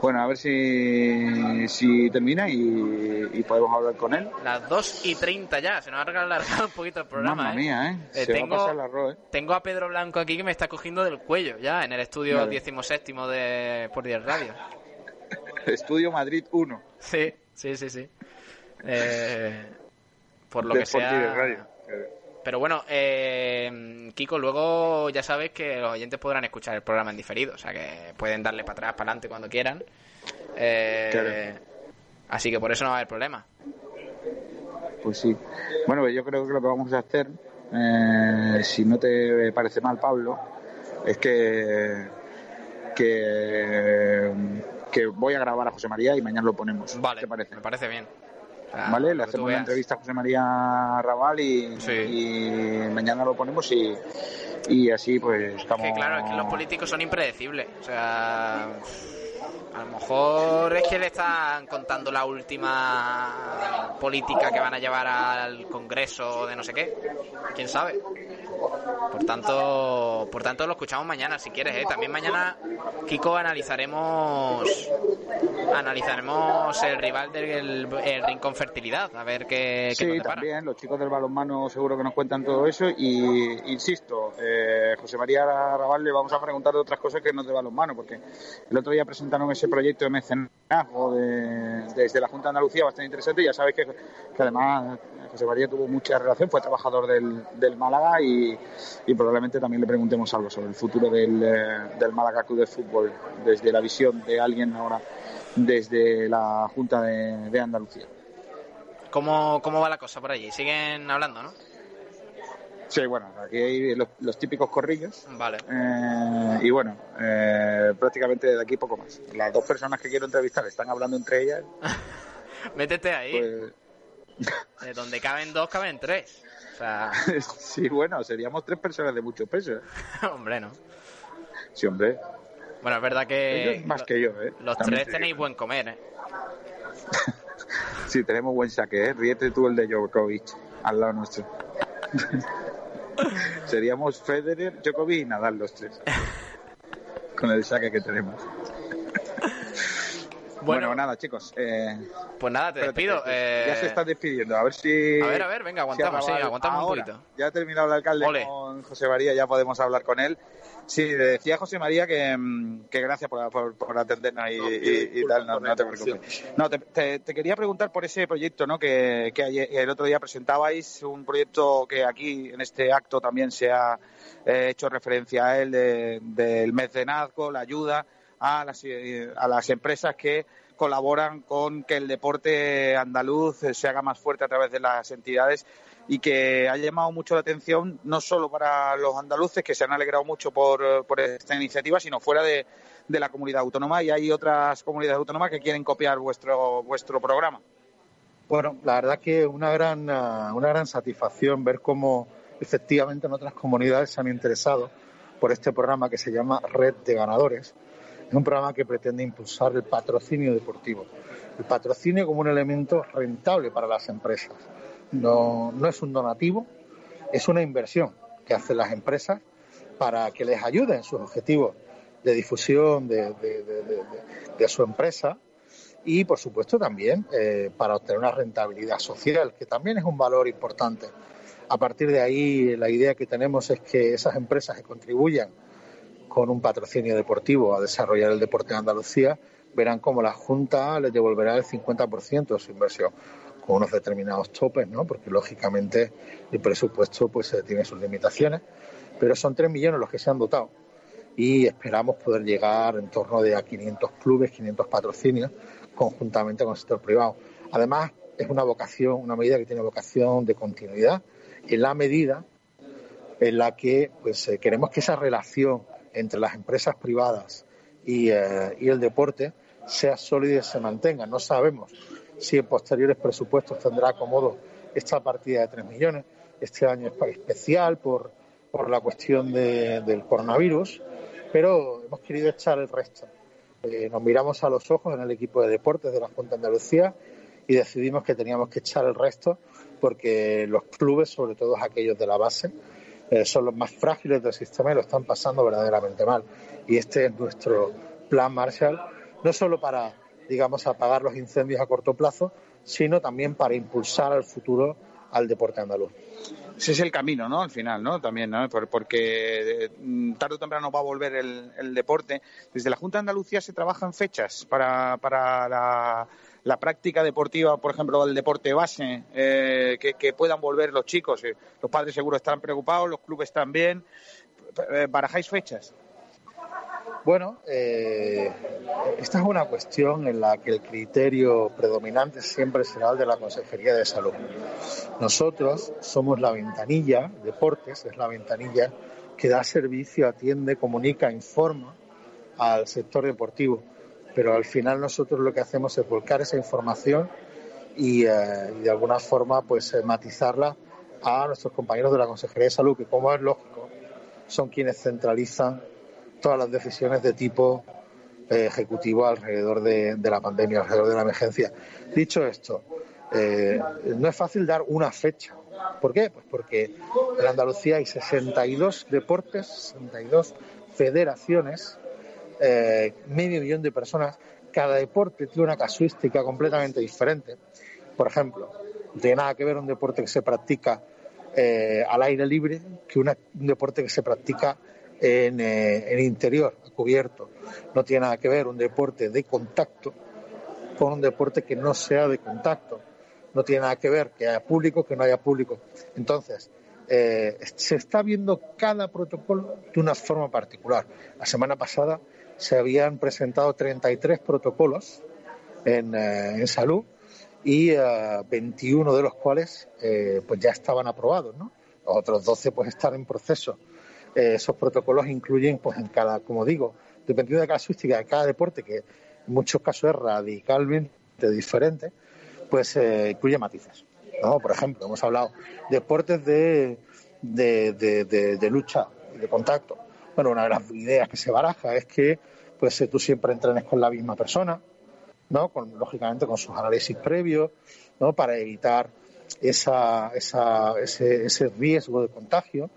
Bueno, a ver si, si termina y, y podemos hablar con él. Las 2 y 30 ya, se nos ha alargado un poquito el programa. Mamma ¿eh? mía, ¿eh? Eh, Se tengo, va a pasar ¿eh? tengo a Pedro Blanco aquí que me está cogiendo del cuello ya en el estudio Vale. 17 de Por 10 Radio. <laughs> Estudio Madrid 1. Sí, sí, sí, sí. Eh, por lo de que sea. Radio. Pero bueno, eh, Kiko, luego ya sabes que los oyentes podrán escuchar el programa en diferido, o sea que pueden darle para atrás, para adelante cuando quieran. Eh, Así que por eso no va a haber problema. Pues sí. Bueno, pues yo creo que lo que vamos a hacer, eh, si no te parece mal, Pablo, es que, que, que voy a grabar a José María y mañana lo ponemos. Vale, ¿Te parece? me parece bien. Sea, ¿Vale? Le hacemos una entrevista a José María Raval y, y mañana lo ponemos y, y así pues estamos... Que claro, es que los políticos son impredecibles. O sea, a lo mejor es que le están contando la última política que van a llevar al Congreso de no sé qué. ¿Quién sabe? Por tanto, por tanto lo escuchamos mañana si quieres, ¿eh? También mañana, Kiko, analizaremos analizaremos el rival del el Rincón Fertilidad, a ver qué, qué nos Sí, depara. también, los chicos del balonmano seguro que nos cuentan todo eso y, insisto, eh, José María Raval le vamos a preguntar de otras cosas que no de balonmano, porque el otro día presentaron ese proyecto de mecenazgo de- desde la Junta de Andalucía bastante interesante ya sabes que, que además José María tuvo mucha relación, fue trabajador del, del Málaga y, y probablemente también le preguntemos algo sobre el futuro del, eh, del Málaga Club de Fútbol desde la visión de alguien ahora desde la Junta de, de Andalucía. ¿Cómo, ¿Cómo va la cosa por allí? Siguen hablando, ¿no? Sí, bueno, aquí hay los, los típicos corrillos. Vale. Eh, y bueno, eh, prácticamente de aquí poco más. Las dos personas que quiero entrevistar están hablando entre ellas. <laughs> Métete ahí. Pues, <laughs> Eh, donde caben dos, caben tres. O sea, <laughs> sí, bueno, seríamos tres personas de mucho peso. ¿eh? hombre, ¿no? Sí, hombre. Bueno, es verdad que Ellos más que yo, ¿eh? los También tres te tenéis buen comer, ¿eh? Sí, tenemos buen saque, ¿eh? Ríete tú el de Djokovic al lado nuestro. Seríamos Federer, Djokovic y Nadal los tres. <laughs> Con el saque que tenemos. Bueno, nada, chicos. eh, Pues nada, te despido. eh, Ya se están despidiendo. A ver si. A ver, a ver, venga, aguantamos, si sí, aguantamos un poquito. Ya ha terminado el alcalde Ole. con José María, ya podemos hablar con él. Sí, le decía a José María que, mm, que gracias por, por- por atendernos y, y- y tal, no, no te preocupes. No, te, te- te quería preguntar por ese proyecto ¿no? que, que ayer- el otro día presentabais, un proyecto que aquí en este acto también se ha eh, hecho referencia a él, de- del mecenazgo, la ayuda a las, eh, a las empresas que colaboran con que el deporte andaluz se haga más fuerte a través de las entidades y que ha llamado mucho la atención no solo para los andaluces que se han alegrado mucho por, por esta iniciativa, sino fuera de, de la comunidad autónoma y hay otras comunidades autónomas que quieren copiar vuestro vuestro programa. Bueno, la verdad que una gran, ah, una gran satisfacción ver cómo efectivamente en otras comunidades se han interesado por este programa que se llama Red de Ganadores. Es un programa que pretende impulsar el patrocinio deportivo. El patrocinio como un elemento rentable para las empresas. No, no es un donativo, es una inversión que hacen las empresas para que les ayude en sus objetivos de difusión de, su empresa y, por supuesto, también eh, para obtener una rentabilidad social, que también es un valor importante. A partir de ahí, la idea que tenemos es que esas empresas que contribuyan con un patrocinio deportivo a desarrollar el deporte en Andalucía verán cómo la Junta les devolverá el 50% de su inversión con unos determinados topes, ¿no? Porque lógicamente el presupuesto pues eh, tiene sus limitaciones, pero son 3 millones los que se han dotado y esperamos poder llegar en torno de a 500 clubes, 500 patrocinios conjuntamente con el sector privado. Además, es una vocación, una medida que tiene vocación de continuidad en la medida en la que pues eh, queremos que esa relación entre las empresas privadas y, eh, y el deporte sea sólida y se mantenga. No sabemos si en posteriores presupuestos tendrá acomodo esta partida de 3 millones. Este año es especial por, por la cuestión de- del coronavirus, pero hemos querido echar el resto. Eh, nos miramos a los ojos en el equipo de deportes de la Junta Andalucía y decidimos que teníamos que echar el resto porque los clubes, sobre todo aquellos de la base, eh, son los más frágiles del sistema y lo están pasando verdaderamente mal. Y este es nuestro plan Marshall no solo para, digamos, apagar los incendios a corto plazo, sino también para impulsar al futuro al deporte andaluz. Ese es el camino, ¿no? Al final, ¿no? También, ¿no? Por- Porque eh, tarde o temprano va a volver el, el deporte. Desde la Junta de Andalucía se trabajan fechas para, para la, la práctica deportiva, por ejemplo, el deporte base, eh, que, que puedan volver los chicos. Eh, Los padres seguro están preocupados, los clubes también. Eh, ¿Barajáis fechas? Bueno, eh, esta es una cuestión en la que el criterio predominante siempre será el de la Consejería de Salud. Nosotros somos la ventanilla, deportes es la ventanilla que da servicio, atiende, comunica, informa al sector deportivo. Pero al final nosotros lo que hacemos es volcar esa información y, eh, y de alguna forma pues eh, matizarla a nuestros compañeros de la Consejería de Salud, que como es lógico, son quienes centralizan todas las decisiones de tipo eh, ejecutivo alrededor de, la pandemia, alrededor de la emergencia. Dicho esto, eh, no es fácil dar una fecha. ¿Por qué? Pues porque en Andalucía hay 62 deportes, 62 federaciones, eh, medio millón de personas. Cada deporte tiene una casuística completamente diferente. Por ejemplo, no tiene nada que ver un deporte que se practica al aire libre que un deporte que se practica en, eh, en interior, cubierto. No tiene nada que ver un deporte de contacto con un deporte que no sea de contacto. No tiene nada que ver que haya público, que no haya público. Entonces, eh, se está viendo cada protocolo de una forma particular. La semana pasada se habían presentado 33 protocolos en, eh, en salud y eh, 21 de los cuales pues ya estaban aprobados, otros 12 pues están en proceso. Eh, esos protocolos incluyen, pues en cada, como digo, dependiendo de la casuística de cada deporte, que en muchos casos es radicalmente diferente, pues eh, incluye matices. ¿no? Por ejemplo, hemos hablado de deportes de, de, de- lucha de contacto. Bueno, una de las ideas que se baraja es que pues eh, tú siempre entrenes con la misma persona, ¿no? Con, lógicamente con sus análisis previos, ¿no? Para evitar esa, esa, ese, ese riesgo de contagio.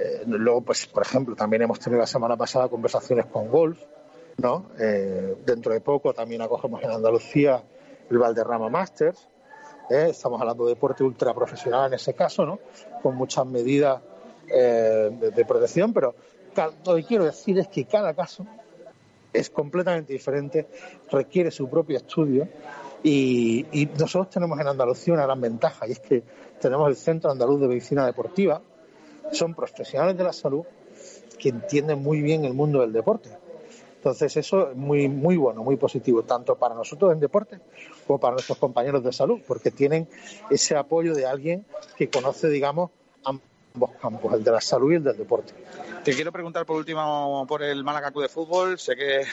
Eh, luego, pues, por ejemplo, también hemos tenido la semana pasada conversaciones con golf, ¿no? Eh, dentro de poco también acogemos en Andalucía el Valderrama Masters. ¿eh? Estamos hablando de deporte ultra profesional en ese caso, ¿no? Con muchas medidas de, protección, pero lo que quiero decir es que cada caso es completamente diferente, requiere su propio estudio y, y nosotros tenemos en Andalucía una gran ventaja y es que tenemos el Centro Andaluz de Medicina Deportiva, son profesionales de la salud que entienden muy bien el mundo del deporte. Entonces eso es muy, muy bueno, muy positivo, tanto para nosotros en deporte como para nuestros compañeros de salud, porque tienen ese apoyo de alguien que conoce, digamos, ambos campos, el de la salud y el del deporte. Te quiero preguntar por último por el Málaga Club de Fútbol. Sé que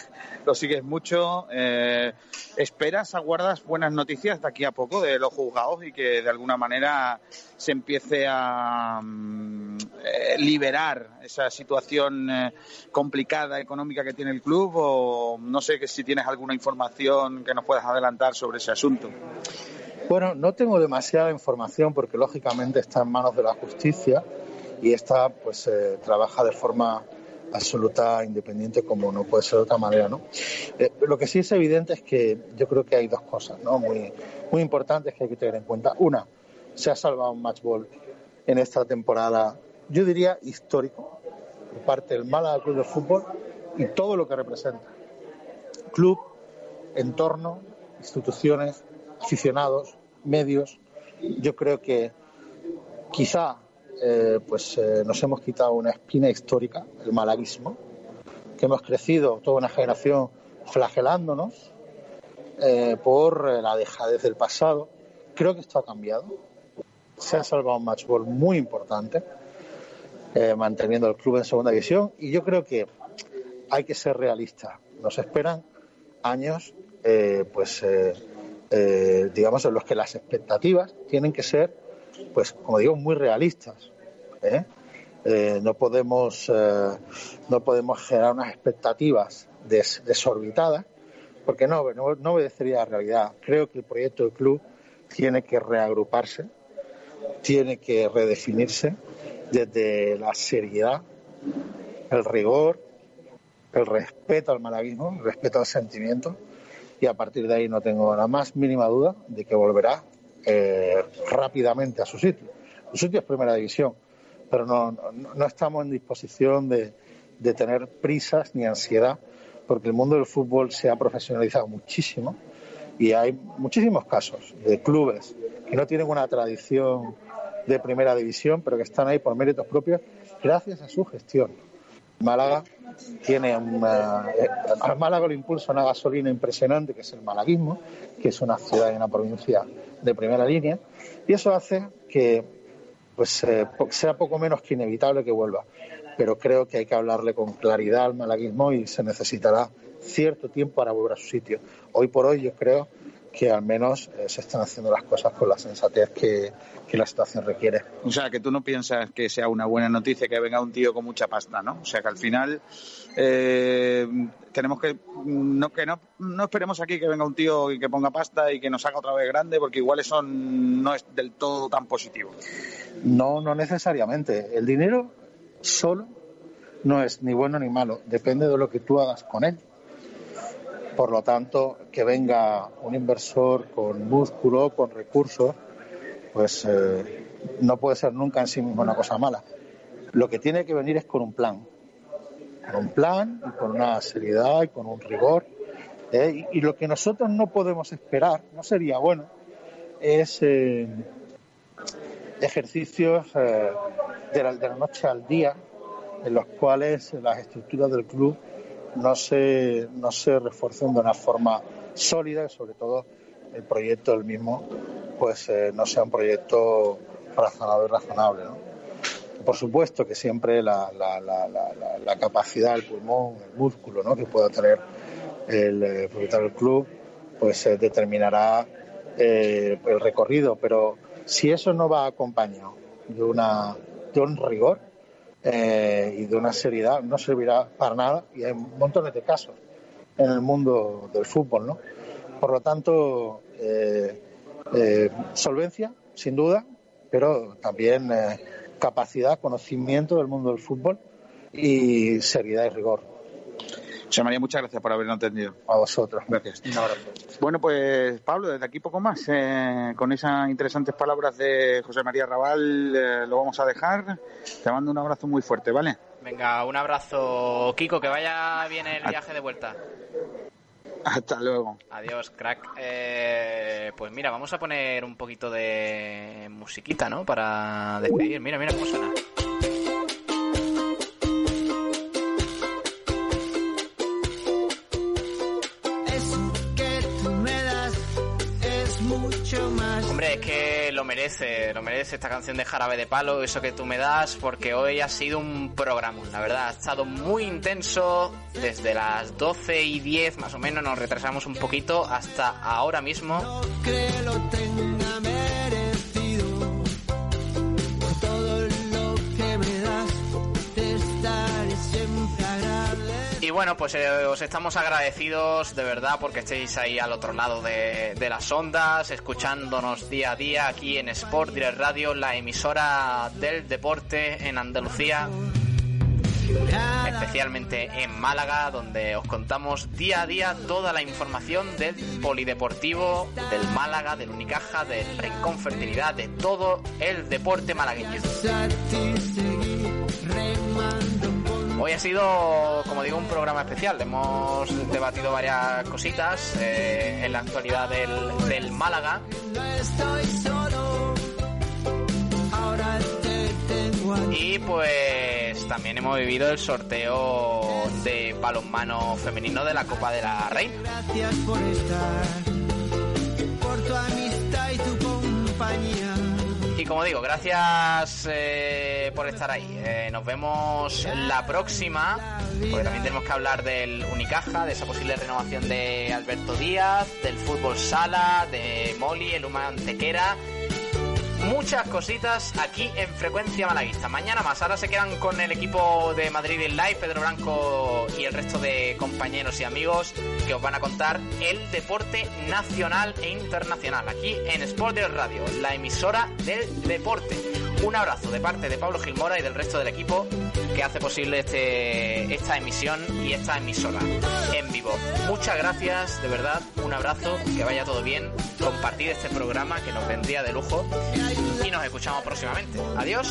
lo sigues mucho. Eh, ¿Esperas, aguardas buenas noticias de aquí a poco de los juzgados y que de alguna manera se empiece a mm, eh, liberar esa situación eh, complicada económica que tiene el club? O no sé que si tienes alguna información que nos puedas adelantar sobre ese asunto. Bueno, no tengo demasiada información porque lógicamente está en manos de la justicia y esta pues eh, trabaja de forma absoluta independiente como no puede ser de otra manera, ¿no? Eh, lo que sí es evidente es que yo creo que hay dos cosas, ¿no? Muy, muy importantes que hay que tener en cuenta. Una, se ha salvado un match ball en esta temporada, yo diría histórico, por parte del Málaga Club de Fútbol y todo lo que representa. Club, entorno, instituciones, aficionados, medios. Yo creo que quizá eh, pues eh, nos hemos quitado una espina histórica, el malaguismo, que hemos crecido toda una generación flagelándonos eh, por la dejadez del pasado. Creo que esto ha cambiado. Se ha salvado un matchball muy importante, manteniendo el club en segunda división. Y yo creo que hay que ser realistas. Nos esperan años, pues, eh, digamos, en los que las expectativas tienen que ser, pues, como digo, muy realistas. ¿eh? Eh, no podemos, no podemos generar unas expectativas des- desorbitadas, porque no, no, no obedecería a la realidad. Creo que el proyecto del club tiene que reagruparse, tiene que redefinirse desde la seriedad, el rigor el respeto al malaguismo, el respeto al sentimiento, y a partir de ahí no tengo la más mínima duda de que volverá eh, rápidamente a su sitio. Su sitio es primera división, pero no, no, no estamos en disposición de, de tener prisas ni ansiedad, porque el mundo del fútbol se ha profesionalizado muchísimo y hay muchísimos casos de clubes que no tienen una tradición de primera división, pero que están ahí por méritos propios gracias a su gestión. Málaga tiene una, al Málaga lo impulsa una gasolina impresionante que es el malaguismo, que es una ciudad y una provincia de primera línea, y eso hace que pues eh, sea poco menos que inevitable que vuelva. Pero creo que hay que hablarle con claridad al malaguismo y se necesitará cierto tiempo para volver a su sitio. Hoy por hoy yo creo que al menos eh, se están haciendo las cosas con la sensatez que, que la situación requiere. O sea, que tú no piensas que sea una buena noticia que venga un tío con mucha pasta, ¿no? O sea, que al final eh, tenemos que no que no, no esperemos aquí que venga un tío y que ponga pasta y que nos haga otra vez grande, porque igual eso no es del todo tan positivo. No, no necesariamente. El dinero solo no es ni bueno ni malo, depende de lo que tú hagas con él. Por lo tanto, que venga un inversor con músculo, con recursos, pues eh, no puede ser nunca en sí mismo una cosa mala. Lo que tiene que venir es con un plan, con un plan y con una seriedad y con un rigor. ¿eh? Y, lo que nosotros no podemos esperar, no sería bueno, es eh, ejercicios de la noche al día en los cuales las estructuras del club no se, no se refuercen de una forma sólida y sobre todo el proyecto del mismo pues eh, no sea un proyecto razonable y razonable. ¿no? Por supuesto que siempre la, la, la, la, capacidad, el pulmón, el músculo ¿no? que pueda tener el eh, propietario del club pues eh, determinará eh, el recorrido, pero si eso no va acompañado de, una, de un rigor eh, y de una seriedad, no servirá para nada y hay montones de casos en el mundo del fútbol, ¿no? Por lo tanto, eh, eh, solvencia, sin duda, pero también eh, capacidad, conocimiento del mundo del fútbol y seriedad y rigor. José María, muchas gracias por habernos atendido. A vosotros. Gracias. Bueno, pues Pablo, desde aquí poco más. Eh, con esas interesantes palabras de José María Raval eh, lo vamos a dejar. Te mando un abrazo muy fuerte, ¿vale? Venga, un abrazo, Kiko, que vaya bien el viaje de vuelta. Hasta luego. Adiós, crack. Eh, pues mira, vamos a poner un poquito de musiquita, ¿no? Para despedir. Mira, mira cómo suena. Lo merece, lo merece esta canción de Jarabe de Palo, eso que tú me das, porque hoy ha sido un programa, la verdad, ha estado muy intenso, desde las 12 y 10 más o menos, nos retrasamos un poquito, hasta ahora mismo. Bueno, pues eh, os estamos agradecidos de verdad porque estéis ahí al otro lado de, de las ondas, escuchándonos día a día aquí en Sport Direct Radio, la emisora del deporte en Andalucía. especialmente en Málaga, donde os contamos día a día toda la información del polideportivo, del Málaga, del Unicaja, del Rincón Fertilidad, de todo el deporte malagueño. Hoy ha sido, como digo, un programa especial. Hemos debatido varias cositas eh, en la actualidad del, del Málaga. Y pues también hemos vivido el sorteo de balonmano femenino de la Copa de la Reina. Gracias por estar, por tu amistad y tu compañía. Y como digo, gracias eh, por estar ahí. Eh, nos vemos la próxima, porque también tenemos que hablar del Unicaja, de esa posible renovación de Alberto Díaz, del fútbol sala, de Moli, el Uma Antequera. Muchas cositas aquí en Frecuencia Malaguista. Mañana más. Ahora se quedan con el equipo de Madrid en Live, Pedro Blanco y el resto de compañeros y amigos que os van a contar el deporte nacional e internacional aquí en Sport Direct Radio, la emisora del deporte. Un abrazo de parte de Pablo Gilmora y del resto del equipo que hace posible este, esta emisión y esta emisora en vivo. Muchas gracias, de verdad, un abrazo, que vaya todo bien, compartir este programa que nos vendría de lujo y nos escuchamos próximamente. Adiós.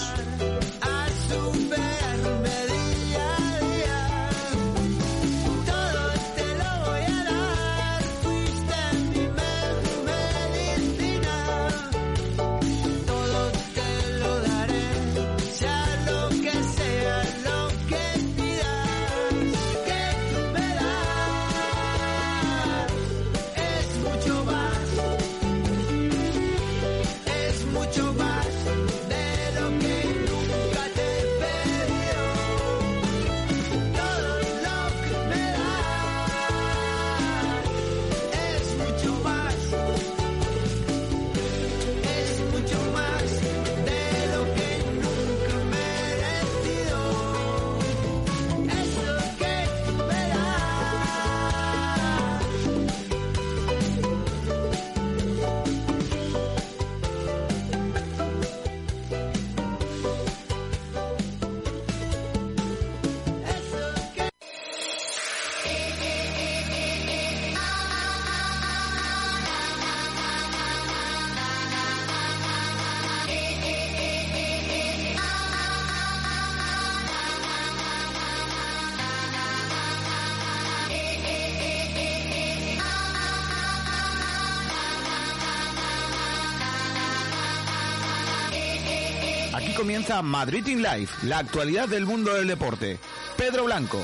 Madrid in Life, la actualidad del mundo del deporte. Pedro Blanco.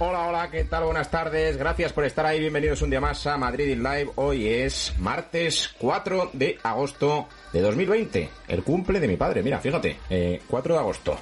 Hola, hola, ¿qué tal? Buenas tardes. Gracias por estar ahí. Bienvenidos un día más a Madrid in Live. Hoy es martes 4 de agosto de 2020. El cumple de mi padre. Mira, fíjate, eh, 4 de agosto.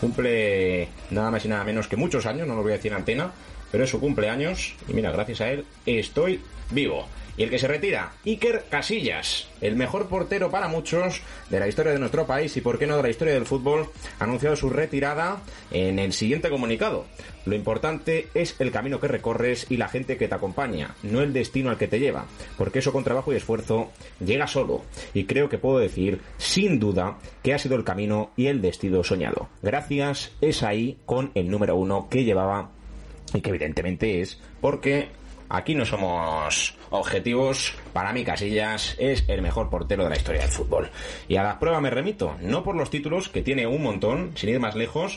Cumple nada más y nada menos que muchos años, no lo voy a decir en antena, pero es su cumpleaños y mira, gracias a él estoy vivo. Y el que se retira, Iker Casillas, el mejor portero para muchos de la historia de nuestro país y por qué no de la historia del fútbol, ha anunciado su retirada en el siguiente comunicado. Lo importante es el camino que recorres y la gente que te acompaña, no el destino al que te lleva, porque eso con trabajo y esfuerzo llega solo. Y creo que puedo decir, sin duda, que ha sido el camino y el destino soñado. Gracias, es ahí con el número uno que llevaba y que evidentemente es porque aquí no somos objetivos. Para mí Casillas es el mejor portero de la historia del fútbol. Y a la prueba me remito, no por los títulos, que tiene un montón, sin ir más lejos,